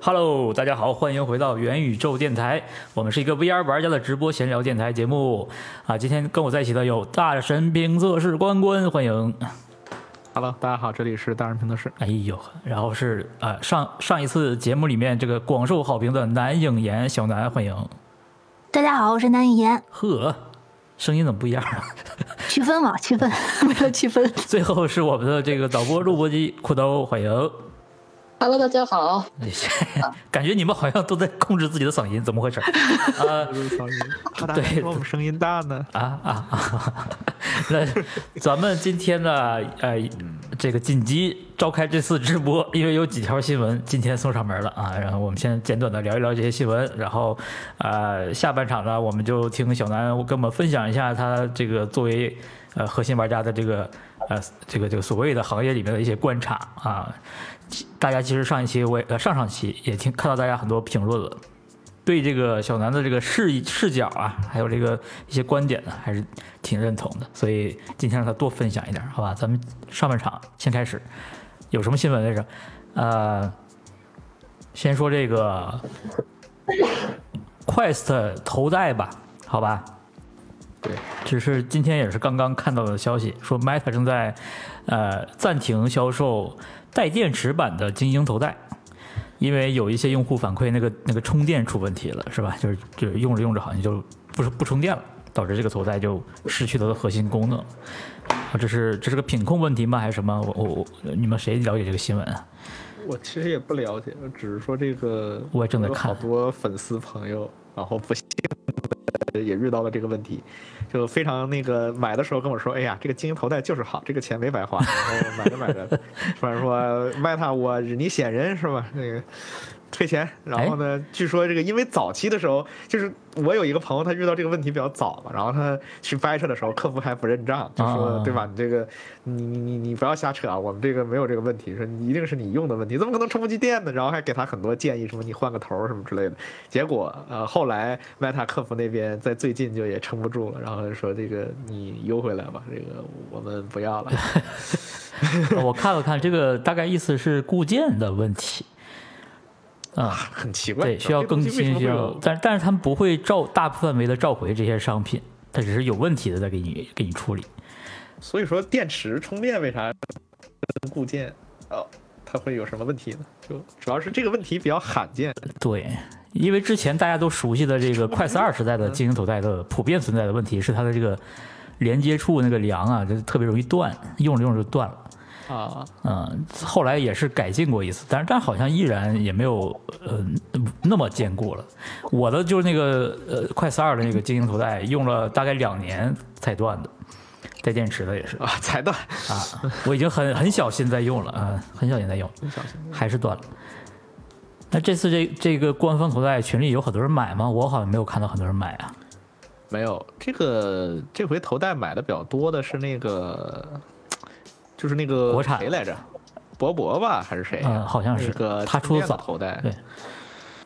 Hello，大家好，欢迎回到元宇宙电台。我们是一个 VR 玩家的直播闲聊电台节目啊。今天跟我在一起的有大神评测室关关，欢迎。Hello，大家好，这里是大人评测室。哎呦，然后是呃上上一次节目里面这个广受好评的男影言小南，欢迎。大家好，我是男影言。呵，声音怎么不一样啊？区分嘛，区分，为了区分。最后是我们的这个导播录播机裤兜，欢迎。Hello，大家好。感觉你们好像都在控制自己的嗓音，怎么回事？啊 怕大家说我们声音大呢？啊啊啊！那咱们今天呢，呃，这个紧急召开这次直播，因为有几条新闻今天送上门了啊。然后我们先简短的聊一聊这些新闻，然后呃，下半场呢，我们就听小南跟我们分享一下他这个作为呃核心玩家的这个呃这个这个所谓的行业里面的一些观察啊。大家其实上一期我也呃上上期也听看到大家很多评论了，对这个小南的这个视视角啊，还有这个一些观点呢，还是挺认同的。所以今天让他多分享一点，好吧？咱们上半场先开始，有什么新闻来着？呃，先说这个 Quest 头戴吧，好吧？对，只是今天也是刚刚看到的消息，说 Meta 正在呃暂停销售带电池版的精英头戴，因为有一些用户反馈那个那个充电出问题了，是吧？就是就是用着用着好像就不是不充电了，导致这个头戴就失去了它的核心功能。啊，这是这是个品控问题吗？还是什么？我我我，你们谁了解这个新闻啊？我其实也不了解，我只是说这个我也正在看好多粉丝朋友，然后不幸也遇到了这个问题，就非常那个买的时候跟我说，哎呀，这个精英头戴就是好，这个钱没白花。然后买着买着，突然说 Meta 我日你显人是吧？那个。退钱，然后呢？据说这个因为早期的时候，就是我有一个朋友，他遇到这个问题比较早嘛，然后他去掰扯的时候，客服还不认账，就说、啊、对吧？你这个，你你你你不要瞎扯啊，我们这个没有这个问题，说你一定是你用的问题，怎么可能充不进电呢？然后还给他很多建议，什么你换个头什么之类的。结果呃，后来 Meta 客服那边在最近就也撑不住了，然后说这个你邮回来吧，这个我们不要了。我看了看，这个大概意思是固件的问题。啊，很奇怪，对，需要更新，需要，但但是他们不会召大范围的召回这些商品，它只是有问题的再给你给你处理。所以说，电池充电为啥跟固件哦，它会有什么问题呢？就主要是这个问题比较罕见。对，因为之前大家都熟悉的这个快四二时代的精英头戴的普遍存在的问题是它的这个连接处那个梁啊，就特别容易断，用着用着就断了。啊，嗯，后来也是改进过一次，但是但好像依然也没有呃那么坚固了。我的就是那个呃快四二的那个精英头戴，用了大概两年才断的，带电池的也是啊，才断啊，我已经很很小心在用了啊，很小心在用，很小心还是断了。那这次这这个官方头戴群里有很多人买吗？我好像没有看到很多人买啊。没有，这个这回头戴买的比较多的是那个。就是那个国产谁来着，博博吧还是谁？嗯，好像是个他出的早头戴。对，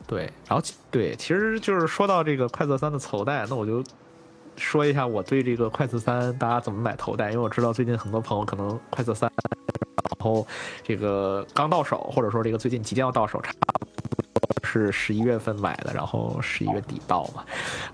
对，然后对，其实就是说到这个快色三的头戴，那我就说一下我对这个快色三大家怎么买头戴，因为我知道最近很多朋友可能快色三，然后这个刚到手，或者说这个最近即将要到手，差不多是十一月份买的，然后十一月底到嘛，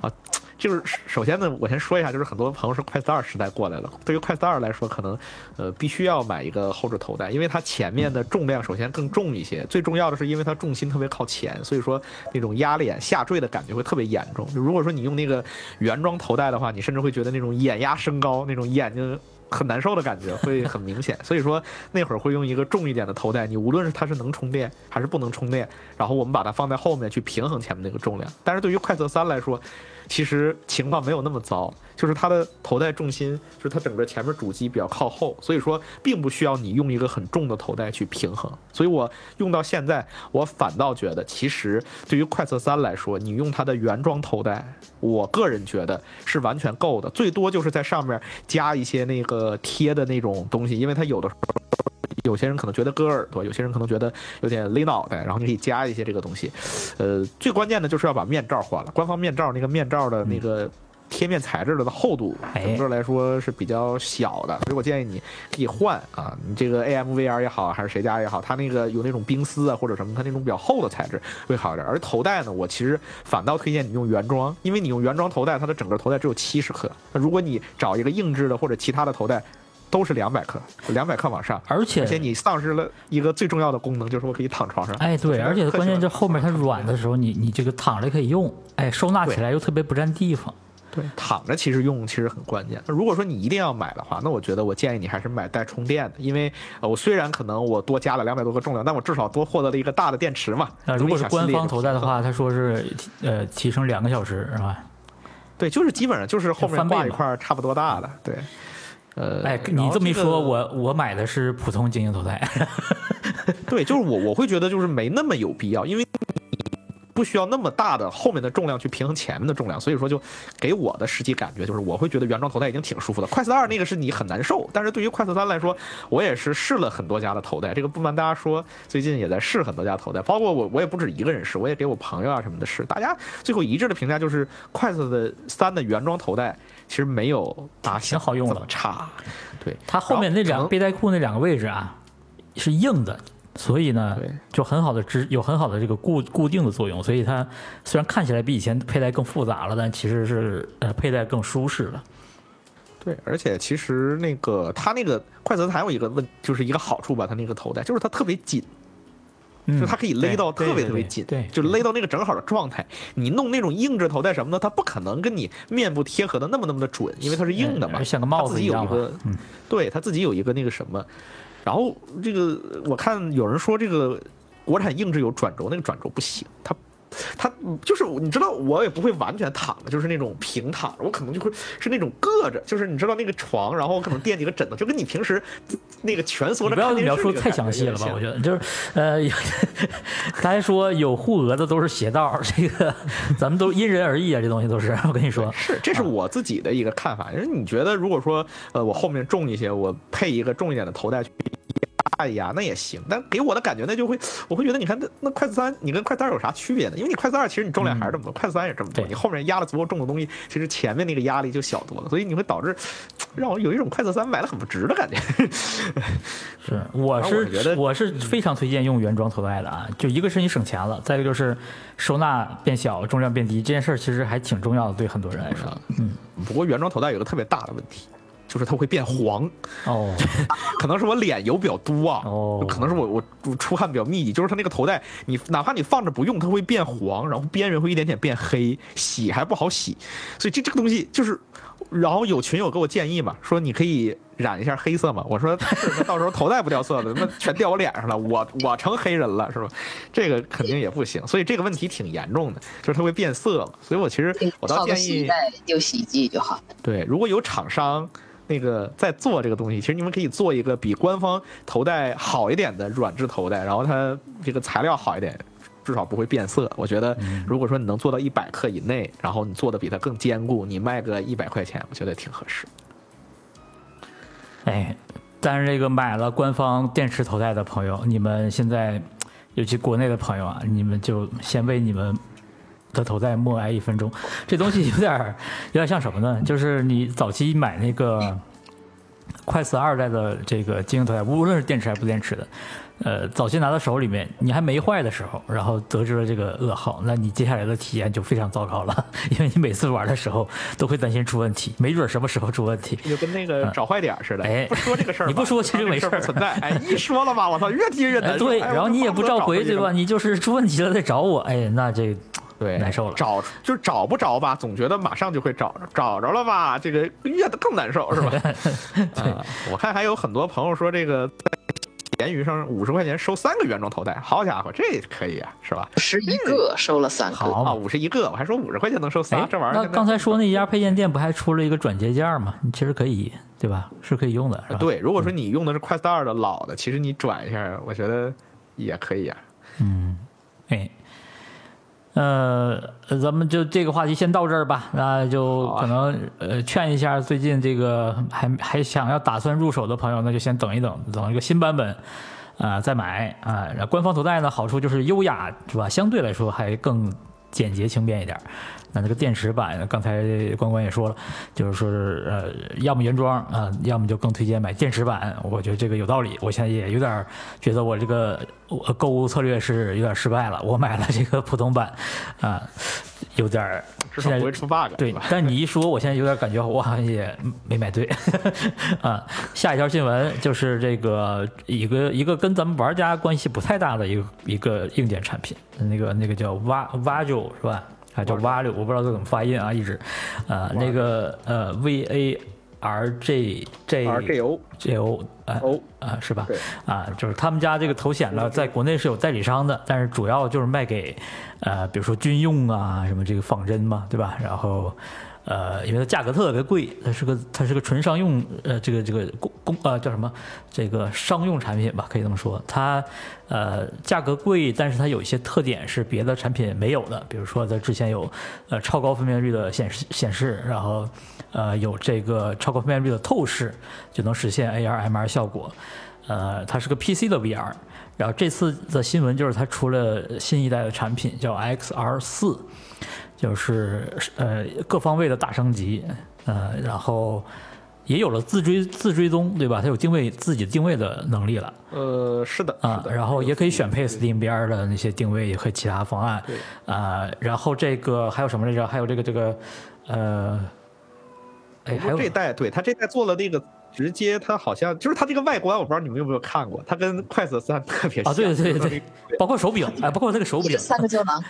啊。就是首先呢，我先说一下，就是很多朋友是快四二时代过来了。对于快四二来说，可能呃必须要买一个后置头戴，因为它前面的重量首先更重一些，最重要的是因为它重心特别靠前，所以说那种压脸下坠的感觉会特别严重。就如果说你用那个原装头戴的话，你甚至会觉得那种眼压升高，那种眼睛很难受的感觉会很明显。所以说那会儿会用一个重一点的头戴，你无论是它是能充电还是不能充电，然后我们把它放在后面去平衡前面那个重量。但是对于快测三来说，其实情况没有那么糟，就是它的头戴重心，就是它整个前面主机比较靠后，所以说并不需要你用一个很重的头戴去平衡。所以我用到现在，我反倒觉得，其实对于快测三来说，你用它的原装头戴，我个人觉得是完全够的，最多就是在上面加一些那个贴的那种东西，因为它有的时候。有些人可能觉得割耳朵，有些人可能觉得有点勒脑袋，然后你可以加一些这个东西。呃，最关键的就是要把面罩换了，官方面罩那个面罩的那个贴面材质的厚度，哎整个来说是比较小的，所以我建议你可以换啊，你这个 AMVR 也好，还是谁家也好，它那个有那种冰丝啊或者什么，它那种比较厚的材质会好一点。而头戴呢，我其实反倒推荐你用原装，因为你用原装头戴，它的整个头戴只有七十克，那如果你找一个硬质的或者其他的头戴，都是两百克，两百克往上。而且而且你丧失了一个最重要的功能，就是我可以躺床上。哎，对，而且关键这后面它软的时候，你你这个躺着可以用，哎，收纳起来又特别不占地方。对，躺着其实用其实很关键。那如果说你一定要买的话，那我觉得我建议你还是买带充电的，因为呃我虽然可能我多加了两百多克重量，但我至少多获得了一个大的电池嘛。啊，如果是官方头戴的话，他说是呃提升两个小时是吧？对，就是基本上就是后面挂一块差不多大的，对。呃，哎，你这么一个说，我我买的是普通精英头戴。对，就是我我会觉得就是没那么有必要，因为你不需要那么大的后面的重量去平衡前面的重量，所以说就给我的实际感觉就是我会觉得原装头戴已经挺舒服的。快四二那个是你很难受，但是对于快四三来说，我也是试了很多家的头戴，这个不瞒大家说，最近也在试很多家头戴，包括我我也不止一个人试，我也给我朋友啊什么的试，大家最后一致的评价就是快四的三的原装头戴其实没有大家想挺好用的。差，对，它后面那两个背带裤那两个位置啊是硬的，所以呢对。就很好的支有很好的这个固固定的作用，所以它虽然看起来比以前佩戴更复杂了，但其实是呃佩戴更舒适了。对，而且其实那个它那个快泽还有一个问，就是一个好处吧，它那个头带就是它特别紧，嗯，就它可以勒到特别特别紧，对，就勒到那个正好的状态。你弄那种硬质头戴什么的，它不可能跟你面部贴合的那么那么的准，因为它是硬的嘛，嗯像个帽它自己子一样嘛有一个，嗯对它自己有一个那个什么。然后这个我看有人说这个国产硬质有转轴，那个转轴不行，它。它就是你知道，我也不会完全躺着，就是那种平躺着，我可能就会是那种硌着，就是你知道那个床，然后我可能垫几个枕头，就跟你平时那个蜷缩着不要描述太详细了吧？我觉得就是，呃，他还说有护额的都是邪道，这个咱们都因人而异啊，这东西都是。我跟你说，是，这是我自己的一个看法。就是你觉得，如果说呃我后面重一些，我配一个重一点的头带去压一压，那也行。但给我的感觉，那就会我会觉得，你看那那快四三，你跟快四二有啥区别呢？因为你快四二其实你重量还是这么多，快四三也这么多，你后面压了足够重的东西，其实前面那个压力就小多了，所以你会导致让我有一种快四三买的很不值的感觉。是，我是我觉得我是非常推荐用原装头戴的啊，就一个是你省钱了，再一个就是收纳变小，重量变低，这件事儿其实还挺重要的，对很多人来说。嗯，不过原装头戴有个特别大的问题。就是它会变黄，哦，可能是我脸油比较多啊，哦。可能是我我我出汗比较密集，就是它那个头带，你哪怕你放着不用，它会变黄，然后边缘会一点点变黑，洗还不好洗，所以这这个东西就是，然后有群友给我建议嘛，说你可以染一下黑色嘛，我说到时候头戴不掉色的，那全掉我脸上了，我我成黑人了是吧？这个肯定也不行，所以这个问题挺严重的，就是它会变色嘛，所以我其实我倒建议洗衣袋丢洗衣机就好了。对，如果有厂商那个在做这个东西，其实你们可以做一个比官方头戴好一点的软质头戴，然后它这个材料好一点，至少不会变色。我觉得，如果说你能做到一百克以内，然后你做的比它更坚固，你卖个一百块钱，我觉得挺合适。哎，但是这个买了官方电池头戴的朋友，你们现在，尤其国内的朋友啊，你们就先为你们的头戴默哀一分钟。这东西有点儿有点像什么呢？就是你早期买那个快四二代的这个精英头戴，无论是电池还是不电池的，呃，早期拿到手里面，你还没坏的时候，然后得知了这个噩耗，那你接下来的体验就非常糟糕了，因为你每次玩的时候都会担心出问题，没准什么时候出问题。就跟那个找坏点似的，哎不说这个事儿，你不说其实没事儿不存在。哎，一说了吧，我操，越听越哎，难受。对，哎然后你也不召回，对吧？？你就是出问题了再找我，哎，那这对，难受了找就找不着吧，总觉得马上就会找着，找着了吧，这个越更难受，是吧？啊，我看还有很多朋友说这个在闲鱼上五十块钱收三个原装头戴，好家伙，这可以啊，是吧？十一个收了三个，好啊，五十一个，我还说五十块钱能收仨，哎，这玩意儿那刚才说那家配件店不还出了一个转接件吗？你其实可以，对吧？是可以用的，对，如果说你用的是快二的老的，其实你转一下，我觉得也可以啊。嗯，哎，呃，咱们就这个话题先到这儿吧。那就可能呃劝一下最近这个还还想要打算入手的朋友，那就先等一等，等一个新版本。啊、再买啊、然后官方头戴呢，好处就是优雅，是吧？相对来说还更简洁轻便一点。那这个电池版，刚才关关也说了，就是说是呃，要么原装啊、要么就更推荐买电池版。我觉得这个有道理。我现在也有点儿觉得我这个我购物策略是有点失败了。我买了这个普通版，啊、有点儿现在至少不会出 bug，对，但你一说，我现在有点感觉我好像也没买对啊。下一条新闻就是这个一个一个跟咱们玩家关系不太大的一个一个硬件产品，那个那个叫 Va Vajo 是吧？啊，叫 value，我不知道这怎么发音啊，一直，啊，那个呃 V A R J J O J O 啊 O 啊是吧？啊，就是他们家这个头显呢，在国内是有代理商的，但是主要就是卖给呃，比如说军用啊，什么这个仿真嘛，对吧？然后呃，因为它价格特别贵，它是个它是个纯商用呃，这个这个公公呃叫什么？这个商用产品吧，可以这么说。它呃价格贵，但是它有一些特点是别的产品没有的，比如说它之前有呃超高分辨率的显示显示，然后呃有这个超高分辨率的透视，就能实现 AR MR 效果。呃，它是个 PC 的 VR。然后这次的新闻就是它出了新一代的产品，叫 XR 四，就是呃各方位的大升级，呃，然后也有了自追自追踪，对吧？它有定位自己定位的能力了。呃，是的，啊，然后也可以选配 Steam 边儿的那些定位和其他方案。对，啊，然后这个还有什么来着？还有这个这个呃，哎，还有这代对他这代做了那个直接，它好像就是它这个外观，我不知道你们有没有看过，它跟快色三特别像。啊，对对对对，包括手柄，哎，包括这个手柄三个胶囊，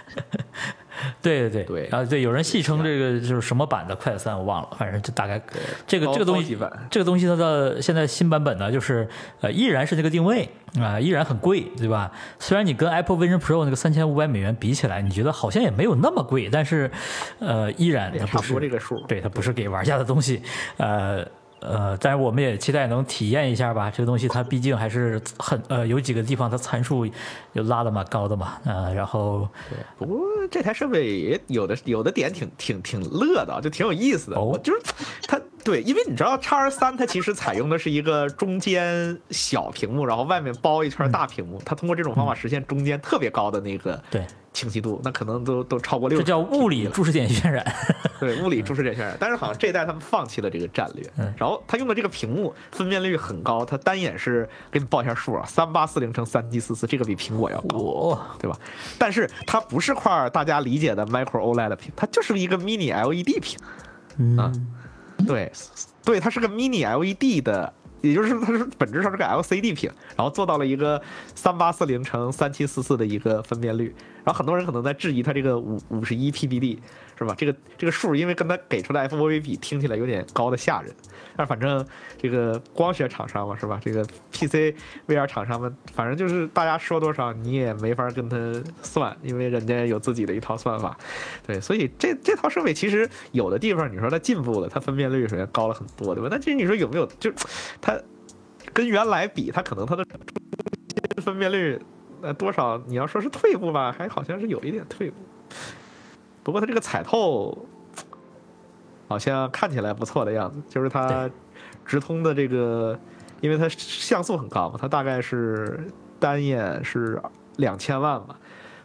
对对对啊对，有人戏称这个就是什么版的快三，我忘了，反正就大概这个这个东西这个东西它的现在新版本呢，就是呃依然是那个定位啊、依然很贵，对吧？虽然你跟 Apple Vision Pro 那个三千五百美元比起来，你觉得好像也没有那么贵，但是呃依然也差不它不是多这个数。对，它不是给玩家的东西，呃呃，但是我们也期待能体验一下吧。这个东西它毕竟还是很呃有几个地方它参数有拉的蛮高的嘛，呃，然后对，不过这台设备也有的有的点挺挺挺乐的，就挺有意思的。哦我就是它对，因为你知道叉 R 三它其实采用的是一个中间小屏幕，然后外面包一圈大屏幕，它通过这种方法实现中间特别高的那个对，清晰度，那可能都都超过六这。叫物理注视点渲染。对，物理注视点渲染，但是好像这一代他们放弃了这个战略，嗯然后他用的这个屏幕分辨率很高，它单眼是给你报一下数啊，三八四零乘三七四四，这个比苹果要高。我对吧？但是它不是块大家理解的 Micro OLED 屏，它就是一个 Mini LED 屏。啊嗯，对，对，它是个 Mini LED 的，也就是它是本质上是个 LCD 屏，然后做到了一个三八四零乘三七四四的一个分辨率。然后很多人可能在质疑它这个五五十一 PDD 是吧？这个这个数因为跟它给出的 FOV 比，听起来有点高的吓人。但反正这个光学厂商嘛，是吧？这个 PC VR 厂商们，反正就是大家说多少你也没法跟他算，因为人家有自己的一套算法。对，所以这这套设备其实有的地方你说它进步了，它分辨率首先高了很多，对吧？但其实你说有没有就它跟原来比，它可能它的分辨率呃多少你要说是退步吧，还好像是有一点退步。不过它这个彩透好像看起来不错的样子，就是它直通的这个，因为它像素很高嘛，它大概是单眼是两千万嘛，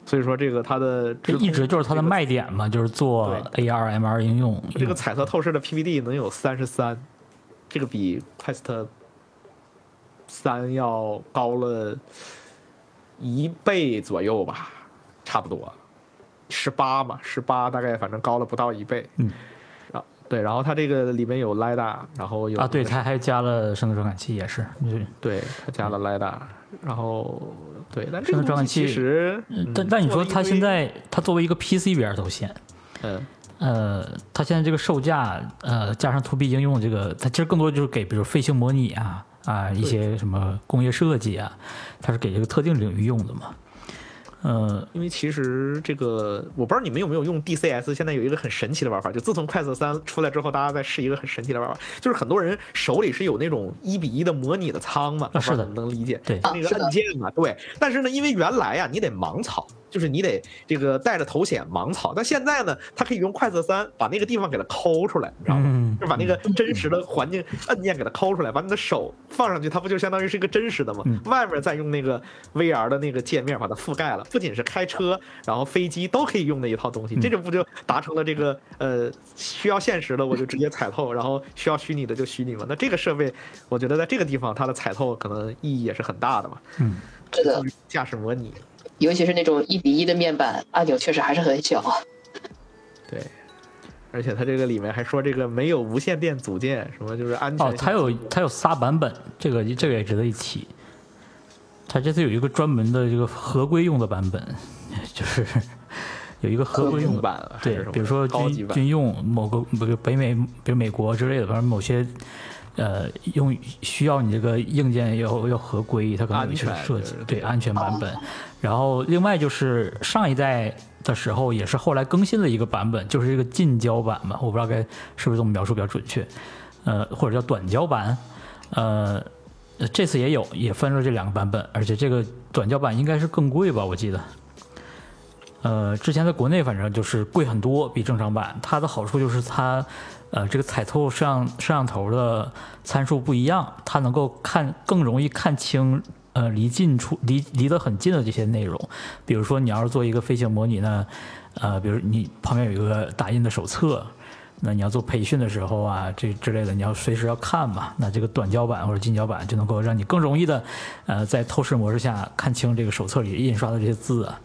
所以说这个它的这一直就是它的卖点嘛，就是做 AR、MR 应用。这个彩色透视的 PVD 能有三十三，这个比 Quest 三要高了一倍左右吧，差不多，十八嘛，十八大概反正高了不到一倍。嗯，啊，对，然后它这个里面有 LiDAR，然后有啊，对，那个它还加了声东传感器，也是。就是对它加了 LiDAR，然后对，但这声个东西东传感器其实，但嗯但你说它现在它作为一个 PC VR 头线，嗯。呃，它现在这个售价，呃，加上 To B 应用这个，它其实更多就是给比如飞行模拟啊啊一些什么工业设计啊，它是给这个特定领域用的嘛。呃，因为其实这个我不知道你们有没有用 DCS，现在有一个很神奇的玩法，就自从快色三出来之后，大家在试一个很神奇的玩法，就是很多人手里是有那种一比一的模拟的仓嘛，啊是的能理解，对那个按键嘛，对。但是呢，因为原来呀、你得盲操，就是你得这个带着头显盲操。但现在呢，它可以用快色三把那个地方给它抠出来，你知道吗？嗯就把那个真实的环境按键给它抠出来，把你的手放上去，它不就相当于是一个真实的吗？外面再用那个 VR 的那个界面把它覆盖了，不仅是开车，然后飞机都可以用的一套东西，这就不就达成了这个呃需要现实的我就直接踩透，然后需要虚拟的就虚拟嘛。那这个设备，我觉得在这个地方它的踩透可能意义也是很大的嘛，嗯，这个，驾驶模拟。尤其是那种一比一的面板，按钮确实还是很小。对，而且它这个里面还说这个没有无线电组件，什么就是安全哦，它有它有仨版本，这个这个也值得一提。它这次有一个专门的这个合规用的版本，就是有一个合规用版对比如说军军用某个不是北美，比如美国之类的，反正某些呃用需要你这个硬件要要合规，它可能有一些设计对安全版本。然后另外就是上一代的时候，也是后来更新了一个版本，就是这个近焦版嘛，我不知道该是不是这么描述比较准确，呃，或者叫短焦版，呃。呃这次也有，也分了这两个版本，而且这个短焦版应该是更贵吧，我记得。呃，之前在国内反正就是贵很多，比正常版。它的好处就是它，呃，这个彩透摄像摄像头的参数不一样，它能够看更容易看清，呃，离近处离离得很近的这些内容。比如说你要是做一个飞行模拟呢，呃，比如你旁边有一个打印的手册，那你要做培训的时候啊，这之类的，你要随时要看嘛。那这个短焦版或者近焦版就能够让你更容易的，呃，在透视模式下看清这个手册里印刷的这些字啊，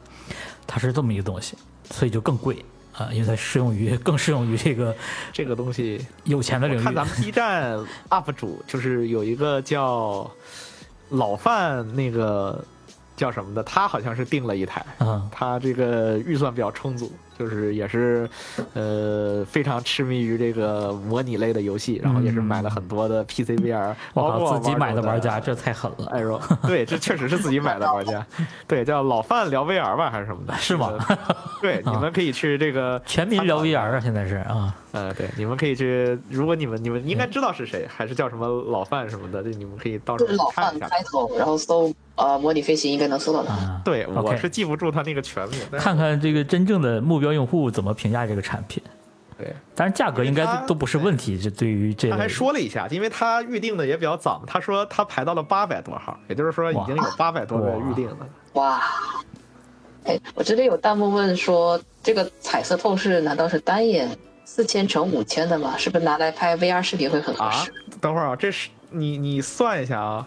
它是这么一个东西，所以就更贵啊、因为它适用于 更适用于这个这个东西。有钱的领域。看咱们 B 站 UP 主，就是有一个叫老范那个叫什么的，他好像是订了一台，嗯他这个预算比较充足，就是也是呃非常痴迷于这个模拟类的游戏，然后也是买了很多的 PC VR，我包括靠，自己买的玩家这太狠了。艾若，对，这确实是自己买的玩家，对，叫老范聊 VR 吧还是什么的，是吗？对，你们可以去这个全民聊 VR 啊，现在是啊，呃，对，你们可以去，如果你们你们应该知道是谁，还是叫什么老范什么的，这你们可以到时就是老范候看一下。开头，然后搜呃模拟飞行，应该能搜到他。啊，对，我是记不住他那个全名，看看这个真正的目标用户怎么评价这个产品。对，但是价格应该都不是问题，这对于这他还说了一下，因为他预定的也比较早，他说他排到了八百多号，也就是说已经有八百多个预定了。哇！哎，我这里有弹幕问说，这个彩色透视难道是单眼四千乘五千的嘛？是不是拿来拍 VR 视频会很合啊适？，等会儿啊，这是你你算一下啊，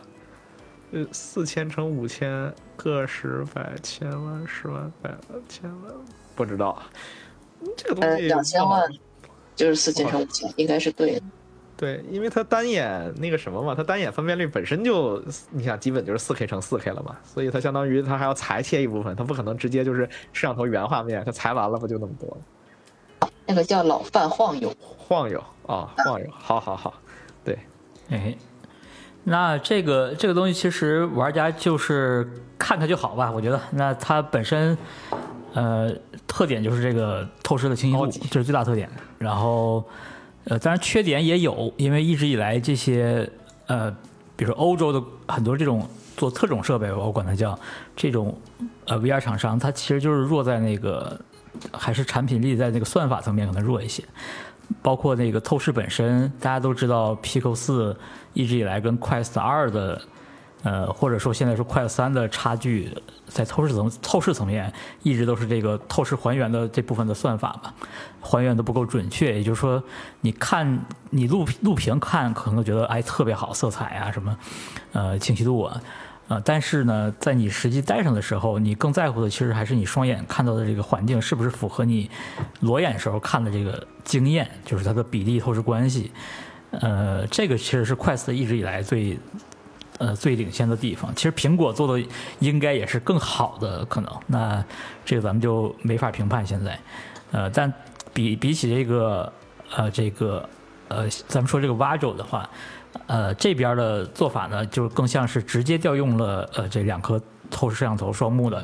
呃，四千乘五千，个十百千万十万百万千万，不知道，嗯这个东呃，西两千万就是四千乘五千，应该是对的。对，因为它单眼那个什么嘛，它单眼分辨率本身就，你想基本就是四 K 乘四 K 了嘛，所以它相当于它还要裁切一部分，它不可能直接就是摄像头原画面，它裁完了不就那么多了？那个叫老范晃悠，晃悠啊，晃悠，好好好，对，哎，那这个这个东西其实玩家就是看看就好吧，我觉得。那它本身，呃，特点就是这个透视的清晰度，这是最大特点。然后，呃，当然缺点也有，因为一直以来这些呃，比如说欧洲的很多这种做特种设备，我管它叫这种呃 VR 厂商，它其实就是弱在那个还是产品力在那个算法层面可能弱一些。包括那个透视本身，大家都知道 Pico 四一直以来跟 Quest 二的，呃，或者说现在说 Quest 三的差距，在透视层透视层面一直都是这个透视还原的这部分的算法嘛，还原的不够准确。也就是说，你看你录录屏看，可能觉得哎特别好，色彩啊什么，呃清晰度啊。呃，但是呢，在你实际戴上的时候，你更在乎的其实还是你双眼看到的这个环境是不是符合你裸眼时候看的这个经验，就是它的比例透视关系。呃，这个其实是 Quest 一直以来最呃最领先的地方。其实苹果做的应该也是更好的可能，那这个咱们就没法评判现在。呃，但比比起这个呃这个呃咱们说这个 Vajo 的话，呃这边的做法呢，就更像是直接调用了呃这两颗透视摄像头双目的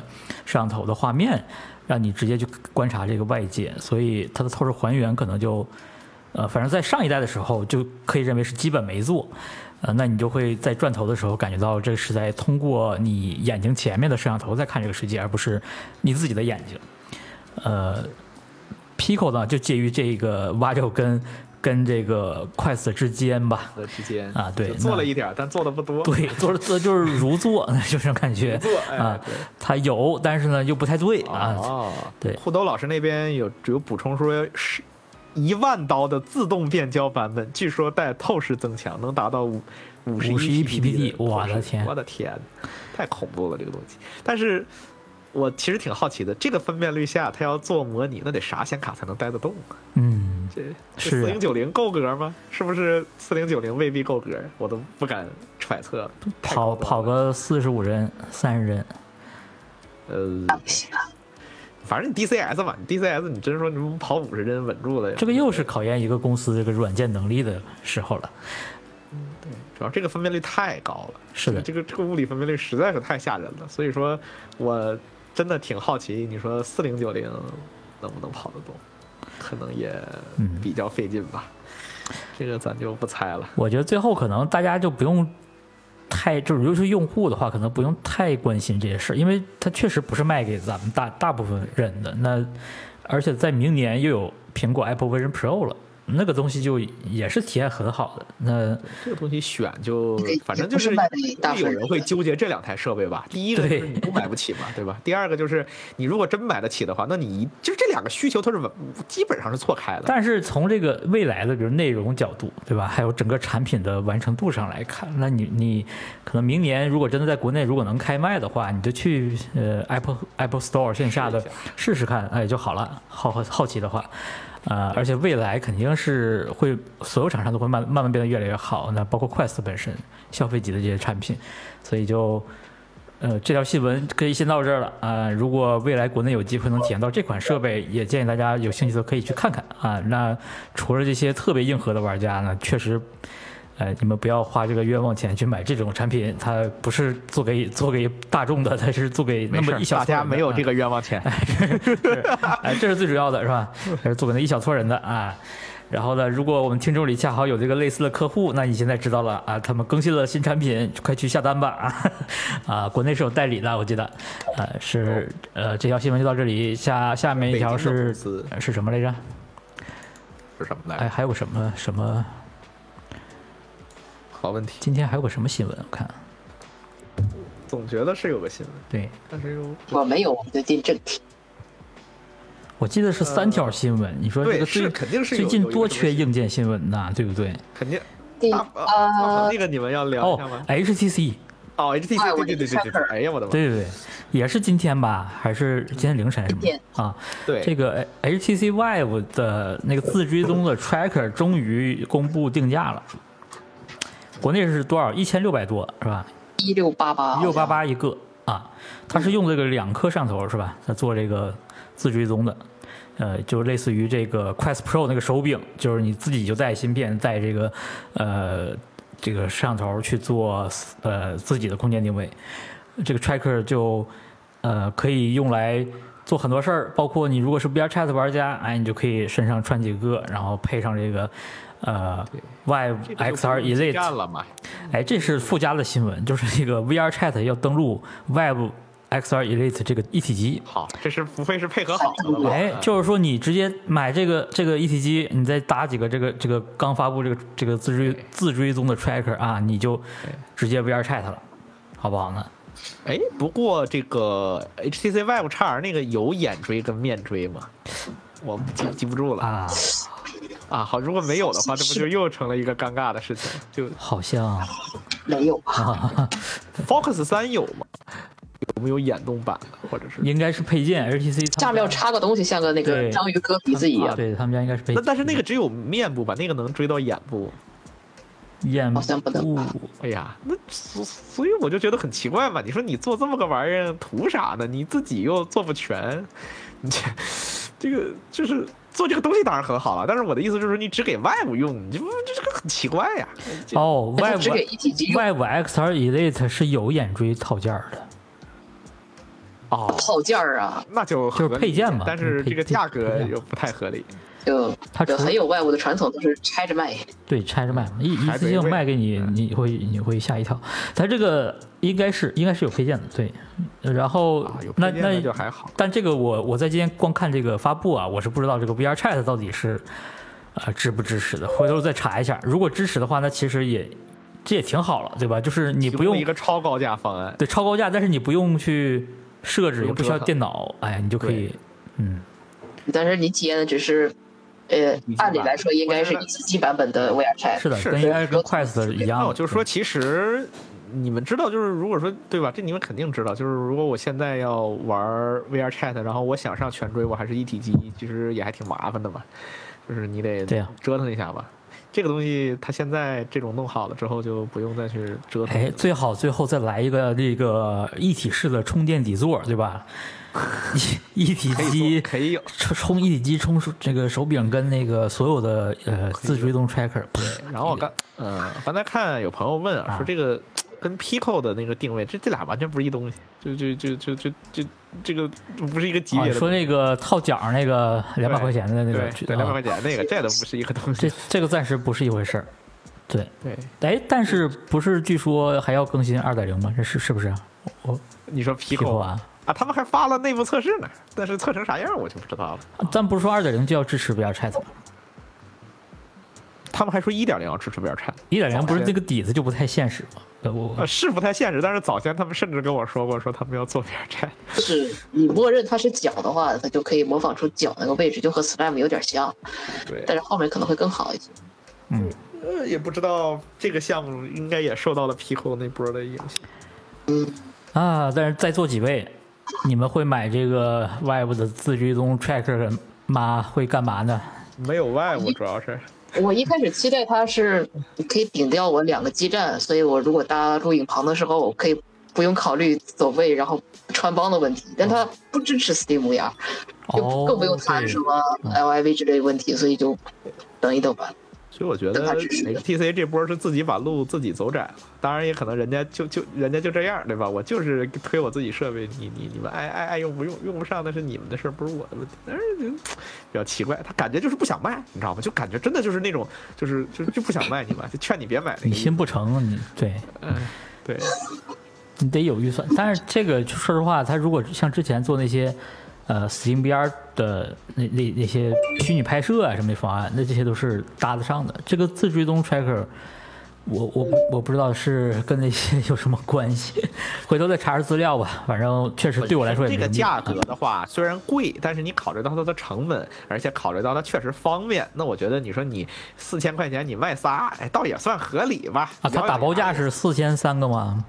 摄像头的画面，让你直接去观察这个外界，所以它的透视还原可能就。呃，反正在上一代的时候就可以认为是基本没做，呃，那你就会在转头的时候感觉到这是在通过你眼睛前面的摄像头在看这个世界，而不是你自己的眼睛。呃，Pico 呢就介于这个蛙肉跟跟这个 Quest 之间吧。的之间啊对做了一点，但做的不多。对，做做就是如做，就是感觉做哎啊他。有，但是呢又不太对啊。哦，对互兜老师那边有有补充说是一万刀的自动变焦版本，据说带透视增强，能达到五五十51 PPD 我的天我的天，太恐怖了这个东西。但是我其实挺好奇的，这个分辨率下，它要做模拟，那得啥显卡才能带得动啊？嗯，这是四啊零九零够格吗？是不是四零九零未必够格？我都不敢揣测跑跑个四十五帧、三十帧，呃，不行啊。反正你 DCS 嘛，你 DCS 你真说你跑五十帧稳住了，这个又是考验一个公司这个软件能力的时候了。嗯，对主要这个分辨率太高了，是的这个这个物理分辨率实在是太吓人了，所以说我真的挺好奇，你说四零九零能不能跑得动，可能也比较费劲吧，这个咱就不猜了。我觉得最后可能大家就不用太，就是尤其是用户的话，可能不用太关心这些事，因为它确实不是卖给咱们大大部分人的。那而且在明年又有苹果 Apple Vision Pro 了，那个东西就也是体验很好的。那这个东西选就反正就是有人会纠结这两台设备吧。第一个就是对你不买不起嘛，对吧？第二个就是你如果真买得起的话，那你一就是这两个需求它是基本上是错开的。但是从这个未来的，比如内容角度，对吧？还有整个产品的完成度上来看，那你你可能明年如果真的在国内如果能开卖的话，你就去呃 Apple Apple Store 线下的试试试看，哎就好了。好好奇的话，呃，而且未来肯定是会所有厂商都会慢慢慢变得越来越好，那包括 Quest 本身消费级的这些产品，所以就。呃，这条新闻可以先到这儿了啊、如果未来国内有机会能体验到这款设备，也建议大家有兴趣的可以去看看啊、那除了这些特别硬核的玩家呢，确实，呃，你们不要花这个冤枉钱去买这种产品，它不是做给做给大众的，它是做给那么一小撮人的啊家没有这个冤枉钱。哎，这是最主要的，是吧？这是做给那一小撮人的啊。然后呢，如果我们听众里恰好有这个类似的客户，那你现在知道了啊，他们更新了新产品，快去下单吧啊！啊，国内是有代理的，我记得，呃，是呃，这条新闻就到这里，下下面一条是是什么来着？哎，是什么来着？还有什么什么？好问题，今天还有个什么新闻？我看，总觉得是有个新闻，对但是又我没有，我们就进正题。我记得是三条新闻。你说这个最是肯定是最近多缺硬件新闻呐，对不对？肯定。第啊那个你们要聊一下哦吗？，HTC。哦，HTC，哎我对对对对对哎呀我的妈！对对对，也是今天吧？还是今天凌晨是天？啊，对这个 HTC Vive 的那个自追踪的 tracker 终于公布定价了，国内是多少？一千六百多是吧？一六八八，一六八八一个啊，它是用这个两颗摄像头是吧？它做这个自追踪的，呃，就类似于这个 Quest Pro 那个手柄，就是你自己就带芯片，带这个呃这个摄像头去做呃自己的空间定位，这个 tracker 就呃可以用来。做很多事儿，包括你如果是 VRChat 玩家，哎，你就可以身上穿几个，然后配上这个呃不用基 Elite 站了嘛？哎，这是附加的新闻，就是这个 VR Chat 要登录 Web XR Elite 这个一体机。好，这是不会是配合好了吧？哎，就是说你直接买这个这个一体机，你再打几个这个这个刚发布这个这个自追自追踪的 tracker 啊，你就直接 VR Chat 了，好不好呢？哎，不过这个 HTC Vive X 那个有眼追跟面追吗？我记记不住了啊，啊。好，如果没有的话，这不就又成了一个尴尬的事情？就好像没有吧？啊，Focus 三有吗？有没有眼动版的，或者是？应该是配件 HTC 下面要插个东西，像个那个章鱼哥鼻子一样。对他们家应该是配那但是那个只有面部吧？那个能追到眼部？眼好像不能吧部哎呀，那所所以我就觉得很奇怪嘛。你说你做这么个玩意儿图啥呢？你自己又做不全，你这这个就是做这个东西当然很好了，但是我的意思就是你只给外部用，你这不这这个很奇怪呀。这哦但是只给，Web 一体机用，Web XR Elite 是有眼锥套件的。哦，套件儿啊，那就就是配件嘛但是这个价格又不太合理。就它很有外物的传统，都是拆着卖。对，拆着卖嘛，一一次性卖给你，嗯你会你会吓一跳。它这个应该是应该是有配件的，对。然后、啊，有那配件那就还好。但这个我我在今天光看这个发布啊，我是不知道这个 VR Chat 到底是呃支不支持的，回头再查一下。如果支持的话，那其实也这也挺好了，对吧？就是你不用一个超高价方案，对超高价，但是你不用去设置，不也不需要电脑，哎，你就可以嗯。但是你体验的只是，呃按理来说应该是一级版本的 VR Chat。是的，是跟应该是跟 Quest 一样就说，其实你们知道，就是如果说对吧，这你们肯定知道，就是如果我现在要玩 VR Chat，然后我想上全追，我还是一体机，其实也还挺麻烦的嘛，就是你得折腾一下吧。这个东西它现在这种弄好了之后，就不用再去折腾。哎，最好最后再来一个这个一体式的充电底座，对吧？一一体机可以有，充充一体机充手这个手柄跟那个所有的呃自追踪 tracker，对然后我刚，嗯，刚才看有朋友问啊，啊说这个跟 Pico 的那个定位，这这俩完全不是一东西，就就就就就就这个不是一个级啊，别的。说那个套脚那个两百块钱的那个对，两百块啊钱那个，这都不是一个东西。这这个暂时不是一回事儿。对，对，哎，但是不是据说还要更新二点零吗？这是是不是？我你说 Pico Pico 啊，啊，他们还发了内部测试呢，但是测成啥样我就不知道了。咱不是说二点零就要支持 VR Chat 吗？他们还说一点零要支持 VR Chat，一点零不是这个底子就不太现实吗？呃，我呃，是不太现实，但是早先他们甚至跟我说过，说他们要做 VR。就是你默认它是脚的话，它就可以模仿出脚那个位置，就和 Slam 有点像，对，但是后面可能会更好一些。嗯，呃，也不知道这个项目应该也受到了 Pico 那波的影响。嗯啊，但是在座几位，你们会买这个 Vive 的自追踪 tracker 吗？会干嘛呢？没有外部，主要是我一开始期待它是可以顶掉我两个基站，所以我如果搭录影棚的时候，我可以不用考虑走位然后穿帮的问题。但它不支持 Steam VR，就哦，更不用谈什么 LIV 之类的问题，所以就等一等吧。所以我觉得 HTC 这波是自己把路自己走窄了。当然也可能人家就就人家就这样，对吧？我就是推我自己设备，你你你们爱爱爱用不用，用不上那是你们的事，不是我的问题。但是就比较奇怪，他感觉就是不想卖，你知道吗？就感觉真的就是那种就是就就不想卖你嘛，就劝你别买。你心不诚，你对嗯，对，你得有预算。但是这个说实话，他如果像之前做那些呃 Steam VR 的那那那些虚拟拍摄啊什么的方案，那这些都是搭得上的。这个自追踪 tracker。我我我不知道是跟那些有什么关系，回头再查查资料吧。反正确实对我来说也这个价格的话，虽然贵，但是你考虑到它的成本，而且考虑到它确实方便，那我觉得你说你四千块钱你卖仨，哎，倒也算合理吧。啊。它打包价是四千三个吗？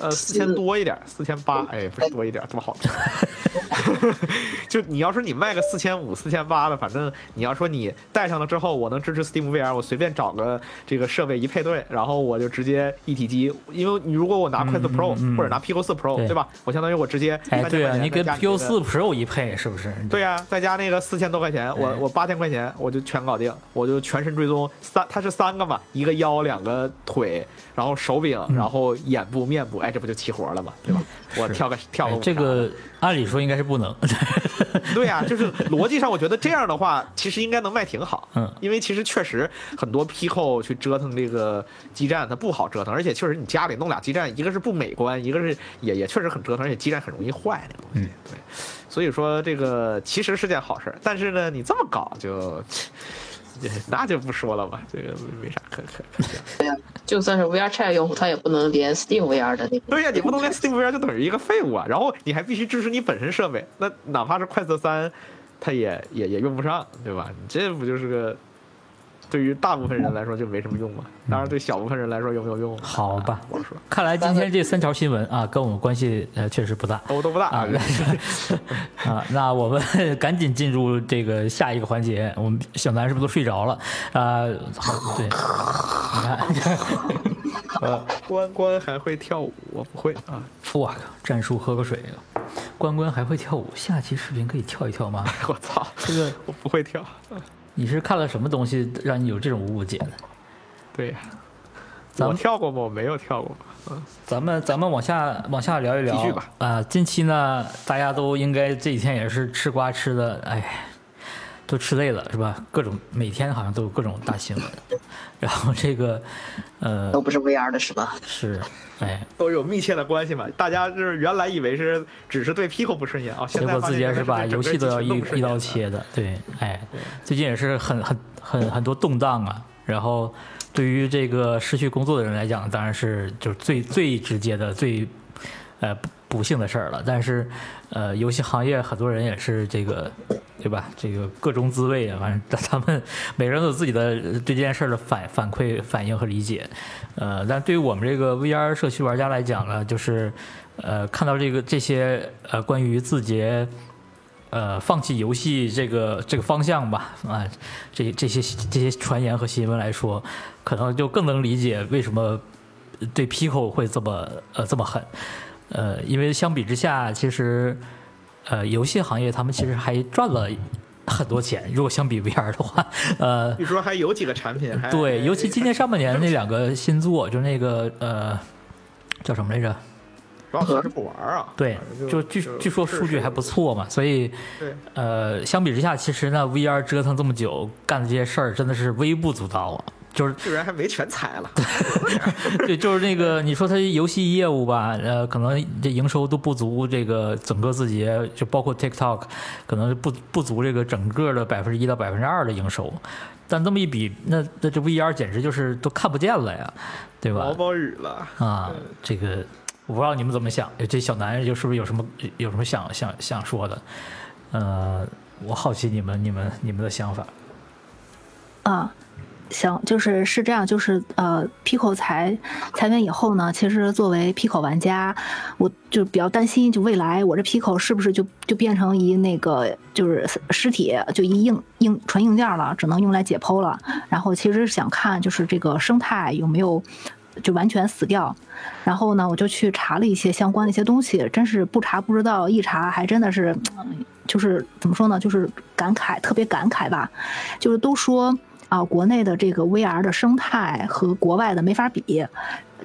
呃四千多一点，四千八，哎，不是多一点，这么好。就你要说你卖个四千五、四千八的，反正你要说你带上了之后，我能支持 Steam VR，我随便找个这个设备一配对，然后我就直接一体机，因为你如果我拿 Quest 嗯 Pro、嗯或者拿 Pico 四 Pro，对对吧？我相当于我直接哎，对啊，你跟 Pico 四 Pro 一配，是不是？对呀、再加那个四千多块钱，我哎我八千块钱我就全搞定，我就全身追踪三，它是三个嘛，一个腰，两个腿，然后手柄，然后眼部、面部，哎，这不就齐活了吗，对吧？我跳个跳个哎舞啥这个按理说应该是不能。对呀、就是逻辑上，我觉得这样的话，其实应该能卖挺好。嗯因为其实确实很多 Pico 去折腾这个基站，它不好折腾，而且确实你家里弄俩基站，一个是不美观，一个是也也确实很折腾，而且基站很容易坏那个东西。嗯对，所以说这个其实是件好事儿，但是呢，你这么搞就。那就不说了吧，这个没啥可可可讲。对呀、就算是 VR Chat 用户，他也不能连 Steam VR 的那个。对呀、你不能连 Steam VR 就等于一个废物啊，然后你还必须支持你本身设备，那哪怕是快色三，它也也也用不上，对吧？你这不就是个对于大部分人来说就没什么用嘛？当然对小部分人来说有没有用？好吧我说，看来今天这三条新闻啊，跟我们关系呃确实不大都都不大啊。啊，那我们 赶紧进入这个下一个环节。我们小南是不是都睡着了？啊，好，对，你看，呃，关关还会跳舞，我不会啊。我靠，战术喝个水。关关还会跳舞，下期视频可以跳一跳吗？我操，这个我不会跳。你是看了什么东西让你有这种误解呢？对呀、咱们跳过吗？我没有跳过。嗯咱们咱们往下往下聊一聊，继续吧。啊、近期呢，大家都应该这几天也是吃瓜吃的，哎，都吃累了是吧？各种每天好像都有各种大新闻，然后这个，呃都，不是 VR 的是吧？是，哎，都有密切的关系嘛？大家就是原来以为是只是对 Pico 不顺眼啊，现结果自己也是把游戏都要一一刀切的，对，哎，最近也是很很很很多动荡啊。然后对于这个失去工作的人来讲，当然是就是最最直接的、最呃不不幸的事儿了。但是呃，游戏行业很多人也是这个，对吧？这个各种滋味啊，反正他们 每个人都有自己的对这件事的反反馈、反应和理解。呃，但对于我们这个 VR 社区玩家来讲呢，就是呃看到这个这些呃关于字节。呃，放弃游戏这个这个方向吧，啊，这这些这些传言和新闻来说，可能就更能理解为什么对 Pico 会这么呃这么狠，呃，因为相比之下，其实呃游戏行业他们其实还赚了很多钱，如果相比 VR 的话，呃，据说还有几个产品对，尤其今年上半年那两个新作，就那个呃叫什么来着？主要还是不玩啊。对，就据据说数据还不错嘛，所以对，呃，相比之下，其实呢，VR 折腾这么久，干的这些事儿真的是微不足道啊。就是居然还没全踩了。对，就是那个你说他游戏业务吧，呃，可能这营收都不足这个整个字节，就包括 TikTok，可能不不足这个整个的百分之一到百分之二的营收。但这么一比，那那这 VR 简直就是都看不见了呀，对吧毛？毛雨了，啊，这个我不知道你们怎么想，这小男人就是不是有什么有什么想想想说的？呃，我好奇你们你们你们的想法。啊，行，就是是这样，就是呃，Pico 裁裁员以后呢，其实作为 Pico 玩家，我就比较担心，就未来我这 Pico 是不是就就变成一那个就是尸体，就一硬硬纯硬件了，只能用来解剖了。然后其实想看就是这个生态有没有。就完全死掉，然后呢，我就去查了一些相关的一些东西，真是不查不知道，一查还真的是，就是怎么说呢，就是感慨，特别感慨吧，就是都说啊，国内的这个 VR 的生态和国外的没法比，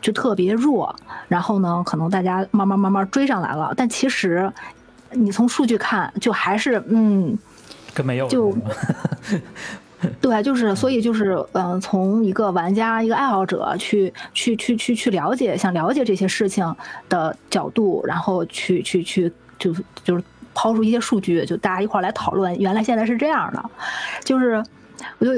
就特别弱。然后呢，可能大家慢慢慢慢追上来了，但其实你从数据看，就还是嗯，跟没有就 对，就是所以就是嗯、呃从一个玩家、一个爱好者去去去去去了解，想了解这些事情的角度，然后去去去就就是抛出一些数据，就大家一块儿来讨论，原来现在是这样的，就是我就。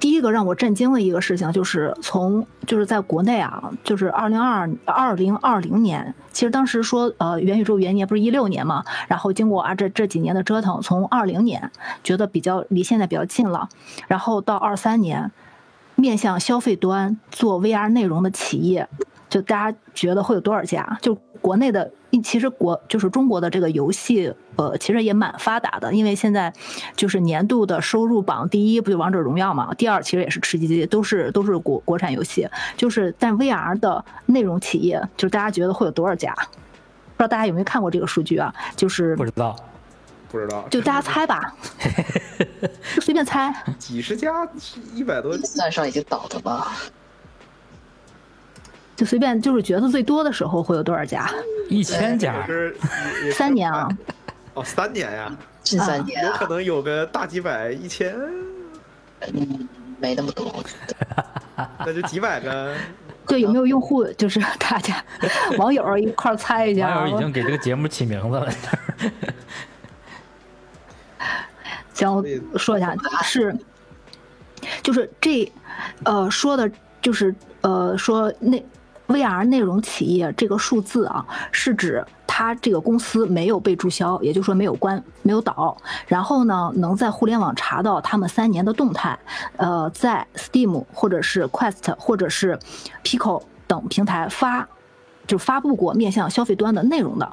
第一个让我震惊的一个事情，就是从就是在国内啊，就是二零二二零二零年，其实当时说呃元宇宙元年不是一六年嘛，然后经过啊这这几年的折腾，从二零年觉得比较离现在比较近了，然后到二三年，面向消费端做 VR 内容的企业，就大家觉得会有多少家？就国内的，其实国就是中国的这个游戏，呃，其实也蛮发达的，因为现在就是年度的收入榜第一不就王者荣耀嘛，第二其实也是吃鸡鸡，都是都是国国产游戏，就是但 VR 的内容企业，就是大家觉得会有多少家？不知道大家有没有看过这个数据啊？就是不知道。不知道，就大家猜吧，就随便猜。几十家，一百多，算上已经倒的吧？就随便就是角色最多的时候会有多少家？一千家三年啊，哦，三年呀，近三年啊有可，能有个大几百、一千，嗯，没那么多。那就几百个。对，有没有用户就是大家网友一块儿猜一下？网友已经给这个节目起名字了。行，我说一下，是，就是这，呃，说的就是呃，说那 VR 内容企业这个数字啊，是指它这个公司没有被注销，也就是说没有关、没有倒，然后呢，能在互联网查到他们三年的动态，呃，在 Steam 或者是 Quest 或者是 Pico 等平台发，就发布过面向消费端的内容的，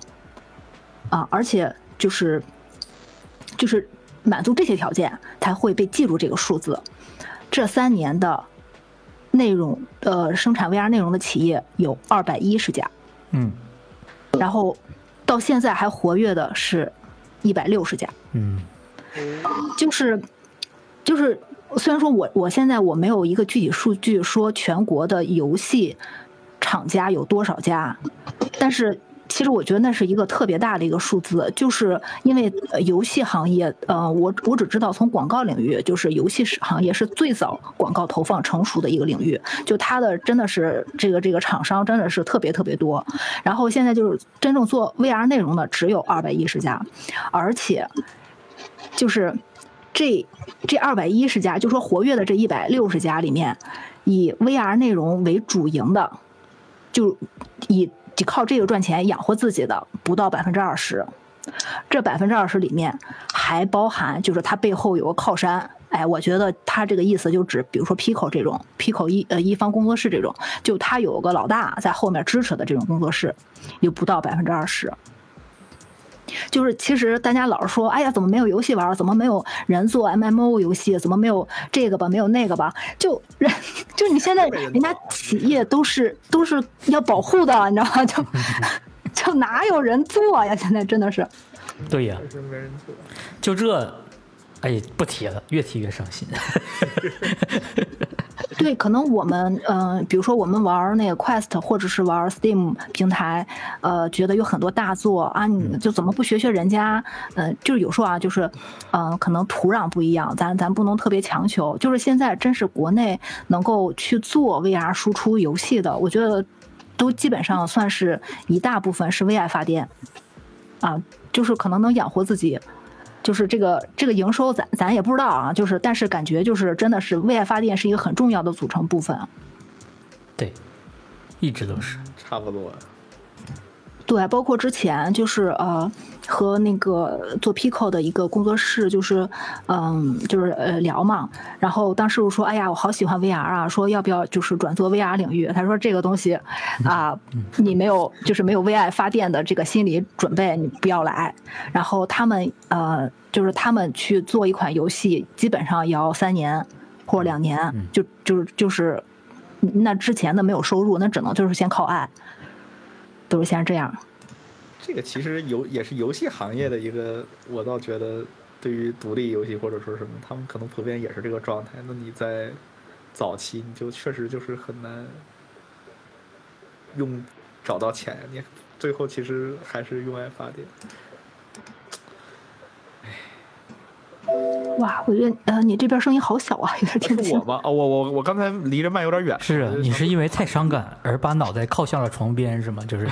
啊，而且就是就是满足这些条件才会被记住这个数字。这三年的内容呃生产 VR 内容的企业有二百一十家，嗯。然后到现在还活跃的是一百六十家，嗯。就是就是虽然说我我现在我没有一个具体数据说全国的游戏厂家有多少家，但是其实我觉得那是一个特别大的一个数字，就是因为游戏行业，呃，我我只知道从广告领域，就是游戏是行业是最早广告投放成熟的一个领域，就它的真的是这个这个厂商真的是特别特别多，然后现在就是真正做 VR 内容的只有二百一十家，而且就是这这二百一十家，就说活跃的这一百六十家里面，以 VR 内容为主营的，就以靠这个赚钱养活自己的不到百分之二十。这百分之二十里面还包含，就是他背后有个靠山。哎，我觉得他这个意思就指，比如说 Pico 这种，Pico 一呃一方工作室这种，就他有个老大在后面支持的这种工作室，有不到百分之二十。就是其实大家老是说，哎呀，怎么没有游戏玩？怎么没有人做 MMO 游戏？怎么没有这个吧？没有那个吧？就人，就你现在人家企业都是都是要保护的，你知道吗？就 就哪有人做呀？现在真的是，对呀，是没人做。就这，哎，不提了，越提越伤心。对，可能我们嗯、呃比如说我们玩那个 Quest 或者是玩 Steam 平台，呃，觉得有很多大作啊，你就怎么不学学人家？呃，就是有时候啊，就是嗯、呃可能土壤不一样，咱咱不能特别强求。就是现在真是国内能够去做 VR 输出游戏的，我觉得都基本上算是一大部分是为爱发电啊，就是可能能养活自己。就是这个这个营收咱咱也不知道啊，就是但是感觉就是真的是为爱发电是一个很重要的组成部分。对，一直都是。差不多。对，包括之前就是呃和那个做 Pico 的一个工作室，就是嗯就是呃聊嘛，然后当时我说，哎呀，我好喜欢 VR 啊，说要不要就是转做 VR 领域？他说这个东西啊，你没有就是没有为爱发电的这个心理准备，你不要来。然后他们呃就是他们去做一款游戏，基本上也要三年或者两年，就就是就是那之前的没有收入，那只能就是先靠爱。都是先这样。这个其实游也是游戏行业的一个，我倒觉得对于独立游戏或者说什么，他们可能普遍也是这个状态。那你在早期你就确实就是很难用找到钱，你最后其实还是用爱发电。哇，我觉得呃，你这边声音好小啊，有点听不清是我。吗？哦，我我我刚才离着麦有点远。是啊你是因为太伤感而把脑袋靠向了床边，是吗？就是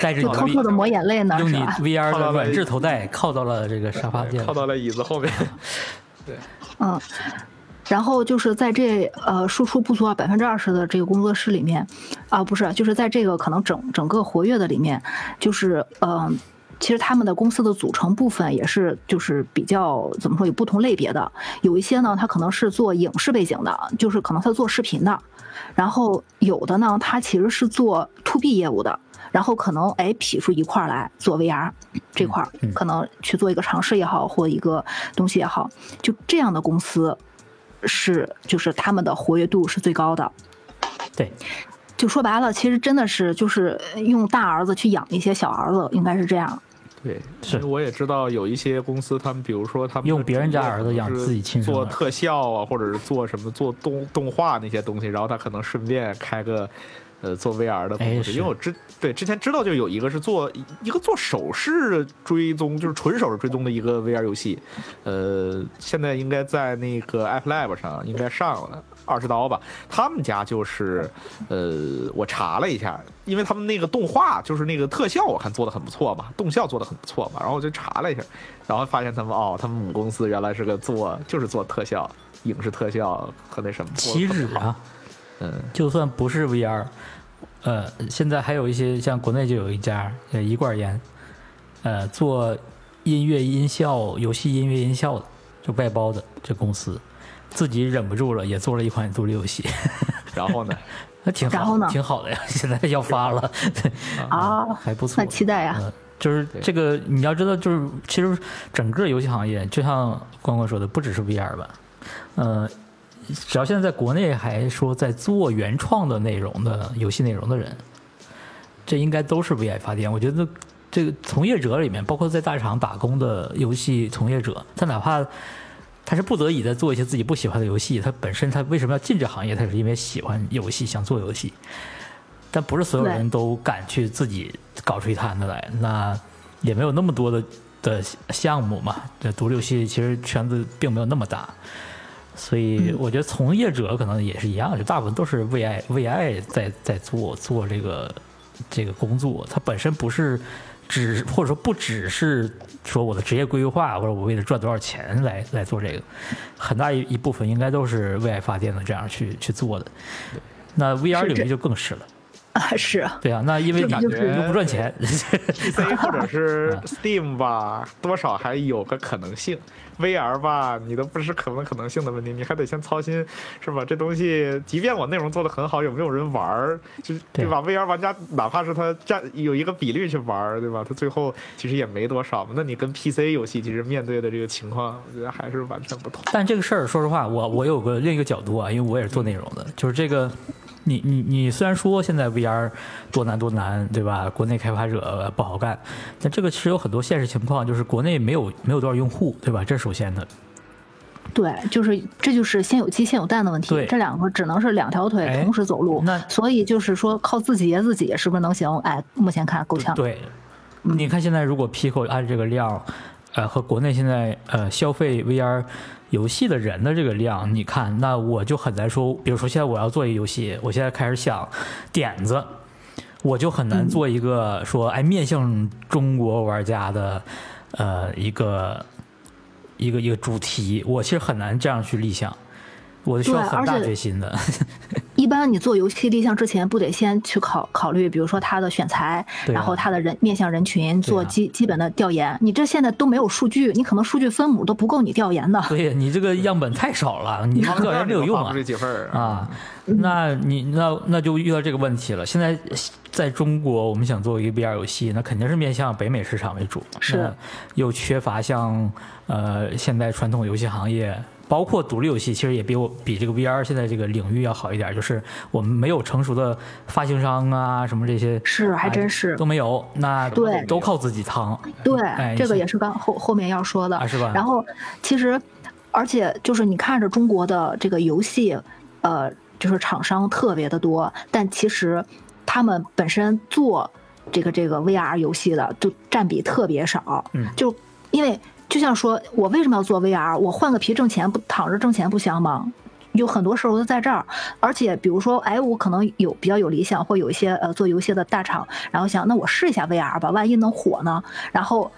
带着你偷偷的抹眼泪呢，用你？VR 的软质头戴靠到了这个沙发垫靠，到了椅子后面。对嗯，然后就是在这呃输出不足百分之二十的这个工作室里面，啊、不是，就是在这个可能整整个活跃的里面，就是呃。其实他们的公司的组成部分也是，就是比较怎么说，有不同类别的。有一些呢，他可能是做影视背景的，就是可能他做视频的；然后有的呢，他其实是做 to B 业务的，然后可能哎匹出一块儿来做 VR 这块儿，可能去做一个尝试也好，或一个东西也好，就这样的公司是就是他们的活跃度是最高的。对，就说白了，其实真的是就是用大儿子去养一些小儿子，应该是这样。对，是我也知道有一些公司，他们比如说他们用别人家儿子养自己亲生做特效啊，或者是做什么做动动画那些东西，然后他可能顺便开个呃做 VR 的工作室。哎是因为我之对之前知道就有一个是做一个做手势追踪，就是纯手势追踪的一个 VR 游戏，呃，现在应该在那个 App Lab 上应该上了。二十刀吧，他们家就是，呃，我查了一下，因为他们那个动画就是那个特效，我看做的很不错嘛，动效做的很不错嘛，然后我就查了一下，然后发现他们哦，他们母公司原来是个做就是做特效、影视特效和那什么，岂止啊！嗯，就算不是 VR，呃，现在还有一些像国内就有一家呃一罐烟，呃，做音乐音效、游戏音乐音效的，就外包的这公司，自己忍不住了，也做了一款独立游戏，然后呢，那挺好，然后呢？挺好的呀，现在要发了，对 啊还不错。那。期待呀、嗯，就是这个你要知道，就是其实整个游戏行业，就像关关说的，不只是 VR 吧，呃，只要现在在国内还说在做原创的内容的游戏内容的人，这应该都是为爱发电。我觉得这个从业者里面，包括在大厂打工的游戏从业者，他哪怕他是不得已在做一些自己不喜欢的游戏。他本身他为什么要进这行业？他是因为喜欢游戏，想做游戏。但不是所有人都敢去自己搞出一摊子来，那也没有那么多的的项目嘛。这独立游戏其实圈子并没有那么大，所以我觉得从业者可能也是一样，就大部分都是为爱为爱在在做做这个这个工作。他本身不是只或者说不只是说我的职业规划或者我为了赚多少钱来来做这个，很大一一部分应该都是为爱发电的这样去去做的。那 VR 领域就更是了。啊，是对啊，那因为你感觉又不赚钱，PC 或者是 Steam 吧，多少还有个可能性。VR 吧，你都不是可能可能性的问题，你还得先操心，是吧？这东西，即便我内容做的很好，有没有人玩儿，就对吧？VR 玩家哪怕是他占有一个比例去玩儿，对吧？他最后其实也没多少。那你跟 PC 游戏其实面对的这个情况，我觉得还是完全不同。但这个事儿，说实话，我我有个另一个角度啊，因为我也是做内容的，就是这个。你你你虽然说现在 VR 多难多难，对吧？国内开发者不好干，但这个其实有很多现实情况，就是国内没有没有多少用户，对吧？这是首先的。对，就是这就是先有鸡先有蛋的问题。这两个只能是两条腿同时走路。那所以就是说靠自己自己是不是能行？哎，目前看够呛。对，你看现在如果 Pico 按这个量，呃，和国内现在呃消费 VR。游戏的人的这个量，你看，那我就很难说。比如说，现在我要做一个游戏，我现在开始想点子，我就很难做一个说，哎，面向中国玩家的，呃，一个一个一个主题，我其实很难这样去立项。我需要很大决心的。一般你做游戏立项之前，不得先去考考虑，比如说它的选材，然后它的人面向人群做基基本的调研。你这现在都没有数据，你可能数据分母都不够你调研的。对你这个样本太少了，你调研 没有用啊。啊，那你那那就遇到这个问题了。现在在中国，我们想做一个 VR 游戏，那肯定是面向北美市场为主，是又缺乏像呃现在传统游戏行业。包括独立游戏，其实也比我比这个 VR 现在这个领域要好一点，就是我们没有成熟的发行商啊，什么这些是还真是都没有，那对都靠自己扛。对，这个也是刚后后面要说的，是吧？然后其实，而且就是你看着中国的这个游戏，呃，就是厂商特别的多，但其实他们本身做这个这个 VR 游戏的就占比特别少，嗯，就因为。就像说，我为什么要做 VR？我换个皮挣钱不躺着挣钱不香吗？有很多时候都在这儿。而且，比如说，哎，我可能有比较有理想，或有一些呃做游戏的大厂，然后想，那我试一下 VR 吧，万一能火呢？然后，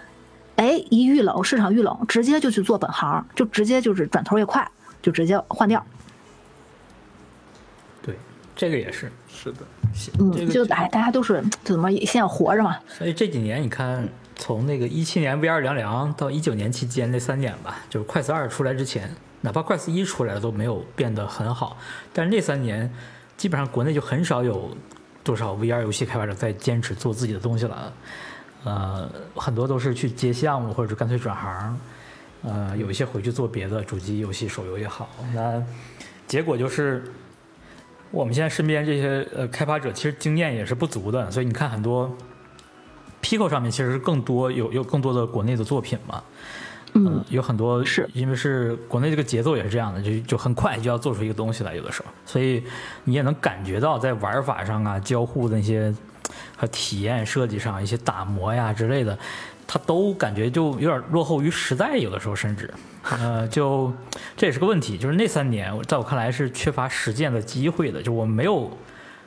哎，一遇冷，市场遇冷，直接就去做本行，就直接就是转头也快，就直接换掉。对，这个也是，是的，嗯，就哎，大家都是怎么先要活着嘛。所以这几年你看。从那个一七年 VR 凉凉到一九年期间那三年吧，就是快四二出来之前，哪怕快四一出来了都没有变得很好。但是那三年，基本上国内就很少有多少 VR 游戏开发者在坚持做自己的东西了。呃，很多都是去接项目，或者是干脆转行。呃，有一些回去做别的主机游戏、手游也好。那结果就是，我们现在身边这些呃开发者其实经验也是不足的，所以你看很多。Pico 上面其实是更多有有更多的国内的作品嘛，嗯，有很多是。因为是国内这个节奏也是这样的，就就很快就要做出一个东西来，有的时候，所以你也能感觉到在玩法上啊、交互的那些和体验设计上一些打磨呀之类的，它都感觉就有点落后于时代，有的时候甚至，呃，就这也是个问题，就是那三年在我看来是缺乏实践的机会的，就我没有。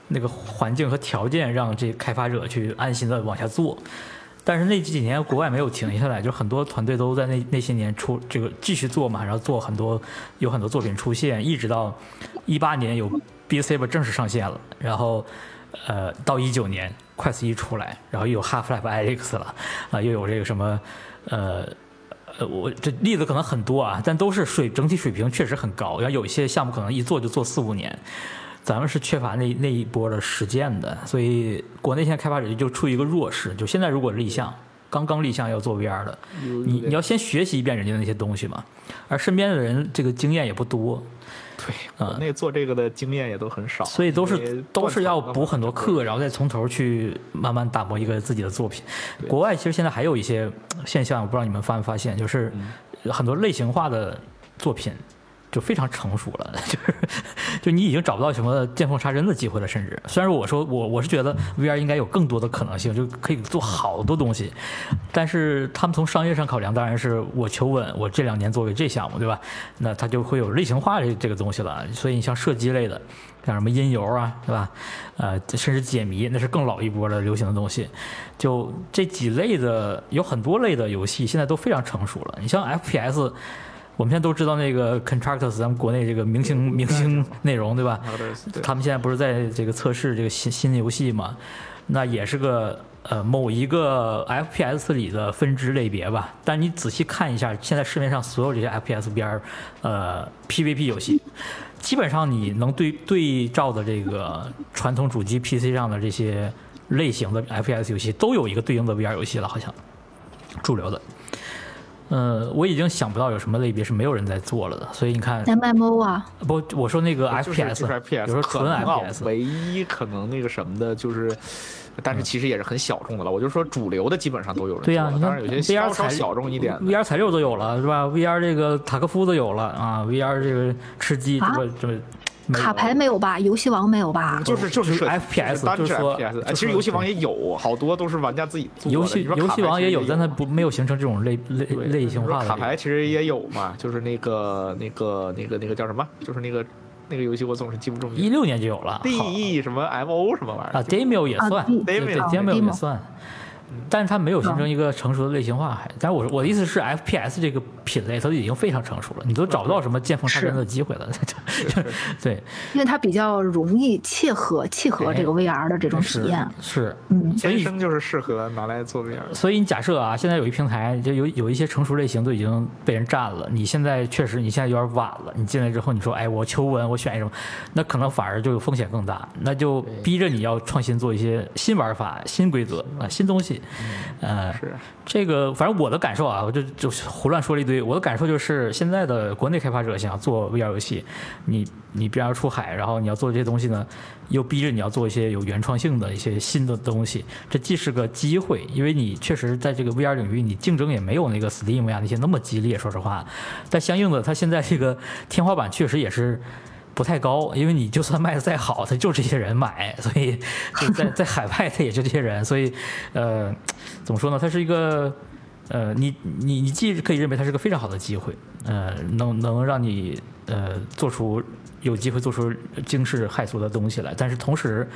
那个环境和条件让这开发者去安心的往下做，但是那几年国外没有停下来，就很多团队都在那那些年出这个继续做嘛，然后做很多有很多作品出现，一直到一八年有 B C 吧正式上线了，然后呃到一九年快四一出来，然后又有 Half Life Alex 了啊，又有这个什么呃呃我这例子可能很多啊，但都是水整体水平确实很高，然后有一些项目可能一做就做四五年。咱们是缺乏那那一波的实践的，所以国内现在开发者就处于一个弱势。就现在如果立项，刚刚立项要做 VR 的，你你要先学习一遍人家的那些东西嘛。而身边的人这个经验也不多，对，国内做这个的经验也都很少，所以都是都是要补很多课，然后再从头去慢慢打磨一个自己的作品。国外其实现在还有一些现象，我不知道你们发没发现，就是很多类型化的。作品就非常成熟了，就是就你已经找不到什么见缝插针的机会了，甚至虽然我说我我是觉得 VR 应该有更多的可能性，就可以做好多东西，但是他们从商业上考量，当然是我求稳，我这两年作为这项目，对吧？那它就会有类型化这这个东西了，所以你像射击类的，像什么音游啊，对吧？呃，甚至解谜，那是更老一波的流行的东西。就这几类的，有很多类的游戏现在都非常成熟了。你像 FPS。我们现在都知道那个 Contractors，咱们国内这个明星明星内容，对吧？他们现在不是在这个测试这个新新的游戏嘛？那也是个呃某一个 FPS 里的分支类别吧。但你仔细看一下，现在市面上所有这些 FPS 边儿呃 PVP 游戏，基本上你能对对照的这个传统主机 PC 上的这些类型的 FPS 游戏，都有一个对应的 VR 游戏了，好像主流的。呃，我已经想不到有什么类别是没有人在做了的，所以你看，MMO 啊，不，我说那个 FPS，就是 FPS，比如说纯 FPS，唯一可能那个什么的，就是，但是其实也是很小众的了。我就说主流的基本上都有人对呀、做当然有些 VR 稍稍材小众一点的。，VR 材料都有了是吧？VR 这个塔科夫都有了啊，VR 这个吃鸡这啊不这不没有卡牌没有吧？游戏王没有吧？就是就是就是设 FPS 就是说 FPS，就是其实游戏王也有好多都是玩家自己做的。游戏游戏王也有，但它不没有形成这种类类类型化的卡牌其实也有嘛，就是那个那个那个那个叫什么？就是那个那个游戏我总是记不住。一六年就有了。D E 什么 M O 什么玩意儿啊，Demio 也啊算，D- 对对 Demio Demio 也算，但是它没有形成一个成熟的类型化，还。但是我我的意思是，FPS 这个品类它已经非常成熟了，你都找不到什么见缝插针的机会了。对，因为它比较容易切合契合这个 VR 的这种体是验。是，嗯，天生就是适合拿来做 VR。所以你假设啊，现在有一平台，就有有一些成熟类型都已经被人占了，你现在确实你现在有点晚了。你进来之后，你说哎，我求稳，我选一什么，那可能反而就有风险更大，那就逼着你要创新做一些新玩法、新规则啊、新东西。呃，是这个反正我的感受啊，我就就胡乱说了一堆。我的感受就是，现在的国内开发者想要做 VR 游戏，你你必然要出海，然后你要做这些东西呢，又逼着你要做一些有原创性的一些新的东西。这既是个机会，因为你确实在这个 VR 领域，你竞争也没有那个 Steam 呀那些那么激烈，说实话。但相应的，它现在这个天花板确实也是。不太高，因为你就算卖的再好，它就这些人买，所以就 在在海外它也就这些人，所以呃，怎么说呢？它是一个呃，你你你既可以认为它是个非常好的机会，呃，能能让你呃做出有机会做出惊世骇俗的东西来，但是同时。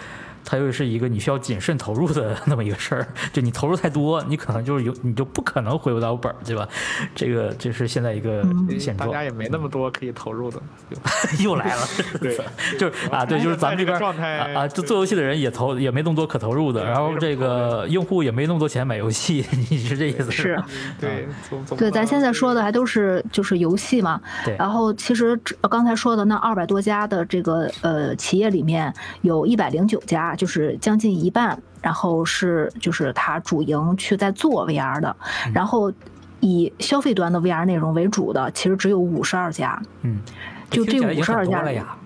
它又是一个你需要谨慎投入的那么一个事儿，就你投入太多，你可能就是有你就不可能回不到本儿，对吧？这个这是现在一个现状。大家也没那么多可以投入的。又来了，对，就是啊，对，就是咱们这边状态啊啊，就做游戏的人也投也没那么多可投入的，然后这个用户也没那么多钱买游戏，你是这意思？是，对，总总对，咱现在说的还都是就是游戏嘛。对然后其实刚才说的那二百多家的这个呃企业里面，有一百零九家，就是将近一半，然后是就是它主营去在做 VR 的，嗯然后以消费端的 VR 内容为主的，其实只有五十二家嗯，就这听起来已经52家了呀，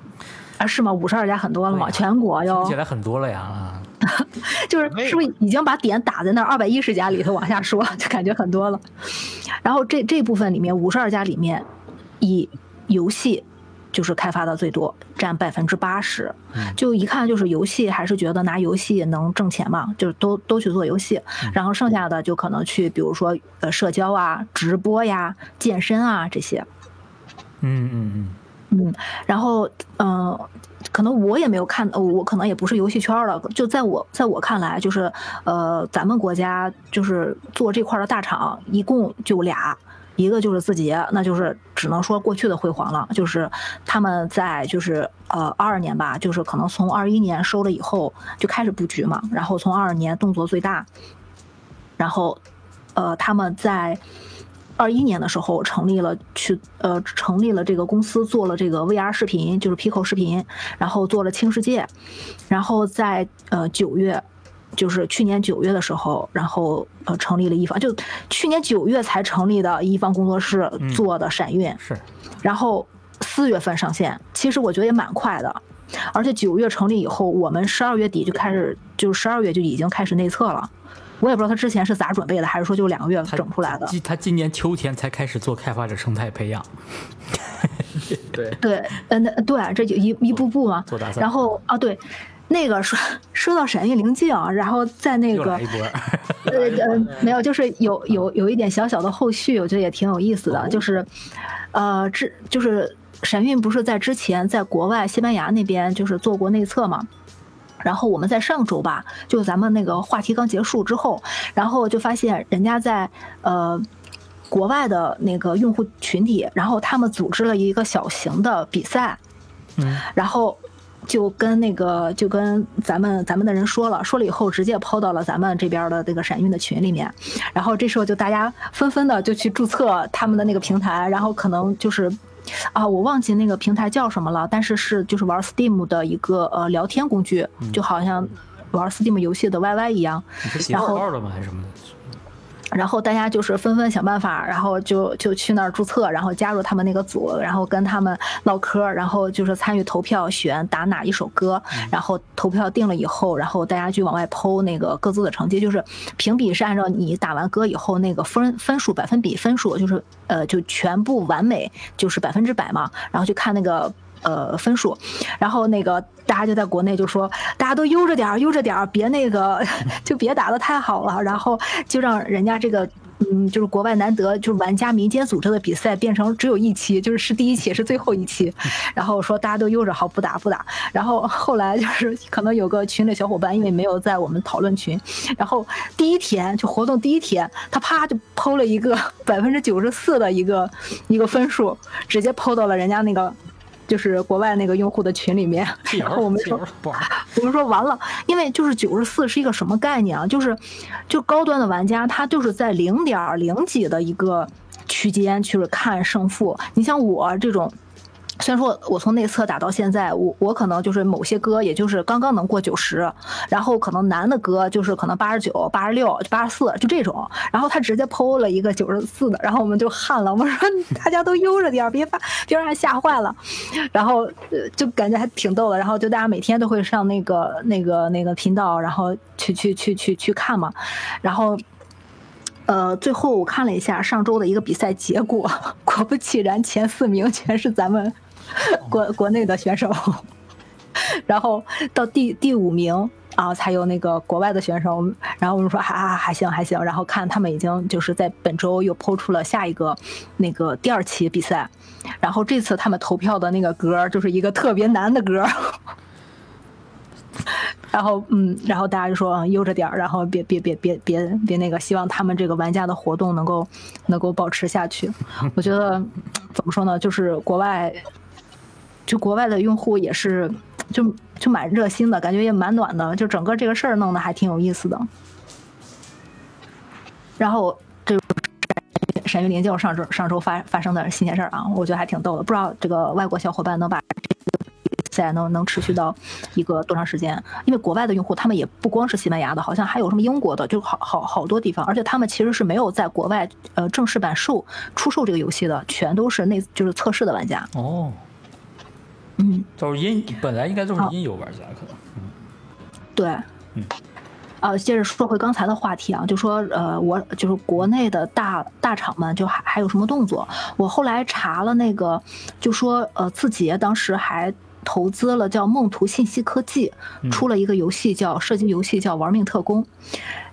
啊，是吗？五十二家很多了吗？全国哟听起，来很多了呀啊，就是是不是已经把点打在那二百一十家里头往下说，就感觉很多了。然后这这部分里面五十二家里面，以游戏就是开发的最多，占百分之八十。就一看就是游戏，还是觉得拿游戏能挣钱嘛，就是都都去做游戏。然后剩下的就可能去，比如说呃社交啊、直播呀、健身啊这些。嗯嗯嗯，嗯，然后嗯、呃可能我也没有看，呃我可能也不是游戏圈儿的，就在我在我看来，就是呃，咱们国家就是做这块儿的大厂，一共就俩。一个就是字节，那就是只能说过去的辉煌了，就是他们在就是呃二二年吧，就是可能从二一年收了以后就开始布局嘛，然后从二二年动作最大，然后呃他们在二一年的时候成立了去呃成立了这个公司，做了这个 VR 视频，就是 Pico 视频，然后做了轻世界，然后在呃九月。就是去年九月的时候，然后呃成立了一方，就去年九月才成立的一方工作室做的闪运，是，然后四月份上线，其实我觉得也蛮快的，而且九月成立以后，我们十二月底就开始，就是十二月就已经开始内测了，我也不知道他之前是咋准备的，还是说就两个月整出来的。今他今年秋天才开始做开发者生态培养，对，对，嗯，那对，这就一一步步嘛然后啊，对，那个说说到闪域灵境，然后在那个。呃呃，没有，就是有有有一点小小的后续，我觉得也挺有意思的，就是，呃，之就是闪运不是在之前在国外西班牙那边就是做过内测嘛。然后我们在上周吧，就咱们那个话题刚结束之后，然后就发现人家在呃国外的那个用户群体，然后他们组织了一个小型的比赛，嗯，然后就跟那个就跟咱们咱们的人说了，说了以后直接抛到了咱们这边的这个闪运的群里面，然后这时候就大家纷纷的就去注册他们的那个平台，然后可能就是。啊，我忘记那个平台叫什么了，但是是就是玩 Steam 的一个呃聊天工具，就好像玩 Steam 游戏的 YY 一样。你是写然后广告的吗？还是什么的？然后大家就是纷纷想办法，然后就就去那儿注册，然后加入他们那个组，然后跟他们唠嗑，然后就是参与投票选打哪一首歌，然后投票定了以后，然后大家就往外抛那个各自的成绩，就是评比是按照你打完歌以后那个分分数百分比分数，就是呃就全部完美就是百分之百嘛，然后去看那个。呃，分数，然后那个大家就在国内就说，大家都悠着点儿，悠着点儿，别那个，就别打得太好了，然后就让人家这个。嗯，就是国外难得就是玩家民间组织的比赛变成只有一期，就是是第一期也是最后一期，然后说大家都悠着好不打不打，然后后来就是可能有个群里小伙伴因为没有在我们讨论群，然后第一天就活动第一天，他啪就抛了一个百分之九十四的一个一个分数，直接抛到了人家那个。就是国外那个用户的群里面，然 后我们说，我们说完了，因为就是九十四是一个什么概念啊？就是，就高端的玩家他就是在零点零几的一个区间去看胜负。你像我这种。虽然说我从内测打到现在，我我可能就是某些歌，也就是刚刚能过九十，然后可能难的歌就是可能八十九、八十六、八十四，就这种。然后他直接抛了一个九十四的，然后我们就汗了，我说大家都悠着点，别把别让人吓坏了。然后呃就感觉还挺逗的，然后就大家每天都会上那个那个那个频道，然后去去去去去看嘛，然后。呃，最后我看了一下上周的一个比赛结果，果不其然，前四名全是咱们 国国内的选手，然后到第第五名啊，才有那个国外的选手。然后我们说还还还行还行，然后看他们已经就是在本周又抛出了下一个那个第二期比赛，然后这次他们投票的那个歌就是一个特别难的歌。然后，嗯，然后大家就说，悠着点儿，然后别别别别别别那个，希望他们这个玩家的活动能够能够保持下去。我觉得怎么说呢，就是国外，就国外的用户也是，就就蛮热心的，感觉也蛮暖的，就整个这个事儿弄得还挺有意思的。然后这闪域灵境上周上周发发生的新鲜事儿啊，我觉得还挺逗的，不知道这个外国小伙伴能把。赛能能持续到一个多长时间？因为国外的用户他们也不光是西班牙的，好像还有什么英国的，就好好好多地方，而且他们其实是没有在国外呃正式版售出售这个游戏的，全都是内就是测试的玩家。哦，嗯，都是音，本来应该都是音游玩家可能。嗯，对，嗯，呃，接着说回刚才的话题啊，就说呃，我就是国内的大大厂们就还还有什么动作？我后来查了那个，就说呃，字节当时还。投资了叫梦图信息科技，出了一个游戏叫射击游戏叫玩命特工，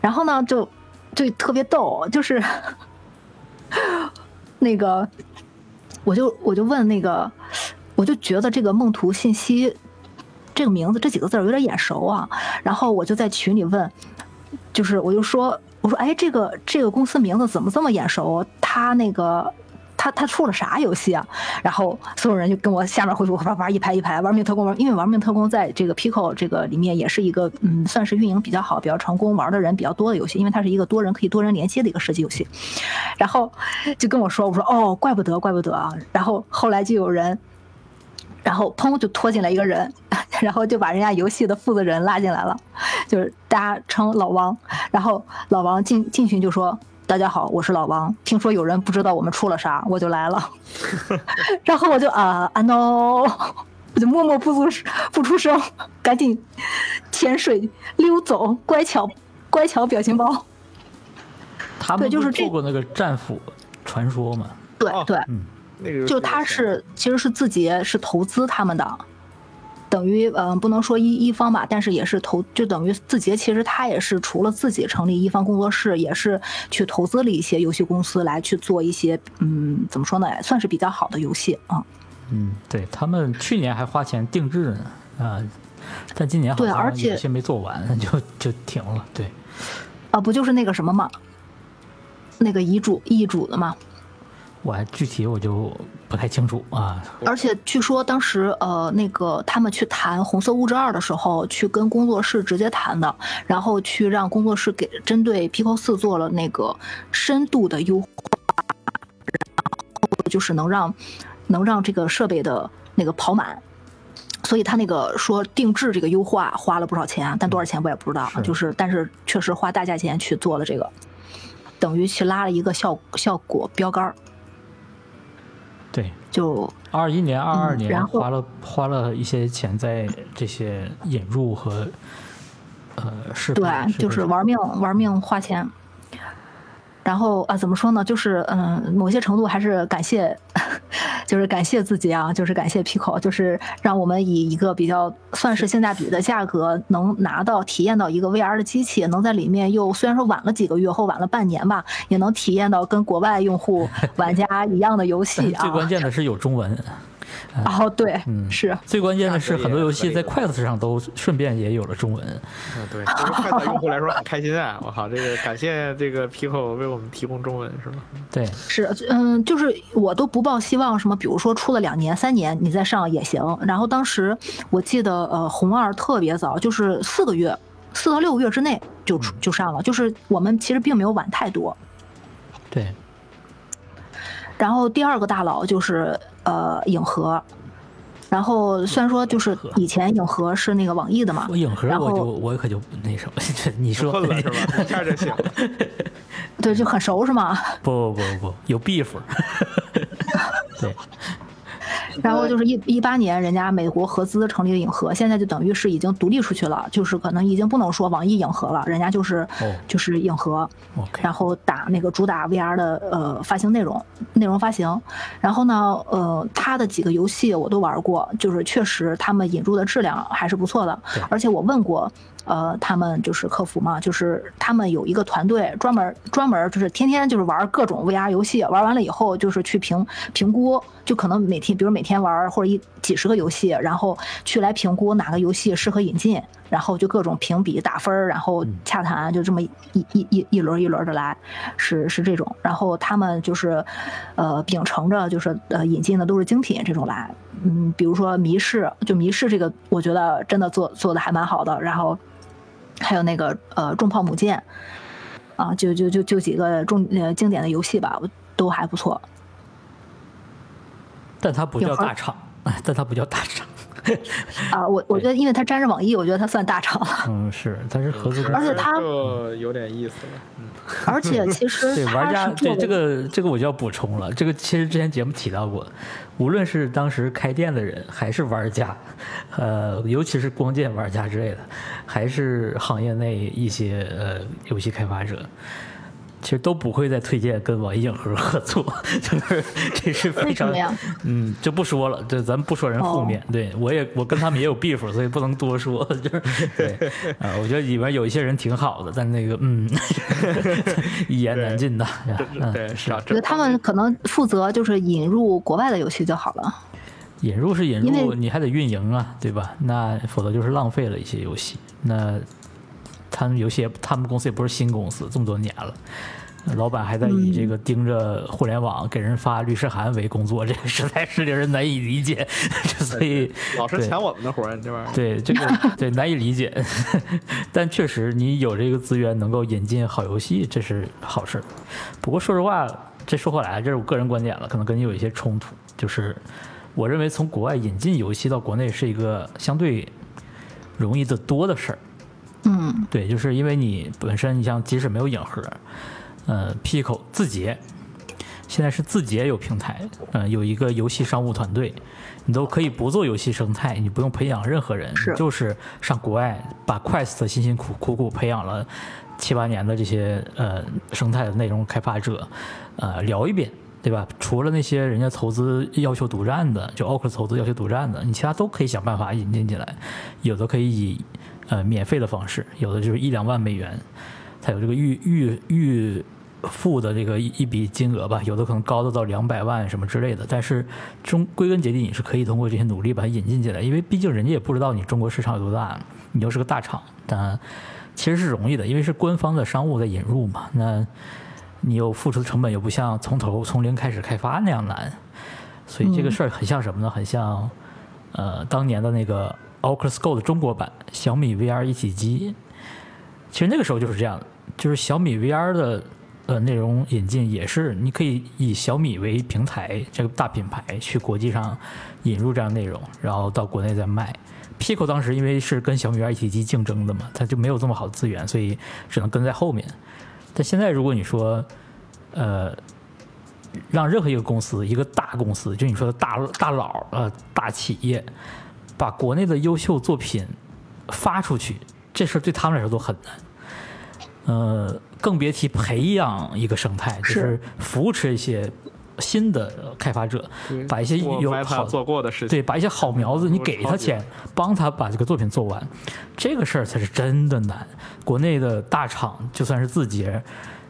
然后呢就就特别逗，就是 那个我就我就问那个，我就觉得这个梦图信息这个名字这几个字有点眼熟啊，然后我就在群里问，就是我就说我说哎这个这个公司名字怎么这么眼熟？他那个。他他出了啥游戏啊？然后所有人就跟我下面回复玩玩一排一排玩命特工玩，因为玩命特工在这个 Pico 这个里面也是一个嗯，算是运营比较好、比较成功、玩的人比较多的游戏，因为它是一个多人可以多人连接的一个射击游戏。然后就跟我说，我说哦，怪不得，怪不得啊。然后后来就有人，然后砰就拖进来一个人，然后就把人家游戏的负责人拉进来了，就是大家称老王。然后老王进进群就说。大家好，我是老王。听说有人不知道我们出了啥，我就来了。然后我就啊啊 no，我 就默默不出不出声，赶紧潜水溜走，乖巧乖巧表情包。他们对就是做过那个战斧传说嘛？对对对，那个就他是其实是字节是投资他们的，等于嗯、呃不能说一一方吧，但是也是投，就等于字节其实他也是除了自己成立一方工作室，也是去投资了一些游戏公司来去做一些嗯怎么说呢，算是比较好的游戏啊。嗯，对他们去年还花钱定制呢，啊、但今年好对而且像有些没做完，就就停了。对，啊，不就是那个什么嘛，那个遗嘱易主的嘛。我还具体我就不太清楚啊。而且据说当时呃，那个他们去谈《红色物质二》的时候，去跟工作室直接谈的，然后去让工作室给针对 Pico 四做了那个深度的优化，然后就是能让能让这个设备的那个跑满。所以他那个说定制这个优化花了不少钱，但多少钱我也不知道。是就是但是确实花大价钱去做了这个，等于去拉了一个效效果标杆儿，对，就二一年、二二年嗯然后花了花了一些钱在这些引入和呃视频，对，就是玩命玩命花钱。然后啊，怎么说呢？就是嗯，某些程度还是感谢，就是感谢自己啊，就是感谢 Pico，就是让我们以一个比较算是性价比的价格，能拿到体验到一个 VR 的机器，能在里面又虽然说晚了几个月或晚了半年吧，也能体验到跟国外用户玩家一样的游戏啊。最关键的是有中文。哦，对，嗯是最关键的是，很多游戏在合理 Quest 上都顺便也有了中文。嗯，对，对于快乐用户来说很开心啊！我靠，这个感谢这个 Pico 为我们提供中文是吗？对，是，嗯，就是我都不抱希望，什么，比如说出了两年、三年你再上也行。然后当时我记得，呃，红二特别早，就是四个月，四到六个月之内就出就上了，就是我们其实并没有晚太多。对，然后第二个大佬就是呃影盒，然后虽然说就是以前影盒是那个网易的嘛我，影盒我就我可就那什么，你说混了是吧？一下就醒了。对，就很熟是吗？不不不不，有 beef。对，然后就是一一八年，人家美国合资成立的影合，现在就等于是已经独立出去了，就是可能已经不能说网易影合了，人家就是、哦就是影合然后打那个主打 VR 的呃发行内容内容发行，然后呢呃他的几个游戏我都玩过，就是确实他们引入的质量还是不错的，而且我问过。呃，他们就是客服嘛，就是他们有一个团队专门专门就是天天就是玩各种 VR 游戏，玩完了以后就是去评评估，就可能每天比如每天玩或者一几十个游戏，然后去来评估哪个游戏适合引进，然后就各种评比打分儿，然后洽谈，就这么一一一一一轮一轮的来，是是这种。然后他们就是，呃，秉承着就是呃引进的都是精品这种来，嗯，比如说迷失，就迷失这个，我觉得真的做做的还蛮好的。然后还有那个呃重炮母舰，啊，就就就就几个重呃经典的游戏吧，都还不错。但它不叫大厂，哎，但它不叫大厂。啊，我我觉得因为它沾着网易，我觉得它算大厂了。嗯，是，它是合资公司。而且它就有点意思了。嗯，而且其实 对玩家对这个这个我就要补充了，这个其实之前节目提到过，无论是当时开店的人，还是玩家，呃，尤其是光剑玩家之类的，还是行业内一些呃游戏开发者。其实都不会再推荐跟网易影盒合作，就是这是非常为什么呀嗯就不说了，这咱们不说人负面，对我也我跟他们也有 beef，所以不能多说，就是 对啊、我觉得里面有一些人挺好的，但那个嗯一言难尽的，嗯对，是啊，我觉得他们可能负责就是引入国外的游戏就好了。引入是引入，因为你还得运营啊，对吧？那否则就是浪费了一些游戏。那他们游戏，他们公司也不是新公司，这么多年了，老板还在以这个盯着互联网给人发律师函为工作，这个实在是令人难以理解。所以老是抢我们的活儿，这玩意儿。对这个 对难以理解，但确实你有这个资源能够引进好游戏，这是好事儿。不过说实话，这说回来，这是我个人观点了，可能跟你有一些冲突。就是我认为从国外引进游戏到国内是一个相对容易的多的事儿。嗯，对，就是因为你本身，你像即使没有影盒，呃，Pico 字节，现在是字节有平台，呃，有一个游戏商务团队，你都可以不做游戏生态，你不用培养任何人，是就是上国外把 Quest 辛辛苦苦苦培养了七八年的这些呃生态的内容开发者，呃聊一遍，对吧？除了那些人家投资要求独占的，就 Oculus 投资要求独占的，你其他都可以想办法引进进来，有的可以以呃免费的方式，有的就是一两万美元，它有这个预预预付的这个一一笔金额吧，有的可能高的到两百万什么之类的，但是中归根结底你是可以通过这些努力把它引进进来，因为毕竟人家也不知道你中国市场有多大，你又是个大厂，但其实是容易的，因为是官方的商务在引入嘛，那你又付出的成本又不像从头从零开始开发那样难，所以这个事儿很像什么呢？很像呃当年的那个 Oculus Go 的中国版小米 VR 一体机，其实那个时候就是这样的，就是小米 VR 的呃内容引进也是你可以以小米为平台这个大品牌去国际上引入这样内容，然后到国内再卖。Pico 当时因为是跟小米 VR 一体机竞争的嘛，它就没有这么好的资源，所以只能跟在后面。但现在如果你说，呃，让任何一个公司，一个大公司，就你说的大大佬呃大企业，把国内的优秀作品发出去，这事儿对他们来说都很难。呃，更别提培养一个生态，就是扶持一些新的开发者，把一些我有好做过的事情，对，把一些好苗子，你给他钱，帮他把这个作品做完，这个事儿才是真的难。国内的大厂就算是字节，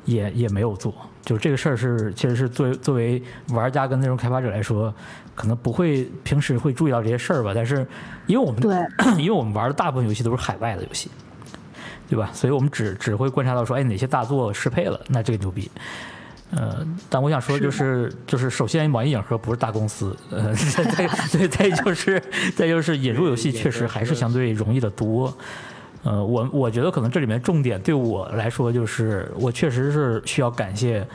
也也没有做。就是这个事儿是，其实是作为作为玩家跟内容开发者来说，可能不会平时会注意到这些事儿吧。但是因为我们对 因为我们玩的大部分游戏都是海外的游戏，对吧？所以我们只只会观察到说，哎，哪些大作适配了，那这个牛逼。呃，但我想说就是就是，首先网易影盒不是大公司，呃，再再再就是再就是引入游戏确实还是相对容易的多。呃，我我觉得可能这里面重点对我来说就是，我确实是需要感谢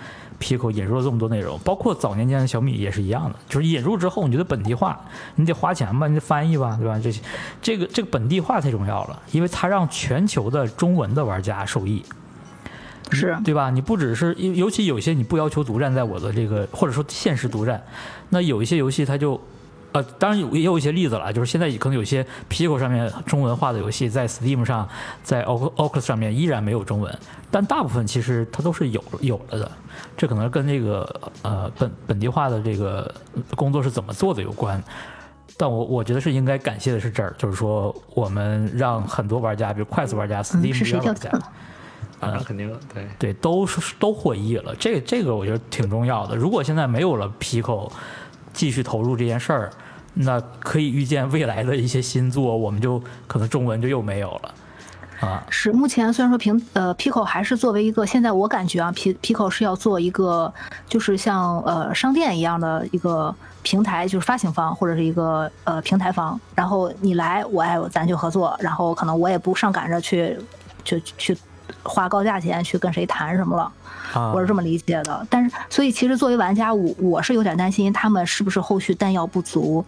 Pico 引入了这么多内容，包括早年间的小米也是一样的，就是引入之后，你觉得本地化，你得花钱吧，你得翻译吧，对吧？这些这个这个本地化太重要了，因为它让全球的中文的玩家受益。是对吧？你不只是，尤尤其有些你不要求独占在我的这个，或者说限时独占，那有一些游戏它就，呃，当然有也有一些例子了，就是现在可能有些 Pico 上面中文化的游戏，在 Steam 上，在 Oc- Oculus 上面依然没有中文，但大部分其实它都是有有了的，这可能跟这个呃本本地化的这个工作是怎么做的有关。但我我觉得是应该感谢的是这儿，就是说我们让很多玩家，比如快速玩家、嗯，Steam 玩家？啊，肯定对。对，都是都获益了。这这个我觉得挺重要的。如果现在没有了 Pico 继续投入这件事儿，那可以预见未来的一些新作，我们就可能中文就又没有了。啊。是目前虽然说平呃 Pico 还是作为一个现在我感觉啊，P Pico 是要做一个就是像呃商店一样的一个平台，就是发行方或者是一个呃平台方，然后你来我哎咱就合作，然后可能我也不上赶着去去去花高价钱去跟谁谈什么了。啊我是这么理解的。但是，所以其实作为玩家，我我是有点担心他们是不是后续弹药不足。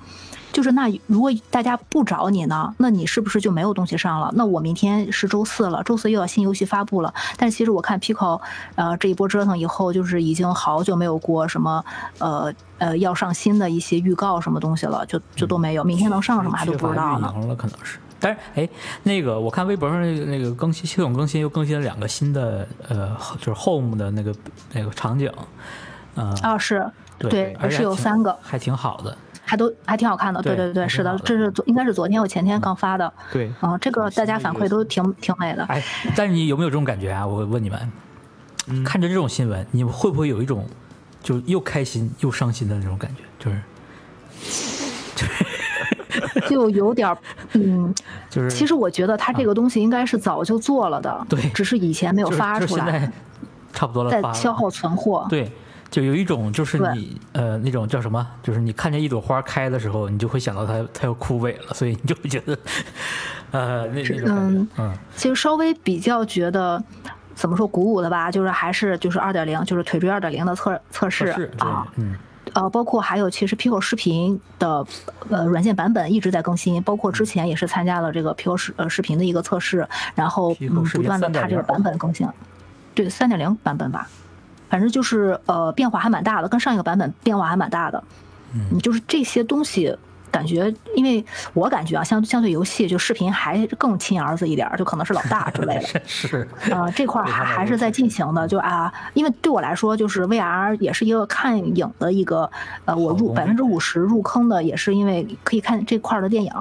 就是那如果大家不找你呢，那你是不是就没有东西上了？那我明天是周四了，周四又要新游戏发布了。但其实我看 Pico，呃，这一波折腾以后，就是已经好久没有过什么呃呃要上新的一些预告什么东西了，就就都没有。明天能上什么还都不知道呢。了，可能是。但是，哎，那个我看微博上那个那个更新系统更新又更新了两个新的呃，就是 Home 的那个那个场景，呃，啊，是对而且有三个还挺好的。还都还挺好看的。对对对对，是的这是昨应该是昨天我前天刚发的。对，啊，这个大家反馈都挺挺美的。哎，但是你有没有这种感觉啊？我问你们，嗯看着这种新闻，你们会不会有一种就又开心又伤心的那种感觉？就是就 有点儿，嗯，就是，其实我觉得他这个东西应该是早就做了的，对只是以前没有发出来差不多了，在消耗存货。对，就有一种就是你呃那种叫什么，就是你看见一朵花开的时候，你就会想到它它要枯萎了，所以你就会觉得呃那那种嗯，嗯其实稍微比较觉得。怎么说鼓舞的吧，就是还是就是二点零，就是腿椎二点零的测测试啊，嗯呃，包括还有其实 Pico 视频的呃软件版本一直在更新，包括之前也是参加了这个 Pico 视呃视频的一个测试，然后嗯不断的它这个版本更新，对三点零版本吧，反正就是呃变化还蛮大的，跟上一个版本变化还蛮大的，嗯。就是这些东西感觉，因为我感觉啊，相相对游戏，就视频还更亲儿子一点儿，就可能是老大之类的。是啊，这块儿还还是在进行的，就啊，因为对我来说，就是 VR 也是一个看影的一个，呃，我入百分之五十入坑的，也是因为可以看这块儿的电影，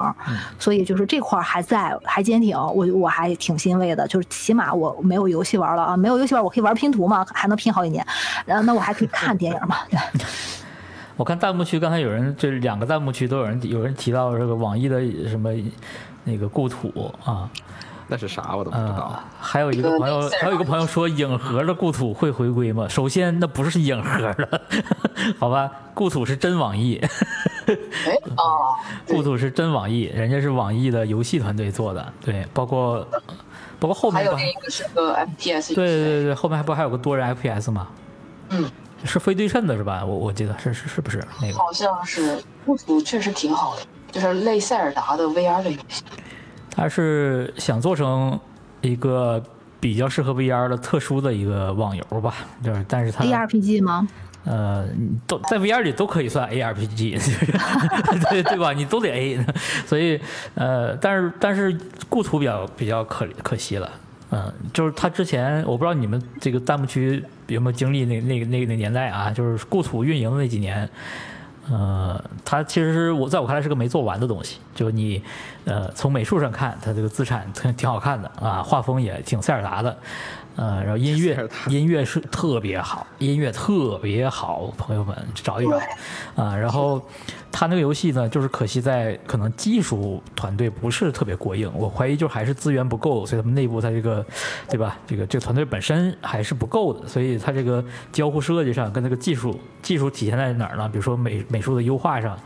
所以就是这块儿还在还坚挺，我我还挺欣慰的，就是起码我没有游戏玩了啊，没有游戏玩，我可以玩拼图嘛，还能拼好几年，然后那我还可以看电影嘛，对。我看弹幕区刚才有人，这两个弹幕区都有人有人提到这个网易的什么那个故土啊，那是啥我都不知道呃。，还有一个朋友，还有一个朋友说影盒的故土会回归吗？首先那不是影盒的，好吧，故土是真网易，哎啊，故土是真网易，人家是网易的游戏团队做的，对，包括包括后面不还有另一个是个 FPS 对对对，后面还不还有个多人 FPS 吗？嗯，是非对称的是吧？我我记得是是是不是那个？好像是故土确实挺好的，就是类塞尔达的 VR 的游戏。他是想做成一个比较适合 VR 的特殊的一个网游吧，就是但是它 ARPG 吗？呃，都在 VR 里都可以算 ARPG，就 是对对吧？你都得 A，所以呃，但是但是故土比较比较可可惜了，嗯、就是他之前我不知道你们这个弹幕区有没有经历那那个那个那年代啊，就是故土运营的那几年。呃，它其实是我在我看来是个没做完的东西。就你，呃，从美术上看，它这个资产挺挺好看的啊，画风也挺塞尔达的，呃，然后音乐音乐是特别好，音乐特别好，朋友们找一找啊。然后他那个游戏呢，就是可惜在可能技术团队不是特别过硬，我怀疑就还是资源不够，所以他们内部他这个，对吧？这个这个团队本身还是不够的，所以他这个交互设计上跟那个技术技术体现在哪儿呢？比如说美美术的优化上。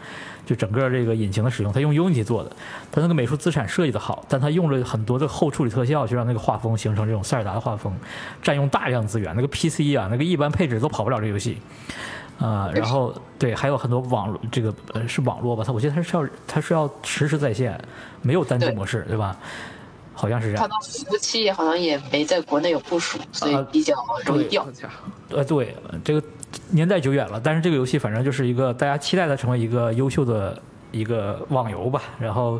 就整个这个引擎的使用，它用 Unity 做的，它那个美术资产设计的好，但它用了很多的后处理特效，去让那个画风形成这种塞尔达的画风，占用大量资源。那个 PC 啊，那个一般配置都跑不了这游戏。啊、然后对，还有很多网络这个呃是网络吧，它我记得它是要它是要实时在线，没有单机模式，对吧？好像是这样。它的服务器好像也没在国内有部署，所以啊比较容易掉呃，对，这个年代久远了，但是这个游戏反正就是一个大家期待它成为一个优秀的一个网游吧。然后，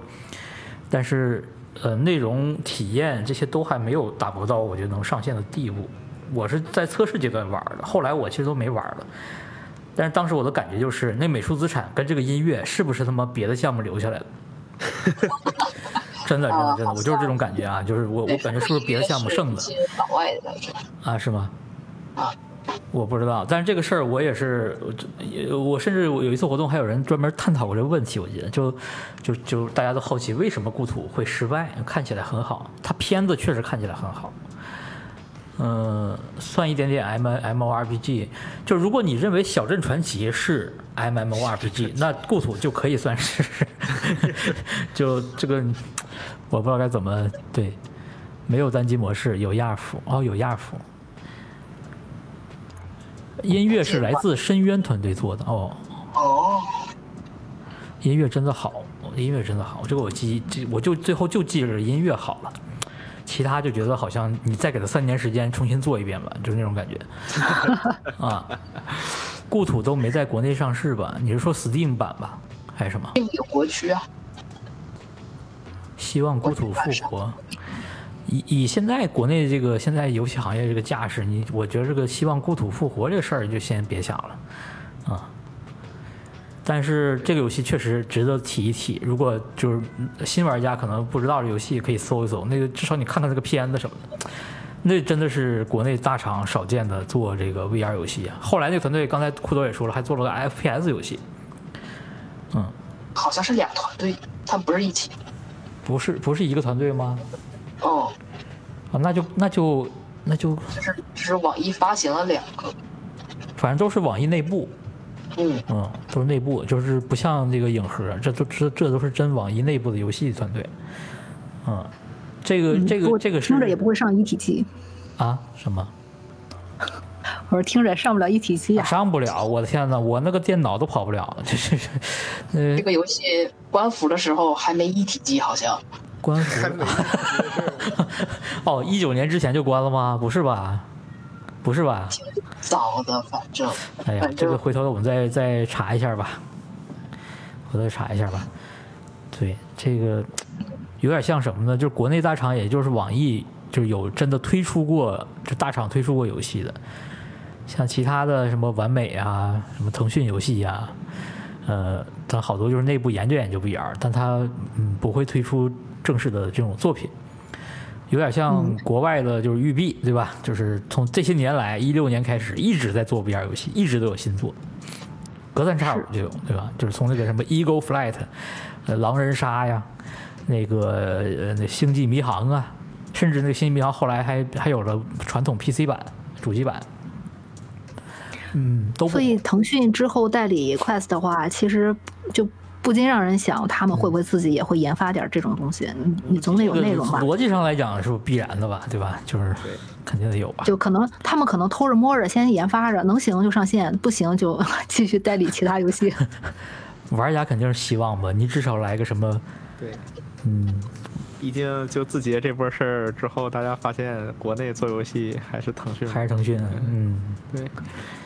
但是呃，内容体验这些都还没有打磨到我觉得能上线的地步。我是在测试阶段玩的，后来我其实都没玩了。但是当时我的感觉就是，那美术资产跟这个音乐是不是他妈别的项目留下来的？真的，真的，真的，我就是这种感觉啊，就是我我感觉是不是别的项目剩的一？些老外的。啊，是吗？啊，我不知道，但是这个事儿我也是，我我甚至我有一次活动还有人专门探讨过这个问题，我记得就就就大家都好奇为什么故土会失败，看起来很好，它片子确实看起来很好，嗯、算一点点 M M O R P G，就如果你认为小镇传奇是 M M O R P G，那故土就可以算是，就这个我不知道该怎么对，没有单机模式，有亚服哦，有亚服。音乐是来自深渊团队做的哦，哦，音乐真的好，音乐真的好，这个我记记，我就最后就记着音乐好了，其他就觉得好像你再给他三年时间重新做一遍吧，就是那种感觉 啊。故土都没在国内上市吧？你是说 Steam 版吧，还是什么？有国区啊，希望故土复活。以以现在国内这个现在游戏行业这个架势，你我觉得这个希望故土复活这个事儿就先别想了，啊。但是这个游戏确实值得提一提，如果就是新玩家可能不知道这游戏，可以搜一搜，那个至少你看看这个片子什么的，那真的是国内大厂少见的做这个 VR 游戏啊。后来那个团队刚才库多也说了，还做了个 FPS 游戏，嗯，好像是俩团队，他们不是一起。不是不是一个团队吗？哦，啊，那就那就那就就是只是网易发行了两个。反正都是网易内部，嗯，嗯，都是内部，就是不像这个影盒，这都这这都是真网易内部的游戏团队，嗯，这个这个这个是听着也不会上一体机，啊什么我说听着也上不了一体机啊。上不了，我的天呐，我那个电脑都跑不了，这是呃这个游戏官服的时候还没一体机，好像。关服 哦，一九年之前就关了吗？不是吧？不是吧？早的，反正。哎呀，这个回头我们再再查一下吧。我再查一下吧。对，这个有点像什么呢？就是国内大厂，也就是网易，就是有真的推出过，就大厂推出过游戏的。像其他的什么完美啊，什么腾讯游戏呀、呃，它好多就是内部研究研究 VR，但它嗯不会推出正式的这种作品。有点像国外的，就是育碧，对吧？就是从这些年来，一六年开始一直在做 VR 游戏，一直都有新作，隔三差五就有，对吧？就是从那个什么 Eagle Flight，呃，狼人杀呀，那个呃那星际迷航啊，甚至那个星际迷航后来还还有了传统 PC 版、主机版，嗯，都所以腾讯之后代理 Quest 的话，其实就不禁让人想，他们会不会自己也会研发点这种东西？你你总得有内容吧？逻辑上来讲是必然的吧，对吧？就是肯定得有吧。就可能他们可能偷着摸着先研发着，能行就上线，不行就 继续代理其他游戏。玩家肯定是希望吧，你至少来个什么，对，嗯，毕竟就字节这波事儿之后，大家发现国内做游戏还是腾讯，还是腾讯，嗯，对，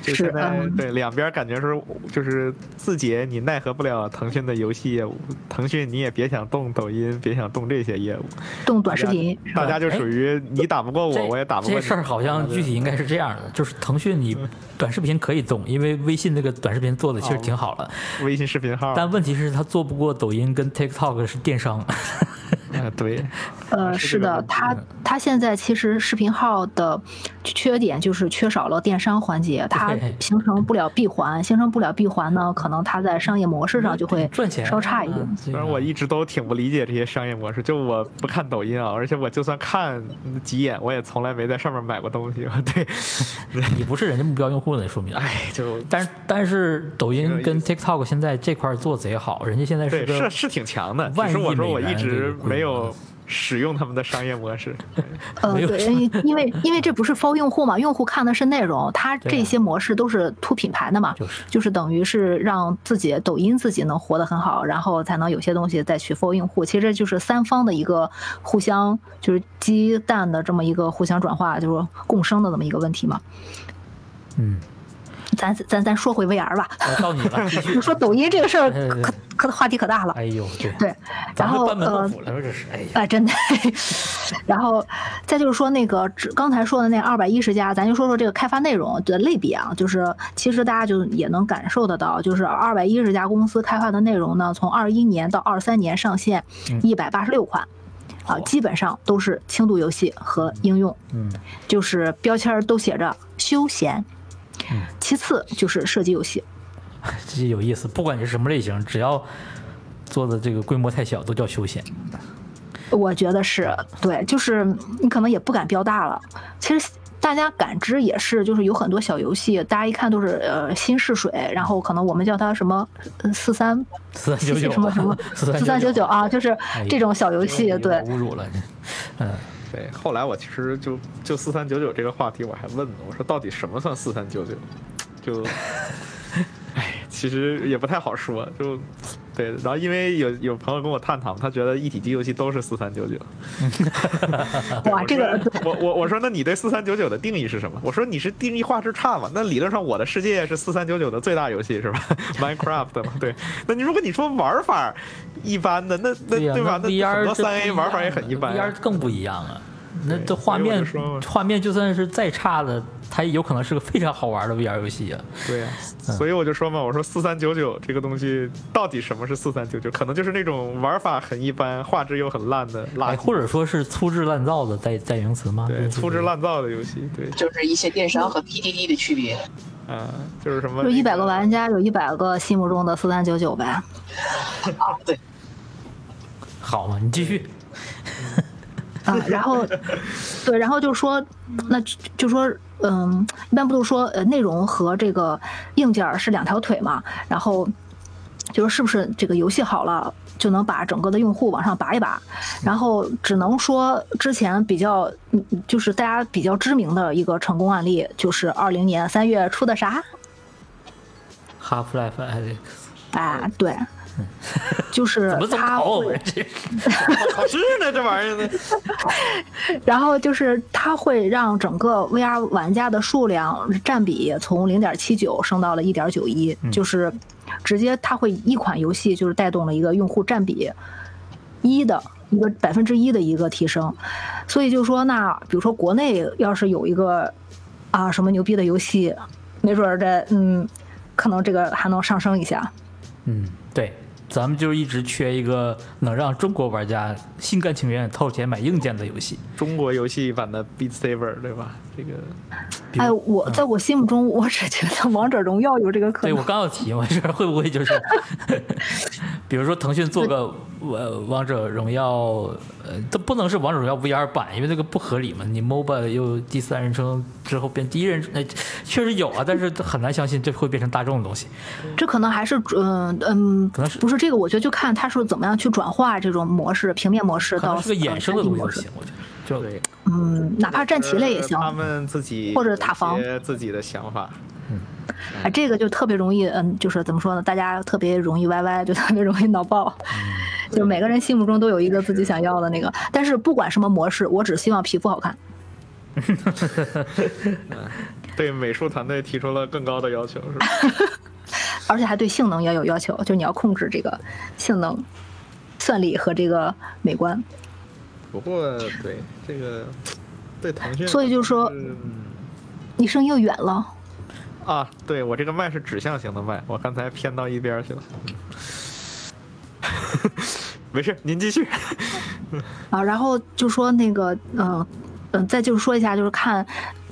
就是现在嗯。对两边感觉是就是字节你奈何不了腾讯的游戏业务，腾讯你也别想动抖音，别想动这些业务，动短视频。大家就属于你打不过我，我也打不过你。这事儿好像具体应该是这样的，就是腾讯你短视频可以动，因为微信那个短视频做的其实挺好了，微信视频号，但问题是它做不过抖音跟 TikTok 是电商，呃对，呃，是的，是这个问题它它现在其实视频号的缺点就是缺少了电商环节，它形成不了闭环，形成不了闭环呢，可能它在商业模式上就会赚钱稍差一点。嗯虽然我一直都挺不理解这些商业模式，就我不看抖音啊，而且我就算看几眼，我也从来没在上面买过东西。对，你不是人家目标用户呢，说明。哎，就但是但是抖音跟 TikTok 现在这块做贼好，人家现在是是是挺强的，万只是我说我一直没有使用他们的商业模式。呃，对，因因为因为这不是 for 用户嘛，用户看的是内容，它对啊这些模式都是图品牌的嘛，就是就是等于是让自己抖音自己能活得很好，然后才能有些东西再去 for 用户。其实这就是三方的一个互相就是鸡蛋的这么一个互相转化，就是共生的这么一个问题嘛。嗯，咱咱咱说回 VR 吧，到你了，说抖音这个事儿可可话题可大了。哎呦，对，对，然后呃哎呀，哎，真的。然后再就是说那个只刚才说的那二百一十家，咱就说说这个开发内容的类别啊，就是其实大家就也能感受得到，就是二百一十家公司开发的内容呢，从二一年到二三年上线嗯一百八十六款。啊，基本上都是轻度游戏和应用，嗯，就是标签儿都写着休闲嗯。其次就是射击游戏，这有意思，不管你是什么类型，只要做的这个规模太小，都叫休闲。我觉得是对，就是你可能也不敢标大了。其实大家感知也是，就是有很多小游戏，大家一看都是呃新试水，然后可能我们叫它什么呃四三四三九九，什么什么 四四三九九啊，就是哎这种小游戏，有对侮辱了，嗯，对，后来我其实就就四三九九这个话题，我还问呢，我说到底什么算四三九九？就，哎，其实也不太好说，就对。然后因为有有朋友跟我探讨，他觉得一体机游戏都是四三九九。哇，这个我我我说那你对四三九九的定义是什么？我说你是定义画质差嘛？那理论上我的世界是四三九九的最大游戏是吧？Minecraft 嘛，对。那你如果你说玩法一般的，那那对呀、吧？那很多三 A 玩法也很一般。VR 更不一样啊。那这画面画面就算是再差的，它也有可能是个非常好玩的 VR 游戏啊。对呀、嗯所以我就说嘛，我说四三九九这个东西到底什么是四三九九？可能就是那种玩法很一般、画质又很烂的垃哎，圾，或者说是粗制滥造的代代名词吗？对粗制滥造的游戏，对，就是一些电商和 PDD 的区别。啊，就是什么就一百个玩家有一百个心目中的四三九九呗。啊，对，好嘛，你继续。啊，然后，对，然后就说，那就就说，嗯，一般不都说，呃，内容和这个硬件儿是两条腿嘛？然后就是是不是这个游戏好了，就能把整个的用户往上拔一拔？然后只能说之前比较，嗯，就是大家比较知名的一个成功案例，就是二零年三月出的啥？Half Life Alex 啊，对，就是怎么这么它考我会们这？考试呢？这玩意儿呢？然后就是它会让整个 VR 玩家的数量占比从零点七九升到了一点九一，就是直接它会一款游戏就是带动了一个用户占比一的一个百分之一的一个提升，所以就说那比如说国内要是有一个啊什么牛逼的游戏，没准儿这嗯可能这个还能上升一下。嗯，对，咱们就一直缺一个能让中国玩家心甘情愿掏钱买硬件的游戏。中国游戏版的 Beat Saber 对吧？这个哎，我在我心目中，我只觉得王者荣耀有这个可能对我。刚要提嘛，这会不会就是，比如说腾讯做个呃王者荣耀，呃，这不能是王者荣耀 VR 版，因为这个不合理嘛。你 MOBA 又第三人称之后变第一人称，哎，确实有啊，但是很难相信这会变成大众的东西。这可能还是嗯嗯，可能是不是这个？我觉得就看他是怎么样去转化这种模式，平面模式到可能是个衍生的呃 3D 模式东西就行，。我觉得就对，嗯，哪怕战棋类也行。他们自己或者塔防自己的想法。哎，这个就特别容易，嗯，就是怎么说呢？大家特别容易歪歪，就特别容易脑爆。就每个人心目中都有一个自己想要的那个，但是不管什么模式，我只希望皮肤好看。对美术团队提出了更高的要求，是吧？而且还对性能也有要求，就你要控制这个性能、算力和这个美观。不过对这个对腾讯，所以就是说嗯你声音又远了，啊，对我这个麦是指向型的麦，我刚才偏到一边去了。没事，您继续。啊，然后就说那个，嗯、嗯、再就是说一下，就是看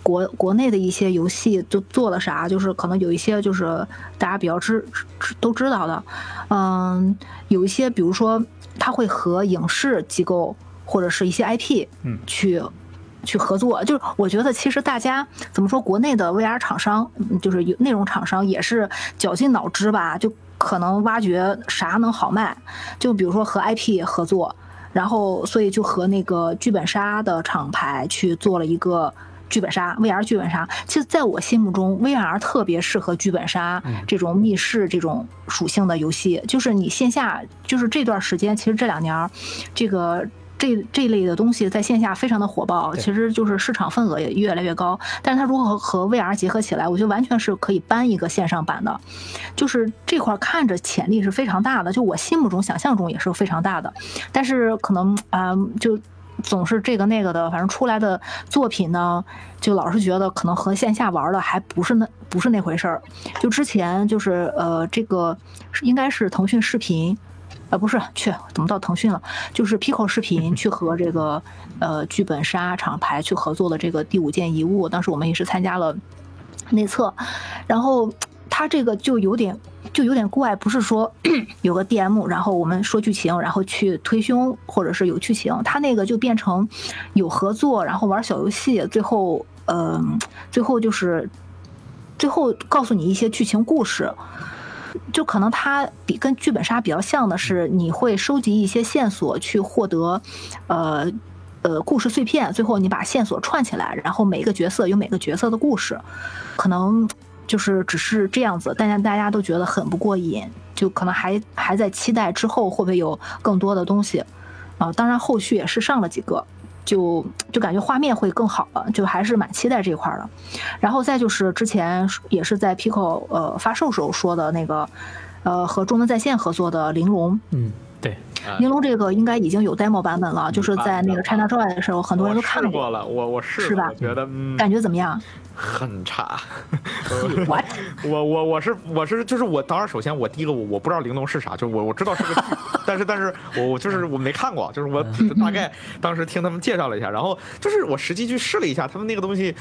国国内的一些游戏都做了啥，就是可能有一些就是大家比较知知都知道的，嗯，有一些比如说它会和影视机构或者是一些 IP，嗯去。去合作，就是我觉得其实大家怎么说，国内的 VR 厂商，嗯就是有内容厂商也是绞尽脑汁吧，就可能挖掘啥能好卖，就比如说和 IP 合作，然后所以就和那个剧本杀的厂牌去做了一个剧本杀 VR 剧本杀。其实，在我心目中，VR 特别适合剧本杀这种密室这种属性的游戏。就是你线下，就是这段时间，其实这两年儿，这个。这这类的东西在线下非常的火爆，其实就是市场份额也越来越高。但是它如何和 VR 结合起来，我觉得完全是可以搬一个线上版的。就是这块儿看着潜力是非常大的，就我心目中想象中也是非常大的，但是可能啊、就总是这个那个的，反正出来的作品呢，就老是觉得可能和线下玩的还不是那不是那回事儿。就之前就是呃，这个应该是腾讯视频。呃，不是，去怎么到腾讯了？就是 Pico 视频 去和这个呃剧本杀厂牌去合作的这个第五件遗物，当时我们也是参加了内测，然后它这个就有点就有点怪，不是说 有个 DM，然后我们说剧情，然后去推凶，或者是有剧情，它那个就变成有合作，然后玩小游戏，最后嗯、呃，最后就是最后告诉你一些剧情故事。就可能它比跟剧本杀比较像的是，你会收集一些线索去获得，呃呃故事碎片，最后你把线索串起来，然后每个角色有每个角色的故事，可能就是只是这样子，大家大家都觉得很不过瘾，就可能还还在期待之后会不会有更多的东西啊？当然后续也是上了几个。就就感觉画面会更好了，就还是蛮期待这块的。然后再就是之前也是在 Pico 呃发售时候说的那个，呃和中文在线合作的《玲珑》。嗯，玲珑这个应该已经有 demo 版本了，就是在那个 China Joy 的时候，很多人都看过了。我我试是吧？我觉得嗯，感觉怎么样？很差。我我我是我是就是我，当然首先我第一个我我不知道玲珑是啥，就是我我知道是个，但是但是我我就是我没看过，就是我只是大概当时听他们介绍了一下，然后就是我实际去试了一下，他们那个东西，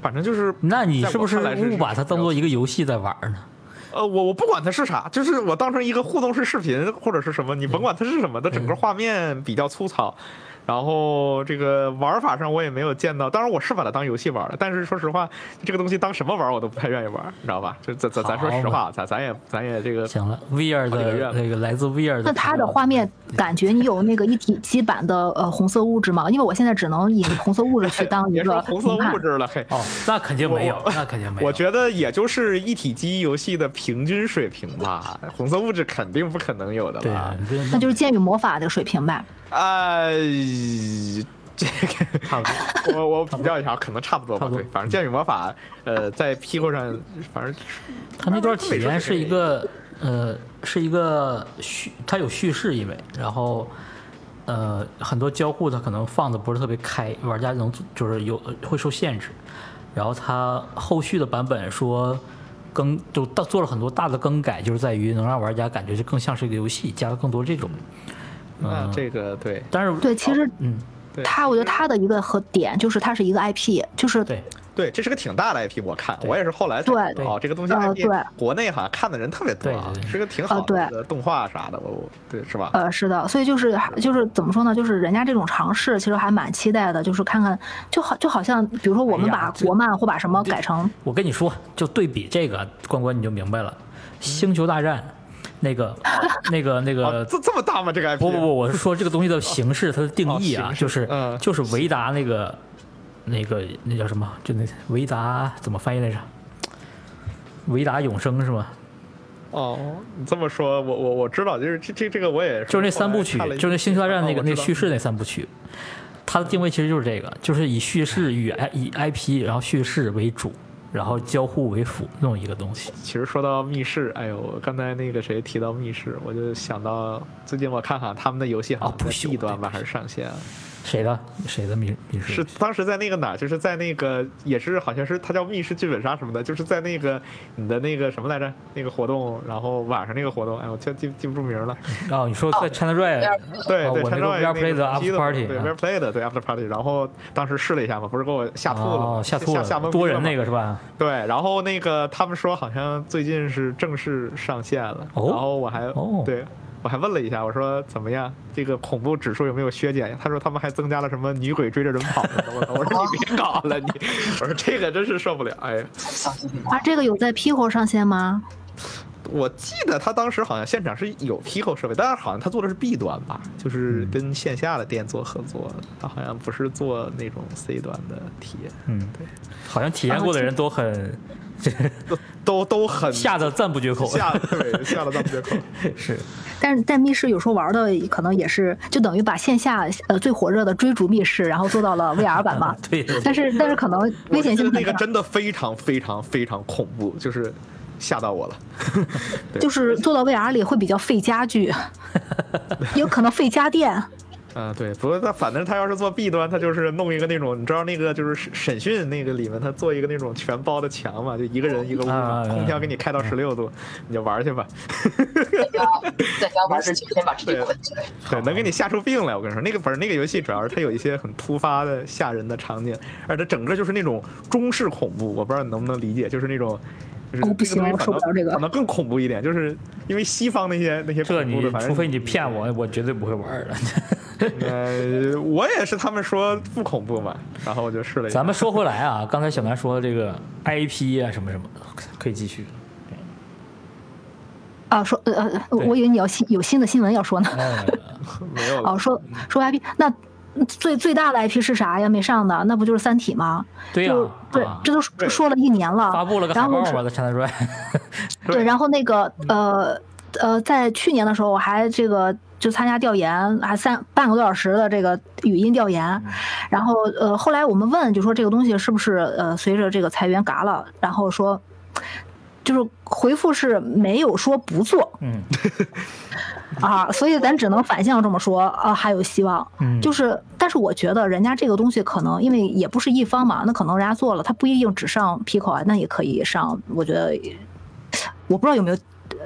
反正就是那你是不是在我看来是误把它当做一个游戏在玩呢？呃，我我不管它是啥，就是我当成一个互动式视频或者是什么，你甭管它是什么，它整个画面比较粗糙。然后这个玩法上我也没有见到，当然我是把它当游戏玩了，但是说实话，这个东西当什么玩我都不太愿意玩，你知道吧？就咱咱咱说实话，咱咱也咱也这个行了，VR 的那个来自 VR 的，那它的画面感觉你有那个一体机版的呃红色物质吗？因为我现在只能以红色物质去当一个 红色物质了，嘿，哦，那肯定没有，那肯定没有。我觉得也就是一体机游戏的平均水平吧，红色物质肯定不可能有的吧？对，那就是剑与魔法的水平呗。呃。这个差不多，我我比较一下，可能差不多吧。对，反正剑与魔法，呃，在 Pico 上，反正他那段体验是一个呃，是一个叙，它有叙事意味，然后呃，很多交互它可能放的不是特别开，玩家能就是有会受限制。然后它后续的版本说更就大做了很多大的更改，就是在于能让玩家感觉就更像是一个游戏，加了更多这种。那这个对。但是对，其实嗯，对。它，我觉得他的一个和点就是它是一个 IP，就是对，对，这是个挺大的 IP，我看我也是后来才对知道哦，这个东西呃 IP 对。国内好像看的人特别多啊对对，对。是个挺好的动画啥的，我我对是吧？呃，是的，所以就是就是怎么说呢？就是人家这种尝试，其实还蛮期待的。就是看看，就好就好像，比如说我们把国漫或把什么改成，我跟你说，就对比这个关关你就明白了，《星球大战》那个那个那个哦，这这么大吗？这个 IP？不不不，我是说这个东西的形式，它的定义啊，哦就是嗯就是维达那个那个那叫什么？就那维达怎么翻译来着？维达永生是吗？哦，你这么说，我我我知道，就是这这这个我也就是那三部曲，就是那星球大战那个那叙事那三部曲，它的定位其实就是这个，就是以叙事与 I 以 IP 然后叙事为主，然后交互为辅那么一个东西。其实说到密室，哎呦，刚才那个谁提到密室，我就想到最近我看看他们的游戏好像不是 B 端吧，对还是上线啊？谁的谁的密密室是当时在那个哪，就是在那个也是好像是它叫密室剧本杀什么的，就是在那个你的那个什么来着那个活动，然后晚上那个活动，哎，我记记记不住名了。哦，你说在 ChinaJoy 对对，哦我那个陈兆 VR Play 的 After Party 对啊 VR Play 的对 After Party，然后当时试了一下嘛，不是给我吓吐了吗哦，吓吐了，吓懵多人那个是吧？对，然后那个他们说好像最近是正式上线了，哦然后我还、哦对我还问了一下，我说怎么样，这个恐怖指数有没有削减？他说他们还增加了什么女鬼追着人跑的，我我说你别搞了你，我说这个真是受不了，哎呀，啊，这个有在 Pico 上线吗？我记得他当时好像现场是有 Pico 设备，但是好像他做的是 B 端吧，就是跟线下的店做合作，他好像不是做那种 C 端的体验，嗯，对，好像体验过的人都很 都都都很吓得赞不绝口。吓对吓得赞不绝口。是，但是在密室有时候玩的可能也是，就等于把线下呃最火热的追逐密室，然后做到了 VR 版嘛。对对但是但是可能危险性那个，真的非常非常非常恐怖，就是吓到我了。就是做到 VR 里会比较费家具，有可能费家电。啊，对，不过他反正他要是做 B 端，他就是弄一个那种，你知道那个就是审审讯那个里面，他做一个那种全包的墙嘛，就一个人一个屋空调给你开到十六度，你就玩去吧。在家玩之前先把自己对捆起来。对，能给你吓出病来。我跟你说，那个不是那个游戏，主要是它有一些很突发的吓人的场景，而且整个就是那种中式恐怖，我不知道你能不能理解，就是那种。就是哦不行我受不了这个可能更恐怖一点，就是因为西方那些那些这你恐怖的，除非你骗我，我绝对不会玩的。呃，我也是，他们说不恐怖嘛，然后我就试了一下。咱们说回来啊，刚才小南说这个 IP 啊什么什么，可以继续。啊，说呃呃，我以为你要新有新的新闻要说呢。哎，没有了哦，说说 IP，那最最大的 IP 是啥呀？没上的，那不就是《三体》吗？对呀就对啊，这都说了一年了。发布了个海然后是报嘛，在 ChinaJoy。对，然后那个呃呃，在去年的时候我还这个就参加调研，还三半个多小时的这个语音调研，然后呃后来我们问就说这个东西是不是呃随着这个裁员嘎了，然后说就是回复是没有说不做嗯 啊，所以咱只能反向这么说啊，还有希望。嗯，就是，但是我觉得人家这个东西可能因为也不是一方嘛，那可能人家做了，他不一定只上 Pico 啊，那也可以上。我觉得，我不知道有没有，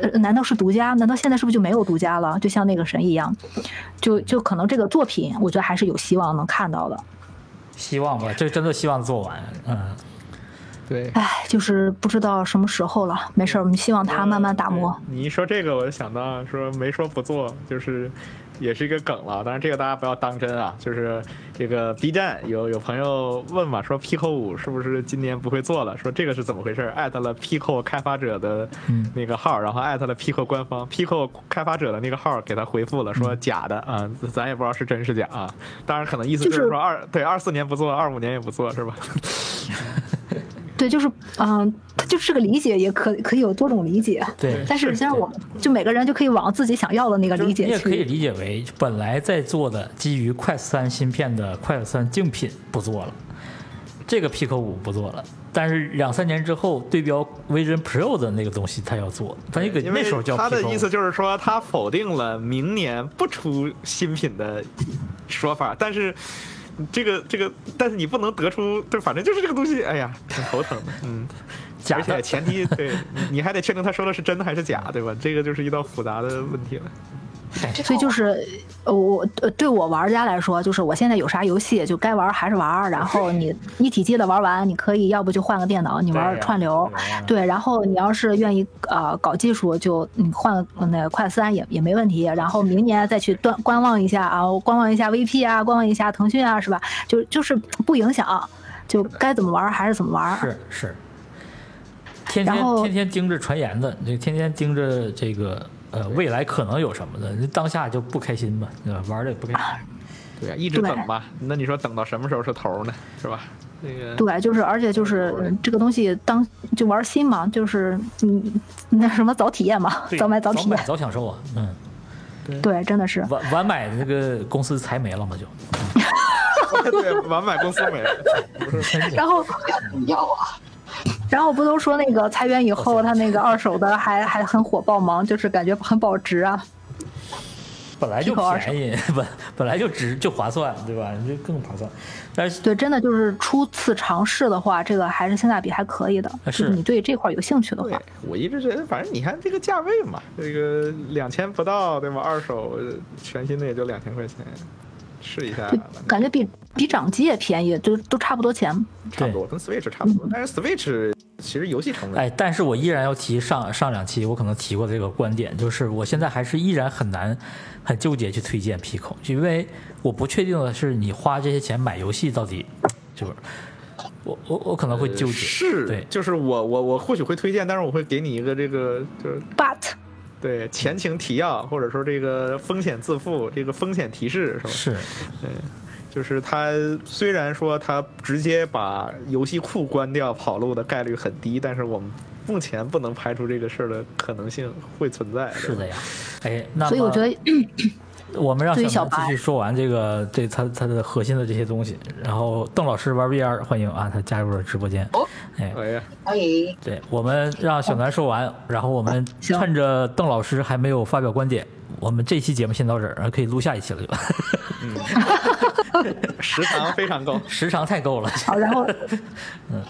呃，难道是独家？难道现在是不是就没有独家了？就像那个神一样，就就可能这个作品，我觉得还是有希望能看到的。希望吧，这真的希望做完。嗯，对。唉，就是不知道什么时候了。没事儿，我们希望它慢慢打磨。对你一说这个，我就想到说没说不做，就是也是一个梗了。当然这个大家不要当真啊。就是这个 B 站有有朋友问嘛，说 Pico 五是不是今年不会做了？说这个是怎么回事？艾特了 Pico 开发者的那个号，然后艾特了 Pico 官方，Pico 开发者的那个号给他回复了，说假的啊，咱也不知道是真是假啊。当然可能意思就就是是说二对二四年不做，二五年也不做是吧？对，就是嗯，它就是个理解，也可可以有多种理解。对。但是实际上，我们就每个人就可以往自己想要的那个理解你也可以。理解为，本来在做的基于快三芯片的快三竞品不做了，这个 Pico 五不做了，但是两三年之后对标 Vision Pro 的那个东西，他要做，他那个那时候叫他的意思就是说，他否定了明年不出新品的说法，但是这个这个，但是你不能得出，对，反正就是这个东西，哎呀，挺头疼的，嗯。而且假的，前提对你你还得确定他说的是真的还是假，对吧？这个就是一道复杂的问题了。所以就是，呃我呃对我玩家来说，就是我现在有啥游戏就该玩还是玩，然后你一体机的玩完，你可以要不就换个电脑，你玩串流对然后你要是愿意呃搞技术，就你换个那个快三也也没问题，然后明年再去端观望一下啊，观望一下 VP 啊，观望一下腾讯啊，是吧？就就是不影响，就该怎么玩还是怎么玩。是是，天天然后天天盯着传言的，这天天盯着这个呃未来可能有什么的，你当下就不开心嘛，对吧？玩的也不开心。对呀、一直等吧。那你说等到什么时候是头呢？是吧？那个对，就是而且就是嗯这个东西当就玩新嘛，就是你那什么早体验嘛，早买早体验。早享受啊，嗯，对，真的是。晚晚买那个公司才没了嘛就。对晚买公司没了。然后不要啊！然后不都说那个裁员以后，他那个二手的还还很火爆吗？就是感觉很保值啊。本来就便宜，本 本来就值就划算，对吧？你这更划算。但是对，真的就是初次尝试的话，这个还是性价比还可以的。就是是你对这块有兴趣的话，，我一直觉得，反正你看这个价位嘛，这个两千不到，对吧？二手全新的也就两千块钱，试一下，感觉比比掌机也便宜，就都差不多钱。差不多，跟 Switch 差不多。但是 Switch 其实游戏成本，哎，但是我依然要提上上两期我可能提过这个观点，就是我现在还是依然很难很纠结去推荐 Pico，因为我不确定的是你花这些钱买游戏到底就是我我我可能会纠结，是，对就是我我我或许会推荐，但是我会给你一个这个就是 But 对前情提要，或者说这个风险自负，这个风险提示是吧？是对就是他虽然说他直接把游戏库关掉跑路的概率很低，但是我们目前不能排除这个事儿的可能性会存在。是的呀，哎，那所以我觉得，我们让小白继续说完这个这他他的核心的这些东西，然后邓老师玩 VR 欢迎啊，他加入了直播间，哦哎。欢迎。对，我们让小南说完，然后我们趁着邓老师还没有发表观点，我们这期节目先到这儿，然后可以录下一期了，对吧？时长非常够。时长太够了。好，然后，嗯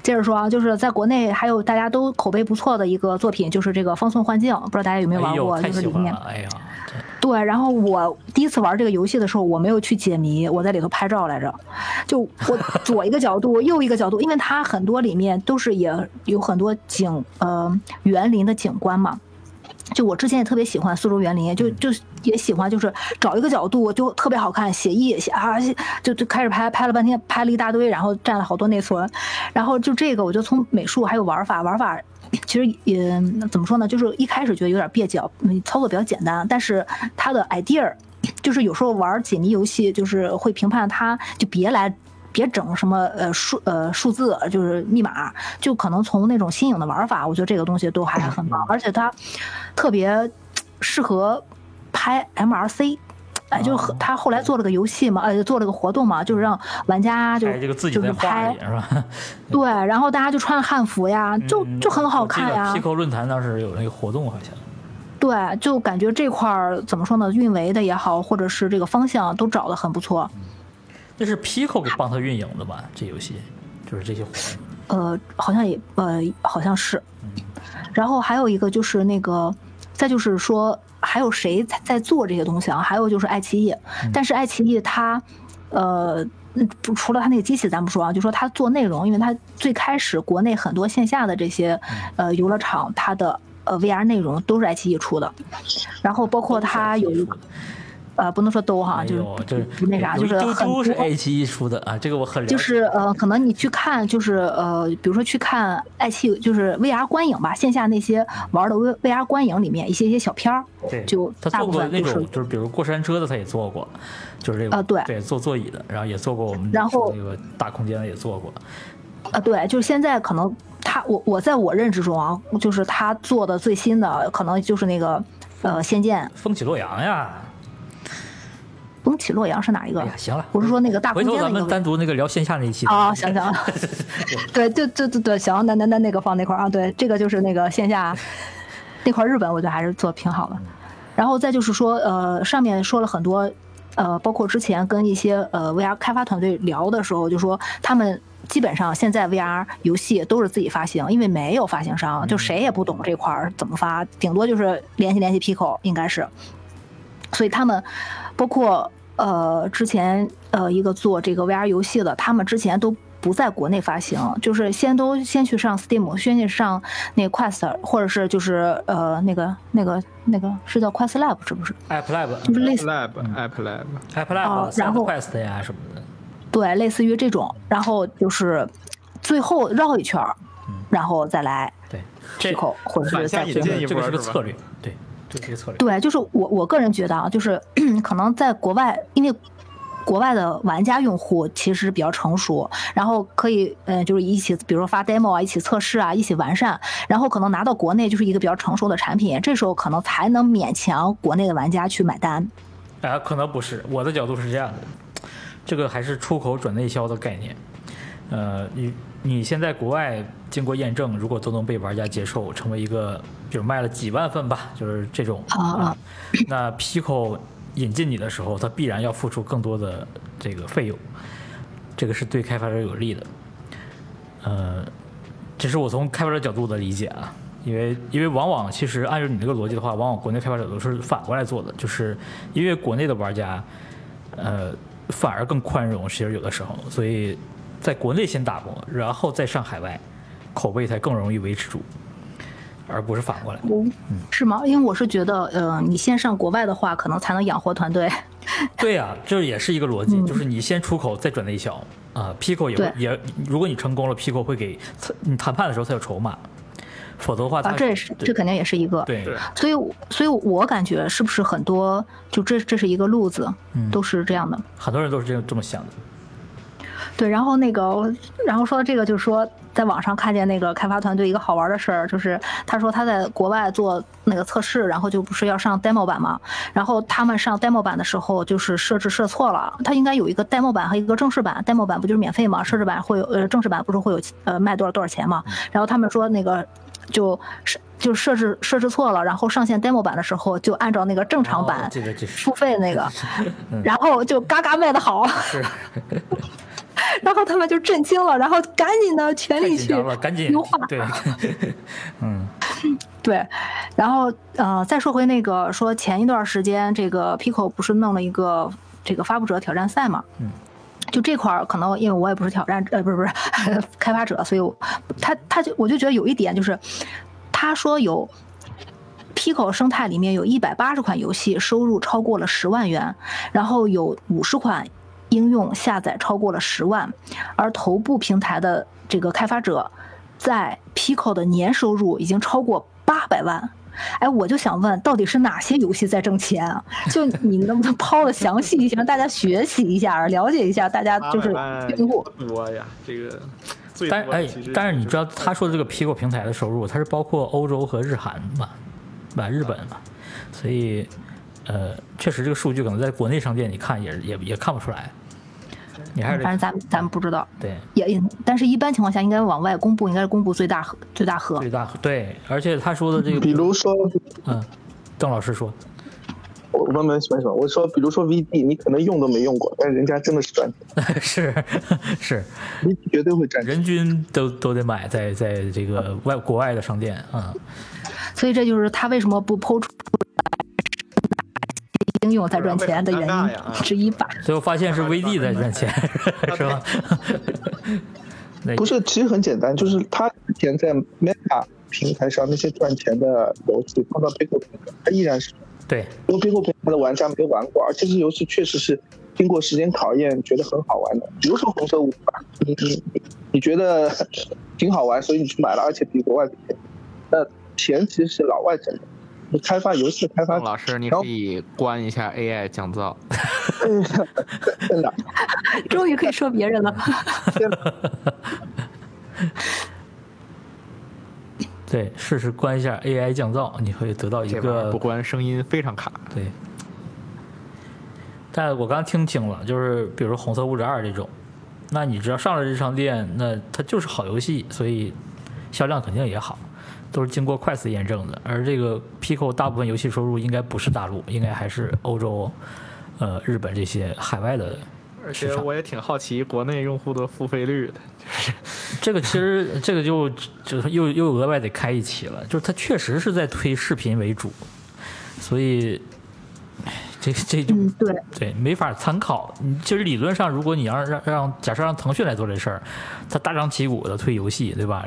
接着说啊，就是在国内还有大家都口碑不错的一个作品，就是这个《方寸幻境》，不知道大家有没有玩过？太就是里面喜欢了！哎呀，这对，然后我第一次玩这个游戏的时候，我没有去解谜，我在里头拍照来着。就我 左一个角度，右一个角度，因为它很多里面都是也有很多景呃园林的景观嘛。就我之前也特别喜欢苏州园林，就就也喜欢，就是找一个角度就特别好看，写意写啊，就就开始拍，拍了半天，拍了一大堆，然后占了好多内存，然后就这个我就从美术还有玩法，玩法其实也怎么说呢，就是一开始觉得有点蹩脚，嗯，操作比较简单，但是它的 idea 就是有时候玩解谜游戏，就是会评判它，就别来。别整什么呃数呃数字，就是密码，就可能从那种新颖的玩法，我觉得这个东西都还很棒，而且它特别适合拍 MRC。哎，就是和他后来做了个游戏嘛，呃，做了个活动嘛，就是让玩家就拍这个自己就是在画是吧？对，然后大家就穿汉服呀，就嗯就很好看呀。Pico 论坛当时有那个活动，好像对，就感觉这块儿怎么说呢，运维的也好，或者是这个方向都找的很不错。那是 Pico 给帮他运营的吧？这游戏就是这些活动。呃，好像也呃，好像是。然后还有一个就是那个，再就是说还有谁在在做这些东西啊？还有就是爱奇艺，但是爱奇艺它，呃。嗯不除了它那个机器咱不说啊，就说它做内容，因为它最开始国内很多线下的这些呃游乐场，它的呃 VR 内容都是爱奇艺出的，然后包括它有一个呃不能说都哈，就是就是，不那啥，就是很多是爱奇艺出的啊，这个我很。就是呃，可能你去看，就是呃，比如说去看爱奇艺，就是 VR 观影吧，线下那些玩的 V VR 观影里面一些一些小片儿，对，就大他做过部分那种就是比如过山车的他也做过，就是这个啊对对做座椅的，然后也做过我们然后那个大空间的也做过。啊，对，就是现在可能他我我在我认知中啊，就是他做的最新的可能就是那个呃《仙剑》，风起洛阳呀，风起洛阳是哪一个行了，我是说那个大回头咱们单独那个聊线下那一期。啊，行行，对对对对对，行，那那那那个放那块儿啊，对，这个就是那个线下 那块日本，我觉得还是做挺好的。然后再就是说，呃，上面说了很多，呃，包括之前跟一些呃 VR 开发团队聊的时候，就说他们基本上现在 VR 游戏都是自己发行，因为没有发行商，就谁也不懂这块儿怎么发，顶多就是联系联系 Pico，应该是。所以他们包括呃之前呃一个做这个 VR 游戏的，他们之前都不在国内发行，就是先都先去上 Steam，先去上那个 Quest，或者是就是呃那个那个那个是叫 Quest Lab 是不是？App Lab、就是类似 Lab App Lab，App Lab、哦然后 Quest 呀什么的。对，类似于这种，然后就是最后绕一圈儿，然后再来对，这 Pico，或者是再引进一这个是个波是吧策略，对，这是一个策略。对，就是我我个人觉得啊，就是 可能在国外，因为国外的玩家用户其实比较成熟，然后可以嗯、呃就是一起，比如说发 demo 啊，一起测试啊，一起完善，然后可能拿到国内就是一个比较成熟的产品，这时候可能才能勉强国内的玩家去买单。啊，可能不是，我的角度是这样的，这个还是出口转内销的概念。呃，你你现在国外经过验证，如果都能被玩家接受，成为一个，比如卖了几万份吧，就是这种啊啊，那 Pico 引进你的时候，它必然要付出更多的这个费用，这个是对开发者有利的。呃，这是我从开发者角度的理解啊，因为因为往往其实按照你这个逻辑的话，往往国内开发者都是反过来做的，就是因为国内的玩家，呃，反而更宽容，其实有的时候，所以在国内先打磨，然后再上海外，口碑才更容易维持住，而不是反过来。嗯是吗？因为我是觉得，呃，你先上国外的话，可能才能养活团队。对呀、这也是一个逻辑，嗯就是你先出口再转内销啊。Pico 也也，如果你成功了，Pico 会给你谈判的时候才有筹码，否则的话它啊，这也是这肯定也是一个。对对所以，所以我感觉是不是很多就这这是一个路子，嗯都是这样的。很多人都是这样这么想的。对，然后那个，然后说到这个，就是说，在网上看见那个开发团队一个好玩的事儿，就是他说他在国外做那个测试，然后就不是要上 demo 版嘛，然后他们上 demo 版的时候，就是设置设错了，他应该有一个 demo 版和一个正式版，demo 版不就是免费嘛，设置版会有，呃，正式版不是会有呃卖多少多少钱嘛，然后他们说那个就是就设置设置错了，然后上线 demo 版的时候就按照那个正常版付费那个，然后就嘎嘎卖的好。是然后他们就震惊了，然后赶紧的全力去赶紧优化。对，嗯 对，然后呃，再说回那个说前一段时间这个 Pico 不是弄了一个这个发布者挑战赛嘛？嗯。就这块儿，可能因为我也不是挑战，呃，不是不是 开发者，所以我他他就我就觉得有一点就是，他说有 Pico 生态里面有一百八十款游戏收入超过了十万元，然后有五十款应用下载超过了十万，而头部平台的这个开发者在 Pico 的年收入已经超过八百万。哎，我就想问，到底是哪些游戏在挣钱啊？就你能不能抛的详细一些，让大家学习一下，了解一下，大家就是用户。多呀，这个但哎但是你知道他说的这个 Pico 平台的收入，它是包括欧洲和日韩嘛，吧，日本嘛，所以呃，确实这个数据可能在国内商店你看也也也看不出来，你还是反正咱咱们不知道，对也也，但是一般情况下应该往外公布，应该是公布最大和最大和最。大对，而且他说的这个，比如说，嗯，邓老师说，我我没什么，我说，比如说 VD，你可能用都没用过，但人家真的是赚钱 是是，，VD 绝对会赚钱。人均都都得买在在这个外国外的商店啊、所以这就是他为什么不抛出应用在赚钱的原因之一吧。最后发现是 VD 在赚钱，是吧？不是，其实很简单，就是他之前在 Meta 平台上那些赚钱的游戏放到 Pico 平台，它依然是对因为 Pico 平台的玩家没玩过，而且这些游戏确实是经过时间考验，觉得很好玩的。比如说《红色五吧，你你你你觉得挺好玩，所以你去买了，而且比国外便宜。那钱其实是老外挣的，你开发游戏开发老师，你可以关一下 AI 降噪。真的，终于可以说别人了。对，试试关一下 AI 降噪，你会得到一个不关声音非常卡。对。但我刚听清了，就是比如说《红色物质二》这种，那你只要上了日商店，那它就是好游戏，所以销量肯定也好，都是经过快速验证的。而这个 Pico 大部分游戏收入应该不是大陆，应该还是欧洲、呃日本这些海外的而且我也挺好奇国内用户的付费率的，这个其实这个就就是又又额外得开一期了，就是它确实是在推视频为主，所以唉这这就嗯，对，对没法参考。你其实理论上，如果你要让让假设让腾讯来做这事儿，他大张旗鼓的推游戏，对吧？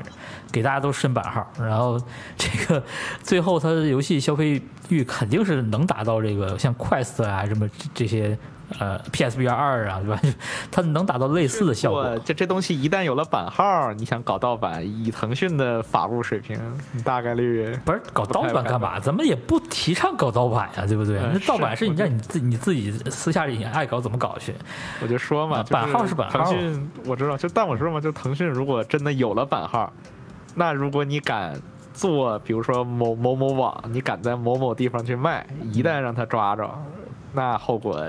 给大家都申版号，然后 这个最后他的游戏消费欲肯定是能达到这个像 Quest 啊什么这这些呃 PSVR 二啊，对吧？它能达到类似的效果。这这东西一旦有了版号，你想搞盗版，以腾讯的法务水平，你大概率不是搞盗版干嘛？咱们也不提倡搞盗版呀、对不对？嗯那盗版是你让你自你自己私下里爱搞怎么搞去。我就说嘛，啊就是版号是版号腾讯我知道，就但我说嘛，就腾讯如果真的有了版号，那如果你敢做，比如说某某某网，你敢在某某地方去卖，一旦让他抓着。那后果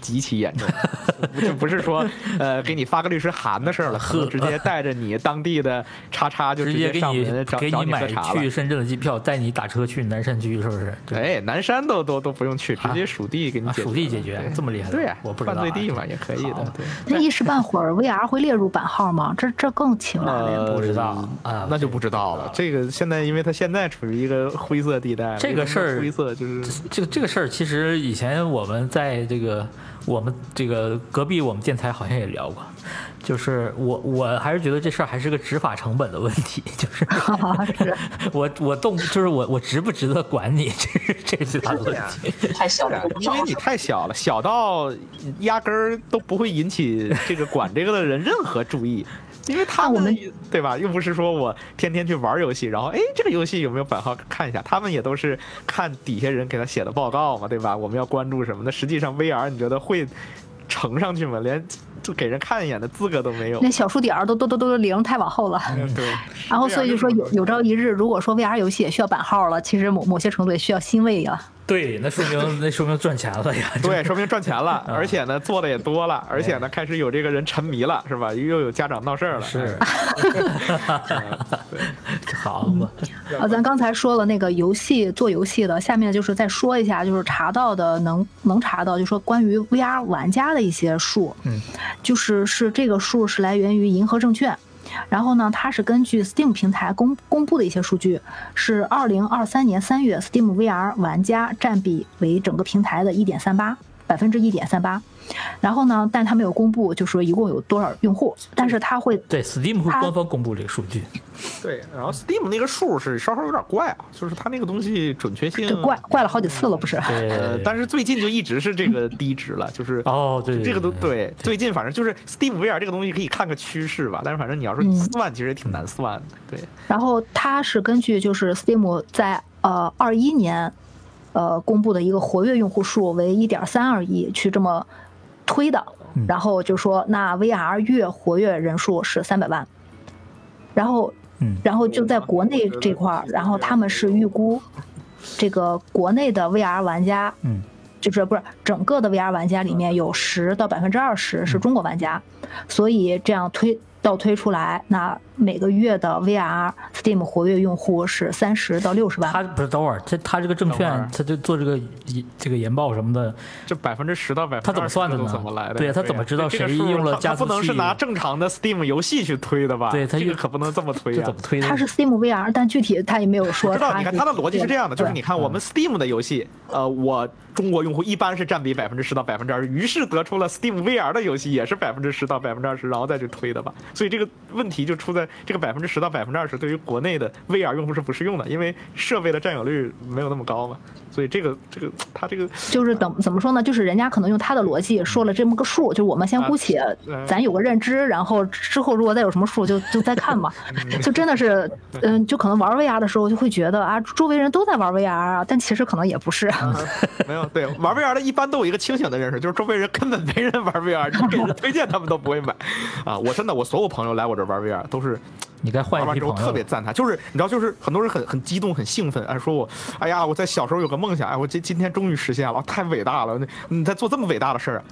极其严重，就不是说，呃，给你发个律师函的事儿了，呵直接带着你当地的叉叉就直接给你门找找给你买去。深圳的机票，带你打车去南山区，是不是？哎，南山都都都不用去，直接属地给你啊，解决属地解决这么厉害？对呀，我不知道啊犯罪地嘛也可以的，对。那一时半会儿 VR 会列入版号吗？这这更奇怪了呀。呃，不知道啊那就不知道了。这个现在，因为它现在处于一个灰色地带，这个事儿灰色就是这个这个事儿，其实以前我们在这个我们这个隔壁我们电台好像也聊过，就是我我还是觉得这事儿还是个执法成本的问题，就是是 我我动就是我我值不值得管你，这是这是最大的问题。太小了，因为你太小了，小到压根儿都不会引起这个管这个的人任何注意。因为他们那我们对吧？又不是说我天天去玩游戏，然后哎，这个游戏有没有版号看一下？他们也都是看底下人给他写的报告嘛，对吧？我们要关注什么？那实际上 VR 你觉得会呈上去吗？连就给人看一眼的资格都没有那。小数点儿都都都都零太往后了。嗯对，然后所以就说有有朝一日，如果说 VR 游戏也需要版号了，其实某某些程度也需要欣慰呀。对，那说明 那说明赚钱了呀。对，说明赚钱了，而且呢做的也多了，而且呢开始有这个人沉迷了，是吧？又有家长闹事儿了，是哎，好嘛，啊，咱刚才说了那个游戏做游戏的，下面就是再说一下，就是查到的能能查到，就说关于 VR 玩家的一些数，嗯，就是是这个数是来源于银河证券。然后呢，它是根据 Steam 平台公公布的一些数据，是二零二三年三月 Steam VR 玩家占比为整个平台的一点三八百分之一点三八。然后呢，但他没有公布，就说一共有多少用户，但是他会对，Steam 会官方公布这个数据。对，然后 Steam 那个数是稍稍有点怪啊，就是它那个东西准确性这怪怪了好几次了，不是？对，呃，但是最近就一直是这个低值了，就是哦，对，这个都对，最近反正就是 Steam VR 这个东西可以看个趋势吧，但是反正你要说嗯。算，其实也挺难算的，对，然后它是根据就是 Steam 在呃二一年，呃公布的一个活跃用户数为一点三二亿去这么推的，然后就说那 VR 月活跃人数是三百万，然后嗯。然后就在国内这块儿，然后他们是预估这个国内的 VR 玩家，嗯，就是不是整个的 VR 玩家里面有十到百分之二十是中国玩家，所以这样推倒推出来，那每个月的 VR Steam 活跃用户是三十到六十万。他不是等会儿，这他这个证券，他就做这个研这个研报什么的，这百分之十到百分之他怎么算的呢怎么来的？对啊他怎么知道谁这个数用了他加速器他不能是拿正常的 Steam 游戏去推的吧？这个对他用可不能这么推呀这怎。么推的？它是 Steam VR，但具体他也没有说知道，你看他的逻辑是这样的，就是你看我们 Steam 的游戏，呃，我中国用户一般是占比百分之十到百分之二十，于是得出了 Steam VR 的游戏也是百分之十到百分之二十，然后再去推的吧。所以这个问题就出在这个百分之十到百分之二十对于国内的 VR 用户是不适用的，因为设备的占有率没有那么高嘛。所以这个这个他这个就是怎怎么说呢？就是人家可能用他的逻辑说了这么个数，就我们先姑且嗯咱有个认知，然后之后如果再有什么数就就再看吧。就真的是，嗯，就可能玩 VR 的时候就会觉得啊，周围人都在玩 VR 啊，但其实可能也不是。没有对玩 VR 的一般都有一个清醒的认识，就是周围人根本没人玩 VR，你给人推荐他们都不会买啊！我真的我所有朋友来我这玩 VR 都是你该换玩完之后一批朋友。特别赞他，就是你知道，就是很多人很很激动、很兴奋，哎，说我，哎呀，我在小时候有个梦想，哎，我今今天终于实现了，太伟大了！你你在做这么伟大的事儿啊，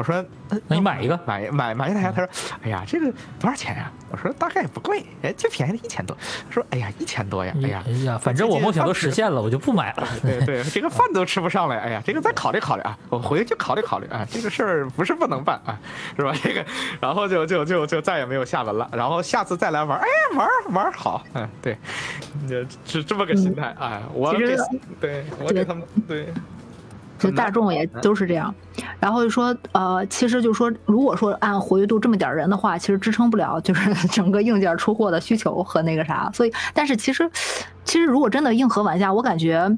我说，那你买一个买买买一台，他说，哎呀，这个多少钱呀？我说大概也不贵，哎，就便宜了一千多。他说，哎呀，一千多呀，哎呀哎，呀，反正我梦想都实现了，我就不买了。对对，这个饭都吃不上了，哎呀，这个再考虑考虑啊，我回去考虑考虑啊，这个事儿不是不能办啊，是吧？这个，然后就就就就再也没有下文了，然后下次再来玩，哎，玩儿玩儿好，嗯，对，就是这么个心态，哎，我给其实对我给他们对。就大众也都是这样。然后就说，呃，其实就说，如果说按活跃度这么点儿人的话，其实支撑不了就是 整个硬件出货的需求和那个啥。所以，但是其实，其实如果真的硬核玩家，我感觉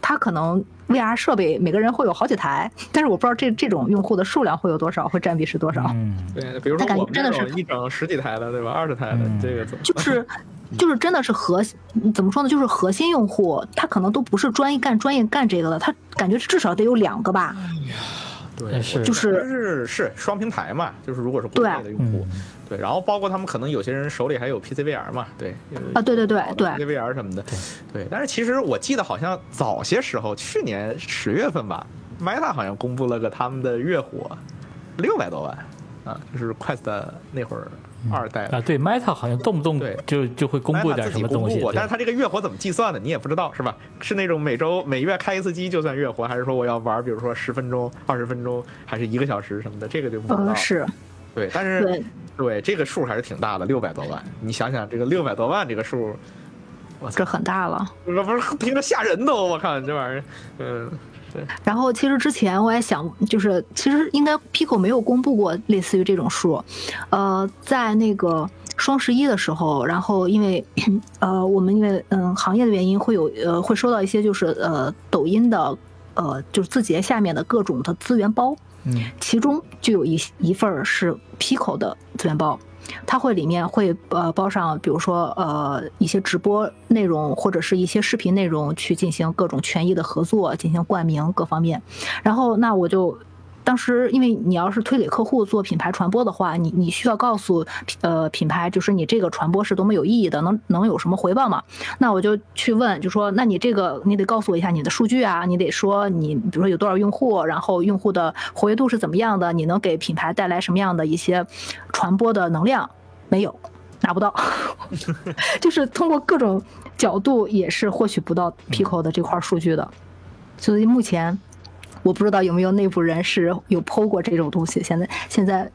他可能 VR 设备每个人会有好几台，但是我不知道这这种用户的数量会有多少，会占比是多少。嗯，对，比如说他感觉我们真的是一整十几台的，对吧？二十台的，嗯这个怎么就是就是真的是核怎么说呢？就是核心用户，他可能都不是专业干专业干这个的，他感觉至少得有两个吧。对，是就是是是双平台嘛，就是如果是国对内的用户嗯，对，然后包括他们可能有些人手里还有 PC VR 嘛，对啊对对对对 PC VR 什么的，对。但是其实我记得好像早些时候，去年十月份吧，Meta 好像公布了个他们的月活，六百多万啊，就是 Quest 那会儿二代啊，对，Meta 好像动不动对就就会公布一点什么东西，但是它这个月活怎么计算的，你也不知道是吧？是那种每周每月开一次机就算月活，还是说我要玩，比如说十分钟、二十分钟，还是一个小时什么的，这个就不知道呃，。是对，但是对对这个数还是挺大的，六百多万。你想想这个六百多万这个数，我，这很大了。不是不是听着吓人都，我靠，这玩意儿，嗯，然后其实之前我也想，就是其实应该 Pico 没有公布过类似于这种数，呃，在那个双十一的时候，然后因为 呃我们因为嗯行业的原因会有呃会收到一些就是呃抖音的呃就是字节下面的各种的资源包，嗯。其中就有一一份儿是 Pico 的资源包，它会里面会呃包上，比如说呃一些直播内容或者是一些视频内容，去进行各种权益的合作，进行冠名各方面。然后那我就。当时，因为你要是推给客户做品牌传播的话，你你需要告诉呃品牌，就是你这个传播是多么有意义的，能能有什么回报吗？那我就去问，就说那你这个你得告诉我一下你的数据啊，你得说你比如说有多少用户，然后用户的活跃度是怎么样的，你能给品牌带来什么样的一些传播的能量？没有，拿不到，就是通过各种角度也是获取不到 Pico 的这块数据的，所以目前我不知道有没有内部人士有剖过这种东西，现在现在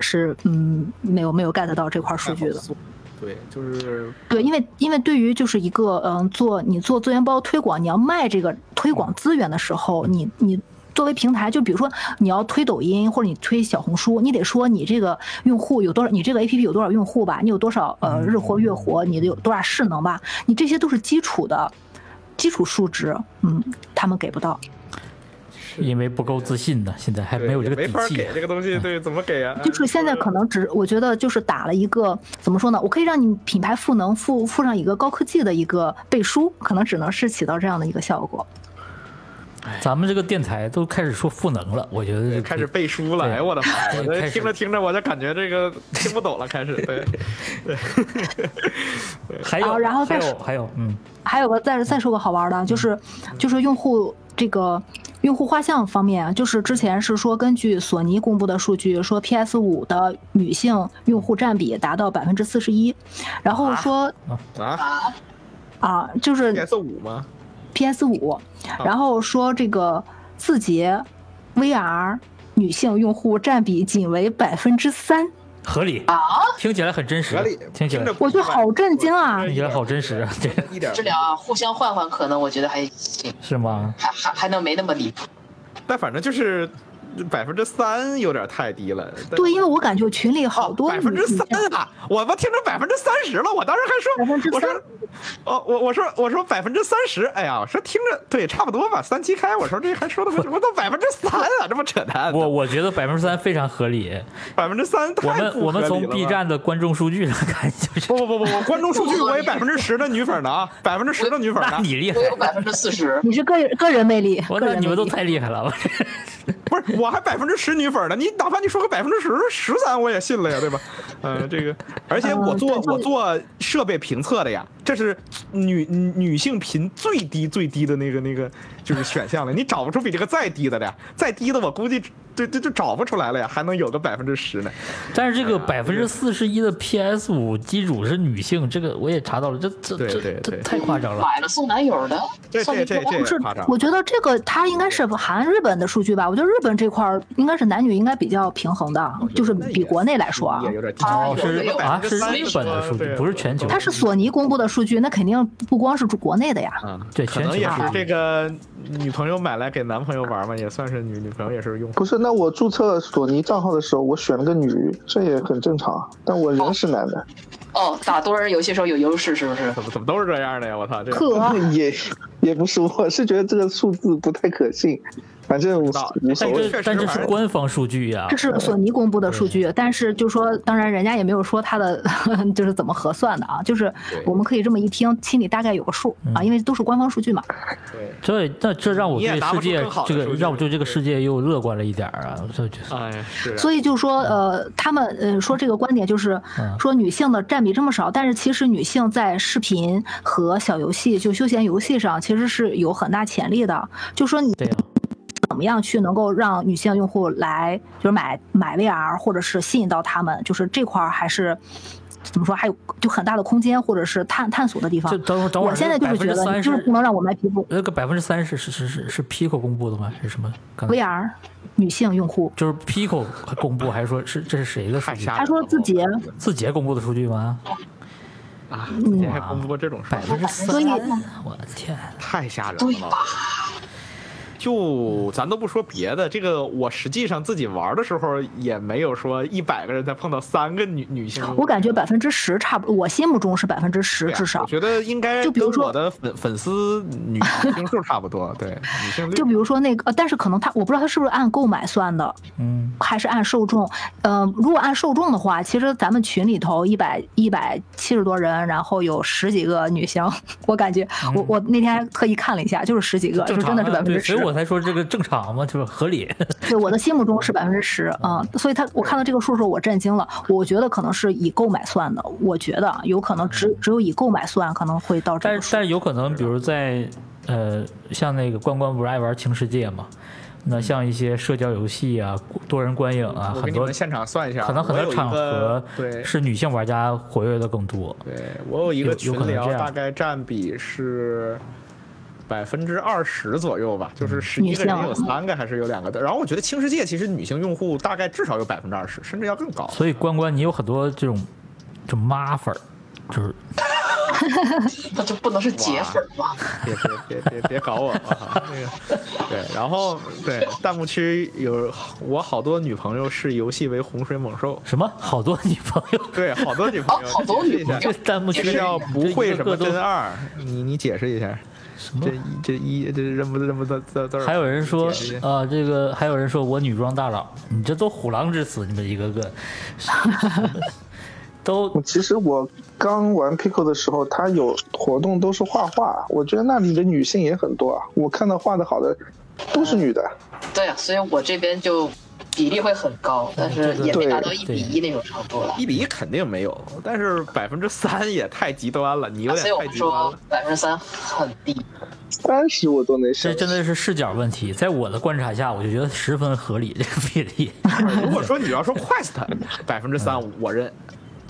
是嗯没有没有 get 到这块数据的。对，就是对，因为因为对于就是一个嗯，做你做资源包推广，你要卖这个推广资源的时候，你你作为平台，就比如说你要推抖音或者你推小红书，你得说你这个用户有多少，你这个 APP 有多少用户吧，你有多少呃日活月活，你的有多少势能吧，你这些都是基础的基础数值，嗯，他们给不到。因为不够自信呢，现在还没有这个没法底气给。这个东西，对，怎么给啊？就是现在可能只，我觉得就是打了一个怎么说呢？我可以让你品牌赋能附附上一个高科技的一个背书，可能只能是起到这样的一个效果。咱们这个电台都开始说赋能了，我觉得就 开始背书了，哎呦我的妈！我这听着听着我就感觉这个听不懂了，开始 对，还有，啊然后再还有说还有，嗯，还有个再再说个好玩的，就是就是用户这个用户画像方面啊，就是之前是说根据索尼公布的数据，说 PS 五的女性用户占比达到百分之四十一，然后说啊啊，就是，PS 五吗？PS 五，然后说这个字节 VR 女性用户占比仅为百分之三，合理啊，听起来很真实合理，，听起来我觉得好震惊啊！听起来好真实啊，这一点治疗啊互相换换，可能我觉得还行，是吗？还还还能没那么离谱。但反正就是百分之三有点太低了。对，因为我感觉群里好多百分之三啊！我都听成百分之三十了，我当时还说，我说，哦，我我说我说百分之三十，哎呀，我说听着对，差不多吧，三七开，我说这还说的不，我都百分之三啊，这么扯淡，我我觉得百分之三非常合理。百分之三太我们我们从 B 站的观众数据上看，就是不不不不不，观众数据我有百分之十的女粉呢啊，百分之十的女粉你厉害我，有百分之四十，你是个人个人魅力，我个人魅力那你们都太厉害了，我 不是我还百分之十女粉呢，你哪怕你说个百分之十十三我也信了呀，对吧？嗯，这个，而且我做嗯我做设备评测的呀，这是女女性频最低最低的那个那个就是选项了，你找不出比这个再低的了呀，再低的我估计这这就找不出来了呀，还能有个百分之十呢。但是这个百分之四十一的 PS 五机主是女性，这个我也查到了，这这这这太夸张了。买了送男友的，这这这这不是也夸张，。我觉得这个它应该是含日本的数据吧？我觉得日本这块儿应该是男女应该比较平衡的，就是比国内来说啊也。有点低哦，是啊，是日本的数据，不是全球。它是索尼公布的数据，那肯定不光是国内的呀。嗯，对可能全球也是这个女朋友买来给男朋友玩嘛，也算是女女朋友也是用。不是，那我注册索尼账号的时候，我选了个女，这也很正常啊。但我人是男的，哦，打多人游戏时候有优势是不是？怎么怎么都是这样的呀？我操，这可 也也不是，我是觉得这个数字不太可信。反正。但这但这是官方数据呀这。是索尼公布的数据，但是就说，当然人家也没有说它的 就是怎么核算的啊，就是我们可以这么一听，心里大概有个数啊，因为都是官方数据嘛。对，这那这让我对世界这个让我对这个世界又乐观了一点儿啊！我就觉得哎，是啊。所以就说，呃，他们呃说这个观点就是嗯说女性的占比这么少，但是其实女性在视频和小游戏，就休闲游戏上其实是有很大潜力的。就说你。怎么样去能够让女性用户来就是买买 VR，或者是吸引到他们，就是这块儿还是怎么说，还有就很大的空间，或者是探探索的地方就。等会儿等会儿，我现在就是觉得，就是不能让我卖皮肤。那个百分之三十是是是是 Pico 公布的吗？是什么？VR 女性用户，就是 Pico 公布，还是说是这是谁的数据他说自己字节公布的数据吗？啊，今天还公布过这种数据，百分之三所以，我的天！太吓人了对吧。？就咱都不说别的，这个我实际上自己玩的时候也没有说一百个人才碰到三个女女性。我感觉百分之十差不多，我心目中是百分之十至少我。觉得应该就比如说我的粉粉丝女女性数差不多，对女性率就比如说那个，呃但是可能他我不知道他是不是按购买算的，嗯，还是按受众。呃，如果按受众的话，其实咱们群里头一百一百七十多人，然后有十几个女性，我感觉我我那天还特意看了一下，就是十几个，就真的是百分之十。所以我才说这个正常嘛，就是合理。对我的心目中是百分之十，啊，所以他我看到这个数的时候我震惊了，我觉得可能是以购买算的，我觉得有可能只只有以购买算可能会到这但。是但是有可能，比如在呃，像那个关关不是爱玩轻世界嘛？那像一些社交游戏啊、多人观影啊，很多我们现场算一下，可能很多场合对是女性玩家活跃的更多。对我有一个群聊，大概占比是百分之二十左右吧，就是十一个人有三个还是有两个的。然后我觉得轻世界其实女性用户大概至少有百分之二十，甚至要更高。所以关关，你有很多这种这妈粉儿，就是 那就不能是铁粉吗？别别别别别搞我！我操，那 个对，然后对弹幕区有我好多女朋友视游戏为洪水猛兽，什么好多女朋友。对，好多女朋友，哦 好多女朋友这弹幕区这叫不会什么真啊？二，你你解释一下。这一这一这认不认不得字字？还有人说啊、这个还有人说我女装大佬，你这都虎狼之词，你们一个个都其实我刚玩 Pico 的时候，它有活动都是画画，我觉得那里的女性也很多啊。我看到画的好的都是女的，对啊，所以我这边就比例会很高，但是也没达到一对比一那种程度了。一比一肯定没有，但是百分之三也太极端了，你有点太极端了。百分之三很低，三十我都能这。真的是视角问题，在我的观察下，我就觉得十分合理这个比例。如果说你要说 Quest 百分之三，我认，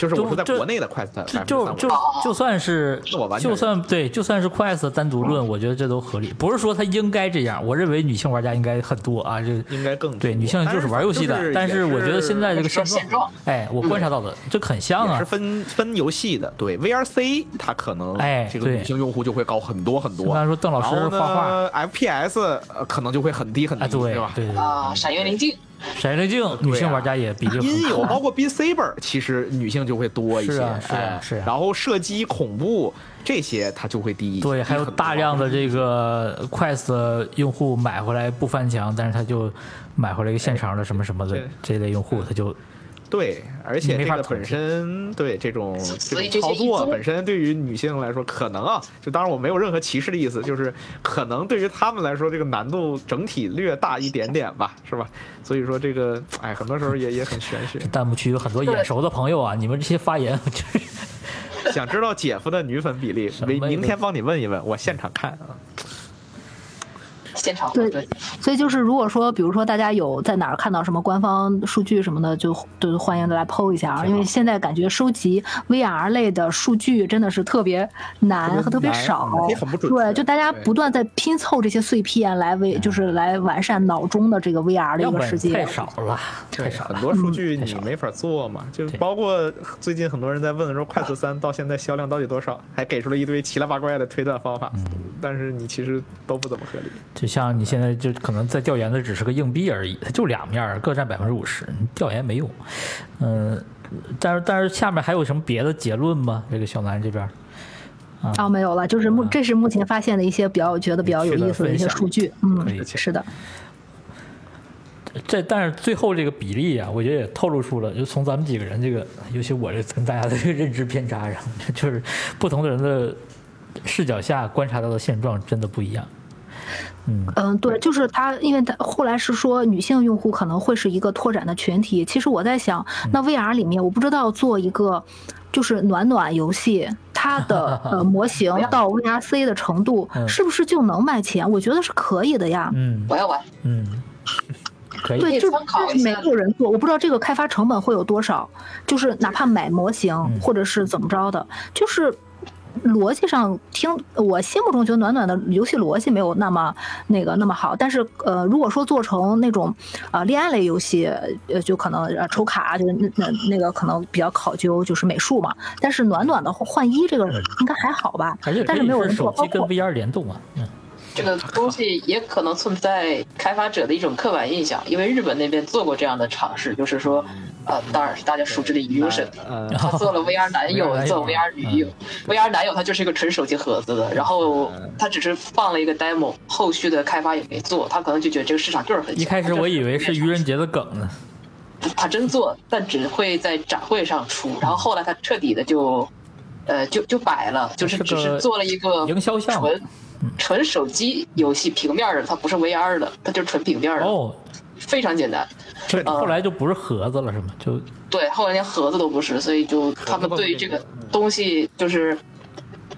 就是我说在国内的 Quest 就就就就算是那我完全就算对，就算是 Quest 单独论，我觉得这都合理。不是说它应该这样，我认为女性玩家应该很多啊，这应该更多对女性就是玩游戏的，但是我觉得现在这个现现状，哎，我观察到的这很像啊是，分分游戏的，对 VRC 它可能哎这个女性用户就会高很多很多。刚才说邓老师画画呢，FPS 呃可能就会很低很低，啊，对吧？对对，啊，闪月灵镜，闪灵镜女性玩家也比较音游很高。包括 Beat Saber，其实女性就会多一些，是啊是啊哎是啊。然后射击、恐怖这些它就会低一些。对，还有大量的这个 Quest 用户买回来不翻墙，但是他就买回来一个现成的什么什么的对。这类用户，他就对，而且这个本身对这种这种操作本身对于女性来说，可能啊，就当然我没有任何歧视的意思，就是可能对于他们来说，这个难度整体略大一点点吧，是吧？所以说这个，哎，很多时候也也很玄学。弹幕区有很多眼熟的朋友啊，你们这些发言就是 想知道姐夫的女粉比例，明明天帮你问一问，我现场看啊。现场对对，所以就是，如果说，比如说大家有在哪儿看到什么官方数据什么的，就都欢迎的来 PO 一下啊，因为现在感觉收集 VR 类的数据真的是特别难和特别少对，就大家不断在拼凑这些碎片来为，就是来完善脑中的这个 VR 的一个世界。太少了，太少了。很多数据你没法做嘛，就包括最近很多人在问说，快速三到现在销量到底多少，还给出了一堆奇了八怪的推断方法，嗯但是你其实都不怎么合理。就像你现在就可能在调研的只是个硬币而已，它就两面儿，各占百分之五十，你调研没用。嗯、但是但是下面还有什么别的结论吗？这个小南这边啊哦，没有了，就是目这是目前发现的一些比较觉得比较有意思的一些数据。嗯，是的，这但是最后这个比例啊，我觉得也透露出了，就从咱们几个人这个，尤其我这跟大家的这个认知偏差上，就是不同的人的视角下观察到的现状真的不一样。嗯，嗯，对，就是它，因为它后来是说女性用户可能会是一个拓展的群体。其实我在想，那 VR 里面，我不知道做一个就是暖暖游戏，它的 呃模型到 VRC 的程度嗯是不是就能卖钱？我觉得是可以的呀。嗯我要玩。嗯，可以。对，就是没有人做，我不知道这个开发成本会有多少。就是哪怕买模型嗯或者是怎么着的，就是逻辑上听，我心目中觉得暖暖的游戏逻辑没有那么那个那么好。但是呃，如果说做成那种呃恋爱类游戏，呃，就可能呃抽卡就是那那那个可能比较考究就是美术嘛。但是暖暖的换衣这个应该还好吧？但是没有人做，手机跟包括 VR 联动啊，嗯，这个东西也可能存在开发者的一种刻板印象，因为日本那边做过这样的尝试，就是说，呃，当然是大家熟知的 Illusion，呃，他做了 VR 男友，做 VR 女友，VR 男友他就是一个纯手机盒子的，然后他只是放了一个 demo，后续的开发也没做，他可能就觉得这个市场就是很小。一开始我以为是愚人节的梗呢，他真做，但只会在展会上出，然后后来他彻底的就，呃，就就摆了，就是只是做了一个营销项目纯纯手机游戏平面的，它不是 VR 的，它就是纯平面的，哦，非常简单。这后来就不是盒子了是吗？就对，后来连盒子都不是，所以就他们对这个东西就是，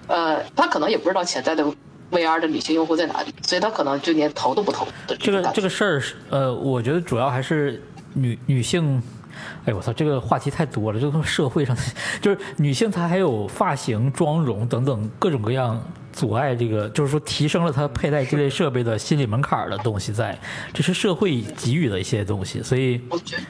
呃，他可能也不知道潜在的 VR 的女性用户在哪里，所以他可能就连投都不投这个这个事儿是呃，我觉得主要还是女女性。哎我操，这个话题太多了，这个社会上 就是女性，她还有发型、妆容等等各种各样阻碍这个，就是说提升了他佩戴这类设备的心理门槛儿的东西在，这是社会给予的一些东西，所以我觉得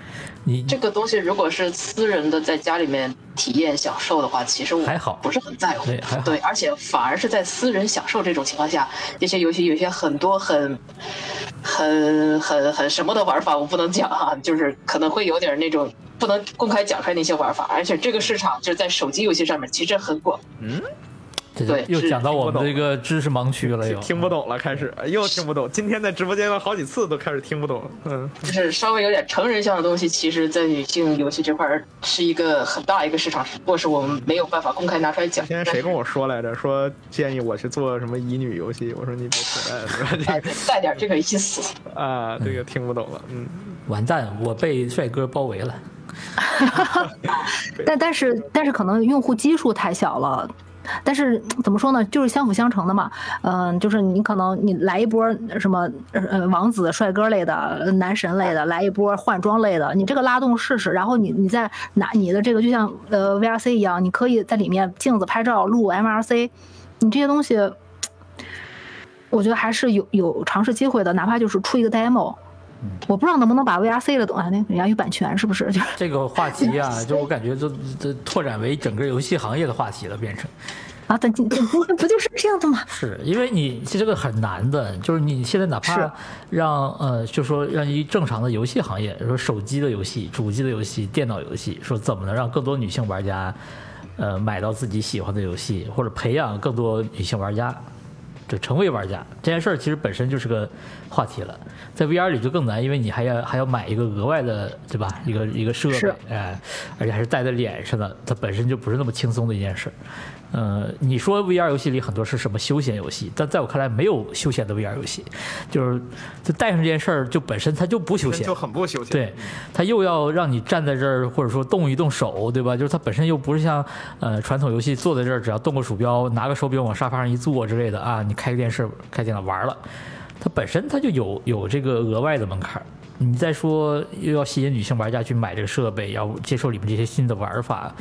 你这个东西如果是私人的在家里面体验享受的话，其实我还好不是很在乎。对还好对，而且反而是在私人享受这种情况下，这些游戏有些很多很、很、很、很什么的玩法，我不能讲啊，就是可能会有点那种不能公开讲出来那些玩法，而且这个市场就是在手机游戏上面其实很广。这对又讲到我们这个知识盲区了，又听不懂了，开始又听不懂。今天在直播间了好几次都开始听不懂了。嗯，就是稍微有点成人向的东西，其实，在女性游戏这块儿是一个很大一个市场，只不过是我们没有办法公开拿出来讲。今天谁跟我说来着？说建议我去做什么乙女游戏？我说你别扯淡，是吧？这但是带点这个意思。啊，这个听不懂了。嗯，完蛋，我被帅哥包围了。但但是但是可能用户基数太小了。但是怎么说呢，就是相辅相成的嘛。嗯、就是你可能你来一波什么呃王子帅哥类的、男神类的，来一波换装类的，你这个拉动试试，然后你你再拿你的这个就像呃 VRC 一样，你可以在里面镜子拍照录 MRC，你这些东西，我觉得还是有有尝试机会的，哪怕就是出一个 demo。我不知道能不能把 VRC 的东西，那人家有版权是不是？就是这个话题啊，就我感觉就这拓展为整个游戏行业的话题了，变成。啊，但今今不不就是这样的吗？是因为你其实这个很难的，就是你现在哪怕是让呃，就说让一正常的游戏行业，说手机的游戏、主机的游戏、电脑游戏，说怎么能让更多女性玩家，呃，买到自己喜欢的游戏，或者培养更多女性玩家，就成为玩家这件事儿，其实本身就是个话题了。在 VR 里就更难，因为你还要还要买一个额外的，对吧？一个一个设备，哎，而且还是戴在脸上的，它本身就不是那么轻松的一件事儿。呃，你说 VR 游戏里很多是什么休闲游戏，但在我看来没有休闲的 VR 游戏，就是就戴上这件事儿就本身它就不休闲，就很不休闲。对，它又要让你站在这儿，或者说动一动手，对吧？就是它本身又不是像呃传统游戏坐在这儿，只要动个鼠标，拿个手柄往沙发上一坐之类的啊，你开个电视、开电脑玩了，它本身它就有有这个额外的门槛。你再说又要吸引女性玩家去买这个设备，要接受里面这些新的玩法，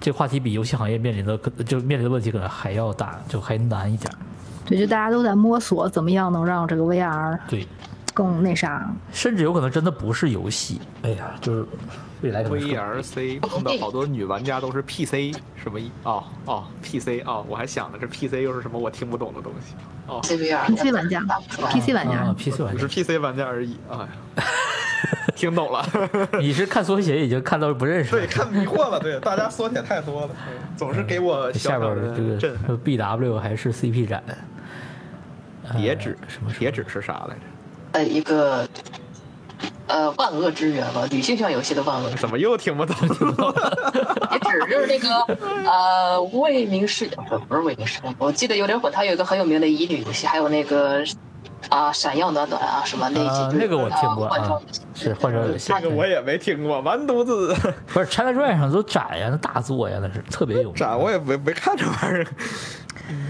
这话题比游戏行业面临的可就面临的问题可能还要大，就还难一点儿。对，就大家都在摸索怎么样能让这个 VR 对，更那啥。甚至有可能真的不是游戏，哎呀，就是未来可能是 VRC 碰到好多女玩家都是 PC 什么意？哦哦，PC 哦，我还想着这 PC 又是什么我听不懂的东西。哦 PC 玩家，PC 玩啊家，PC 玩家不是。PC 玩家而已。哎呀，听懂了。你是看缩写已经看到不认识了对，。看迷惑了。对，大家缩写太多了，总是给我下边小小儿这个的震撼。BW 还是 CP 展？呃叠纸什么叠纸是啥来着？呃一个呃万恶之源吧，女性向游戏的万恶之怎么又听不懂？也只就是那个呃未名世不不是未名世界，我记得有点混，它有一个很有名的乙女游戏，还有那个啊闪耀暖暖啊什么那啊几，那个我听过啊换装，是换装游戏。这个我也没听过，完犊子不是 ChinaJoy 上都展呀，那大作呀，那是特别有名。展我也没没看这玩意儿。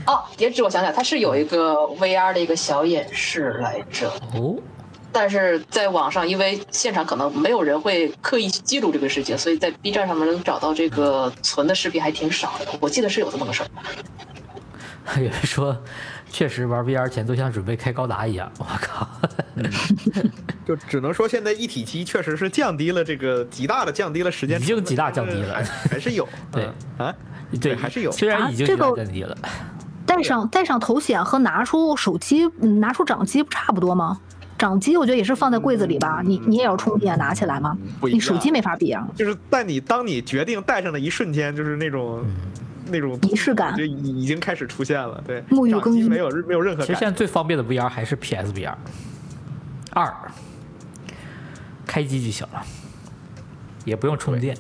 哦，截止我想想，它是有一个 VR 的一个小演示来着，哦，但是在网上，因为现场可能没有人会刻意去记录这个事情，所以在 B 站上面能找到这个存的视频还挺少的。我记得是有这么个事儿。有人说，确实玩 VR 前都像准备开高达一样。我靠，就只能说现在一体机确实是降低了这个极大的降低了时间，已经极大降低了还还是有 对嗯啊，对，还是有虽然已经极啊这个大降低了。戴上戴上头显和拿出手机、嗯拿出掌机不差不多吗？掌机我觉得也是放在柜子里吧，你你也要充电拿起来吗？不一样你手机没法比啊。就是在你当你决定戴上的一瞬间，就是那种。那种仪式感就已已经开始出现了，对，沐浴掌更衣机没有没有任何其实现在最方便的 VR 还是 PSVR 二，开机就行了，也不用充电。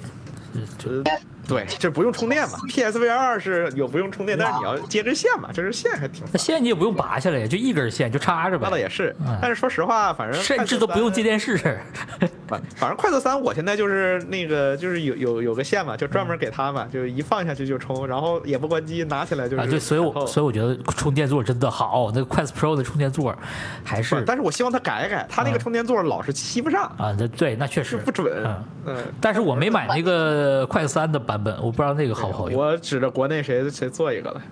觉。对，这不用充电嘛？PSVR 二是有不用充电，但是你要接根线嘛，这根线还挺那线你也不用拔下来，就一根线就插着呗。那倒也是嗯，但是说实话，反正甚至都不用接电。视。反反正快速三，我现在就是那个就是有有有个线嘛，就专门给它嘛，就一放下去就充，然后也不关机，拿起来就是。啊，对，所以我所以我觉得充电座真的好，那个 Quest Pro 的充电座还不是但是我希望它改改，它那个嗯充电座老是吸不上，啊，那对，那确实不准嗯，。嗯，但是我没买那个快三的版本，我不知道那个好不好用。我指着国内谁谁做一个了。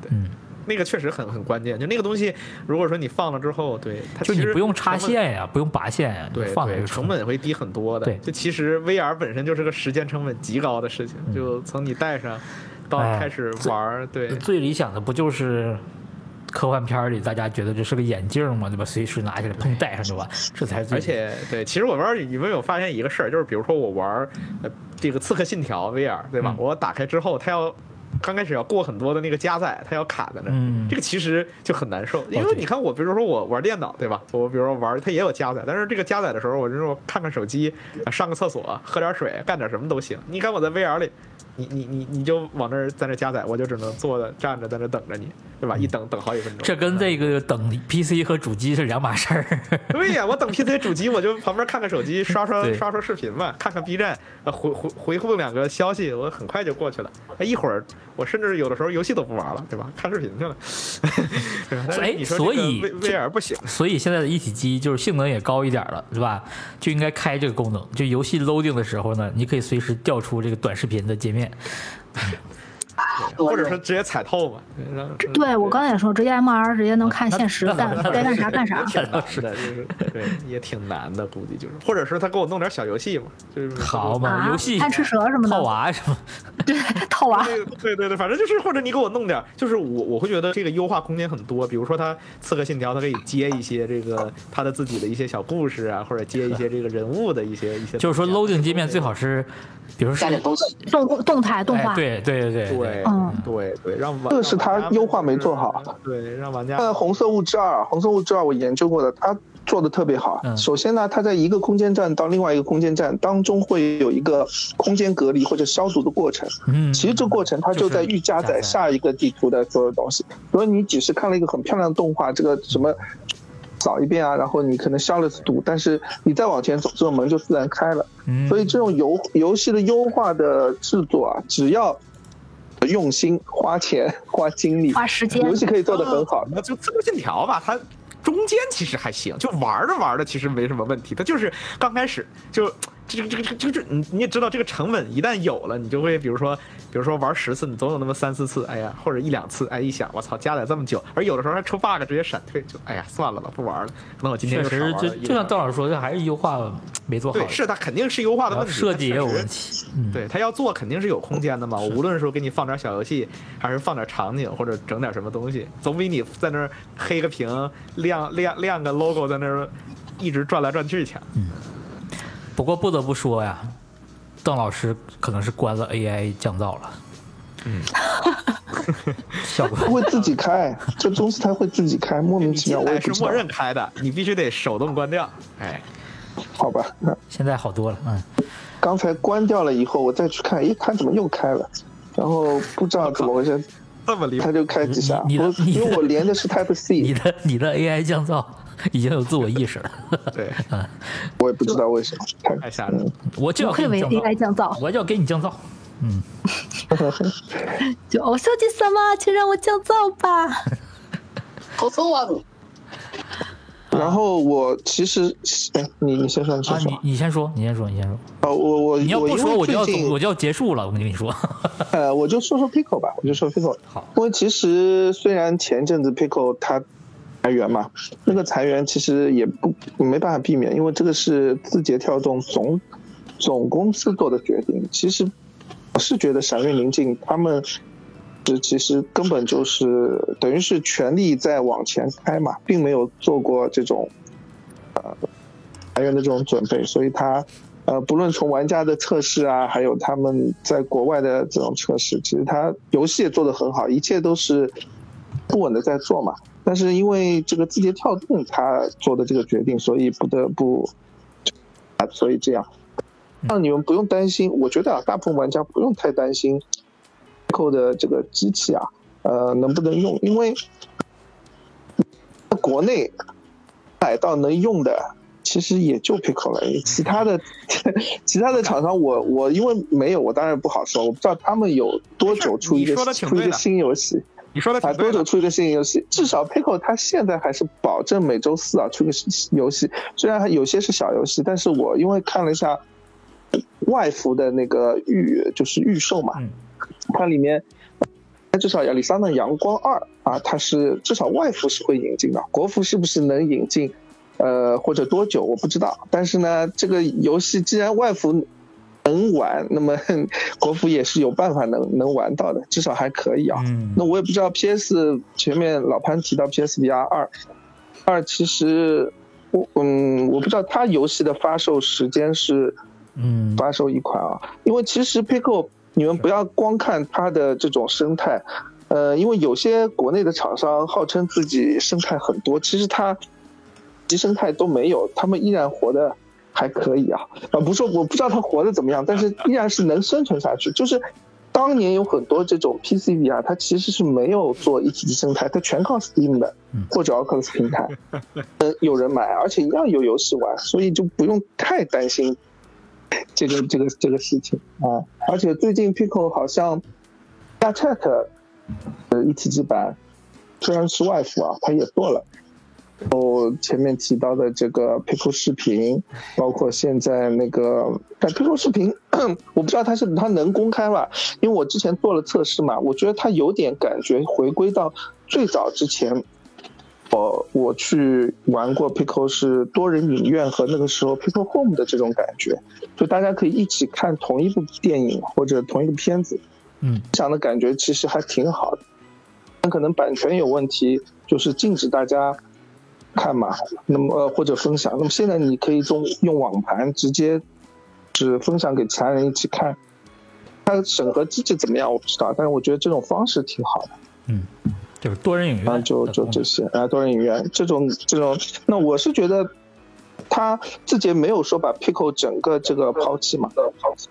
对嗯，那个确实很很关键，就那个东西，如果说你放了之后，对它就你不用插线呀，不用拔线呀，对对，放在这成本会低很多的。对就其实 VR 本身就是个时间成本极高的事情，就从你戴上到开始玩儿，对最理想的不就是科幻片儿里大家觉得这是个眼镜嘛，对吧？随时拿起来砰戴上就完，这才是最而且对，其实我不知道你们有发现一个事儿，就是比如说我玩这个《刺客信条》VR 对吧？嗯我打开之后，它要刚开始要过很多的那个加载，它要卡在那儿，嗯这个其实就很难受，因为你看我，比如说我玩电脑对吧？我比如说玩它也有加载，但是这个加载的时候，我就是说看看手机，啊上个厕所，喝点水，干点什么都行。你看我在 VR 里。你你你你就往那儿在那加载，我就只能坐着站着在那等着你，对吧？一等等好几分钟。这跟这个等 PC 和主机是两码事儿。对呀，我等 PC 主机，我就旁边看看手机，刷刷刷刷视频嘛，看看 B 站，呃回回回复两个消息，我很快就过去了。哎，一会儿我甚至有的时候游戏都不玩了，对吧？看视频去了。哎你说所以 V VR 不行，所以现在的一体机就是性能也高一点了，是吧？就应该开这个功能。就游戏 loading 的时候呢，你可以随时调出这个短视频的界面。yeah. 或者说直接踩透嘛。对我刚才也说，直接 MR 直接能看现实那干该干啥干啥。是的，就是对，也挺难的，估计就是，或者是他给我弄点小游戏嘛，就是好嘛，啊游戏贪吃蛇什么的套娃什么，对，套娃。对对对对，反正就是或者你给我弄点，就是我我会觉得这个优化空间很多。比如说他《刺客信条》，它可以接一些这个他的自己的一些小故事啊，或者接一些这个人物的一些一些。就是说 loading 界面最好是，比如说。动动态动画，哎，对对对对对对嗯对对，让玩这个是他优化没做好。对，让玩家呃，红色物质二，红色物质二我研究过的，它做的特别好。嗯首先呢，它在一个空间站到另外一个空间站当中会有一个空间隔离或者消毒的过程。嗯，其实这个过程它就在预加载下一个地图的所有东西。所以你只是看了一个很漂亮的动画，这个什么扫一遍啊，然后你可能消了次毒，但是你再往前走，这个门就自然开了。嗯所以这种游游戏的优化的制作啊，只要用心、花钱、花精力，花时间游戏可以做得很好。那就《刺客信条》吧，它中间其实还行，就玩着玩着其实没什么问题。它就是刚开始就这个这个这个这个，你你也知道，这个成本一旦有了，你就会比如说比如说玩十次，你总有那么三四次，哎呀，或者一两次，哎，一想我操，加载这么久，而有的时候还出 bug 直接闪退，就哎呀算了吧，不玩了。可能我今天确实，就就像了一两邓老师说，这还是优化没做好对，，是它肯定是优化的问题，设计也有问题。嗯，对他要做肯定是有空间的嘛，我无论说给你放点小游戏，还是放点场景，或者整点什么东西，总比你在那儿黑个屏、亮亮亮个 logo 在那儿一直转来转去强。不过不得不说呀，邓老师可能是关了 AI 降噪了。嗯，效果它会自己开，这东西它会自己开，莫名其妙，我也是默。认开的，你必须得手动关掉。哎，好吧，那现在好多了。嗯，刚才关掉了以后，我再去看，诶，它怎么又开了？然后不知道怎么回事，这么厉害它就开几下。因为我连的是 Type C，你的你的 AI 降噪 已经有自我意识了。对，我也不知道为什么。太太吓人了。我就要为给你降 AI 噪，降噪，我就要给你降噪。嗯，就我，小姐什么，请让我降噪吧。好错啊！然后我其实，哎，你你先说，你啊，先说你。你先说，你先说，你先说。啊，我我你要不说，我就要我就要结束了。我跟你说，呃，我就说说 Pico 吧，我就说 Pico。好，因为其实虽然前阵子 Pico 它裁员嘛，那个裁员其实也不没办法避免，因为这个是字节跳动总总公司做的决定。其实我是觉得闪月宁静他们这其实根本就是等于是全力在往前开嘛，并没有做过这种呃裁员的这种准备，所以他。呃，不论从玩家的测试啊，还有他们在国外的这种测试，其实它游戏也做得很好，一切都是不稳的在做嘛。但是因为这个字节跳动它做的这个决定，所以不得不啊，所以这样让你们不用担心。我觉得啊，大部分玩家不用太担心 Pico 的这个机器啊，呃，能不能用，因为国内买到能用的。其实也就 Pico 了，其他的其他的厂商我我因为没有，我当然不好说，我不知道他们有多久出一个出一个新游戏。你说的啊，挺。多久出一个新游戏？至少 Pico 它现在还是保证每周四啊出个新游戏，虽然有些是小游戏，但是我因为看了一下外服的那个预就是预售嘛，嗯它里面它至少亚历山大阳光二啊，它是至少外服是会引进的，国服是不是能引进？呃，或者多久我不知道，但是呢，这个游戏既然外服能玩，那么 国服也是有办法能能玩到的，至少还可以啊。嗯。那我也不知道 PS 前面老潘提到 PSVR 二，二其实我嗯我不知道它游戏的发售时间是嗯。发售一款啊，因为其实 Pico 你们不要光看它的这种生态，呃，因为有些国内的厂商号称自己生态很多，其实它其生态都没有，他们依然活得还可以啊。啊，不是说我不知道他活得怎么样，但是依然是能生存下去。就是当年有很多这种 pcv 啊它其实是没有做一体机生态，它全靠 Steam 的嗯或者 Oculus 平台，呃，有人买，而且一样有游戏玩，所以就不用太担心这个这个这个事情啊。而且最近 Pico 好像 Chat 呃一体机版虽然是外服啊，它也做了。然后前面提到的这个 Pico 视频，包括现在那个，但 Pico 视频，我不知道它是它能公开吧？因为我之前做了测试嘛，我觉得它有点感觉回归到最早之前，我我去玩过 Pico 是多人影院和那个时候 Pico Home 的这种感觉，就大家可以一起看同一部电影或者同一个片子，嗯这样的感觉其实还挺好的。但可能版权有问题，就是禁止大家看嘛，那么呃或者分享。那么现在你可以用用网盘直接只分享给其他人一起看，它审核机制怎么样我不知道，但是我觉得这种方式挺好的。嗯，就是多人影啊，院，就就这些啊，多人影院这种这种，那我是觉得他自己没有说把 Pico 整个这个抛弃嘛，抛弃，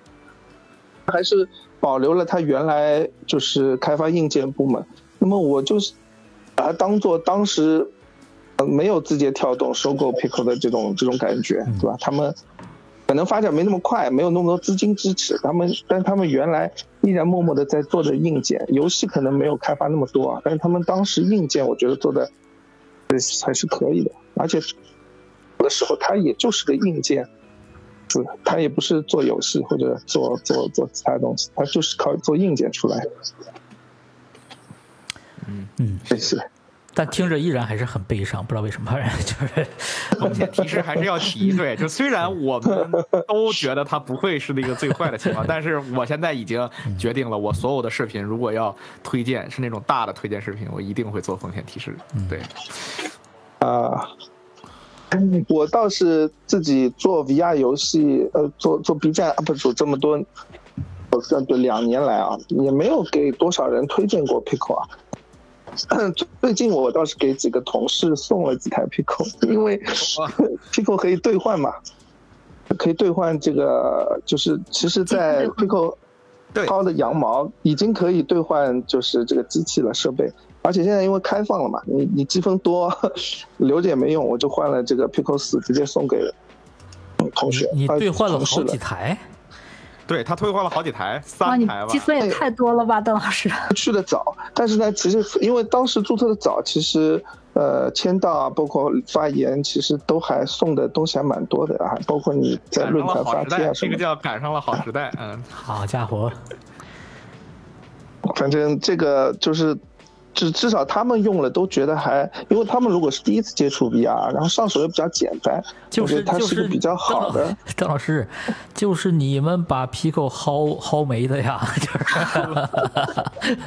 还是保留了他原来就是开发硬件部门。那么我就是把它当做当时呃没有字节跳动收购 Pico 的这种这种感觉，对吧？他们可能发展没那么快，没有那么多资金支持，他们但是他们原来依然默默的在做着硬件，游戏可能没有开发那么多啊，但是他们当时硬件我觉得做的还是可以的，而且有的时候它也就是个硬件，是它也不是做游戏或者做做做其他东西，他就是靠做硬件出来的。嗯嗯，这是但听着依然还是很悲伤，不知道为什么，就是风险提示还是要提。对，就虽然我们都觉得它不会是那个最坏的情况，但是我现在已经决定了，我所有的视频如果要推荐是那种大的推荐视频，我一定会做风险提示。对，啊、我倒是自己做 VR 游戏，呃，做做 B 站 UP 主这么多，我算对两年来啊，也没有给多少人推荐过 Pico 啊。最近我倒是给几个同事送了几台 Pico，因为 Pico 可以兑换嘛，可以兑换这个，就是其实，在 Pico 薅的羊毛已经可以兑换，就是这个机器了设备，而且现在因为开放了嘛，你你积分多 留着也没用，我就换了这个 Pico 四，直接送给同学。呃你兑换了。好几台，对他退换了好几台，三台吧你积。分也太多了吧，邓老师。去的早，但是呢，其实因为当时注册的早，其实呃签到啊，包括发言，其实都还送的东西还蛮多的啊，包括你在论坛发帖啊什么。这个叫赶上了好时代。嗯，好家伙，反正这个就是。至至少他们用了都觉得还，因为他们如果是第一次接触 VR，然后上手又比较简单，就是它是是个比较好的。邓邓老师，就是你们把 Pico 薅薅没的呀，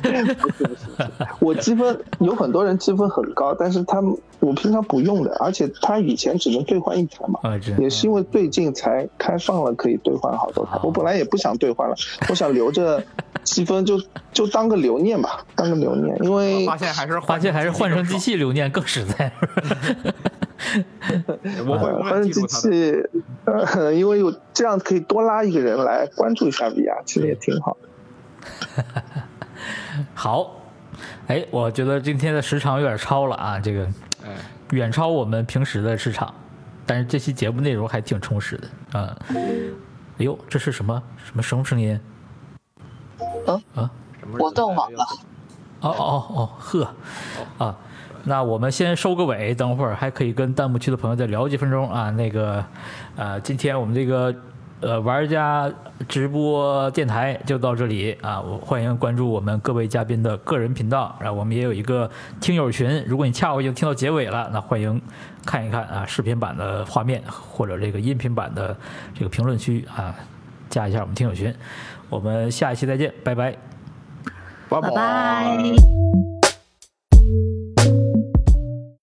就是 我积分有很多人积分很高，但是他们我平常不用的，而且他以前只能兑换一台嘛，啊，也是因为最近才开放了可以兑换好多台。我本来也不想兑换了，我想留着积分就就当个留念吧，当个留念，因为发现还是发现还是换成机器留念更实在。我会换成机。器，呃，因为有这样可以多拉一个人来关注一下 VR，其实也挺好的。好，哎，我觉得今天的时长有点超了啊，这个哎，远超我们平时的时长，但是这期节目内容还挺充实的啊。哎呦，这是什么什么什么声音？嗯啊，什么我断网了。哦哦哦，呵，啊，那我们先收个尾，等会儿还可以跟弹幕区的朋友再聊几分钟啊。那个，呃，今天我们这个呃玩家直播电台就到这里啊，我欢迎关注我们各位嘉宾的个人频道，然后我们也有一个听友群，如果你恰好已经听到结尾了，那欢迎看一看啊视频版的画面或者这个音频版的这个评论区啊，加一下我们听友群。我们下一期再见，拜拜。拜拜拜。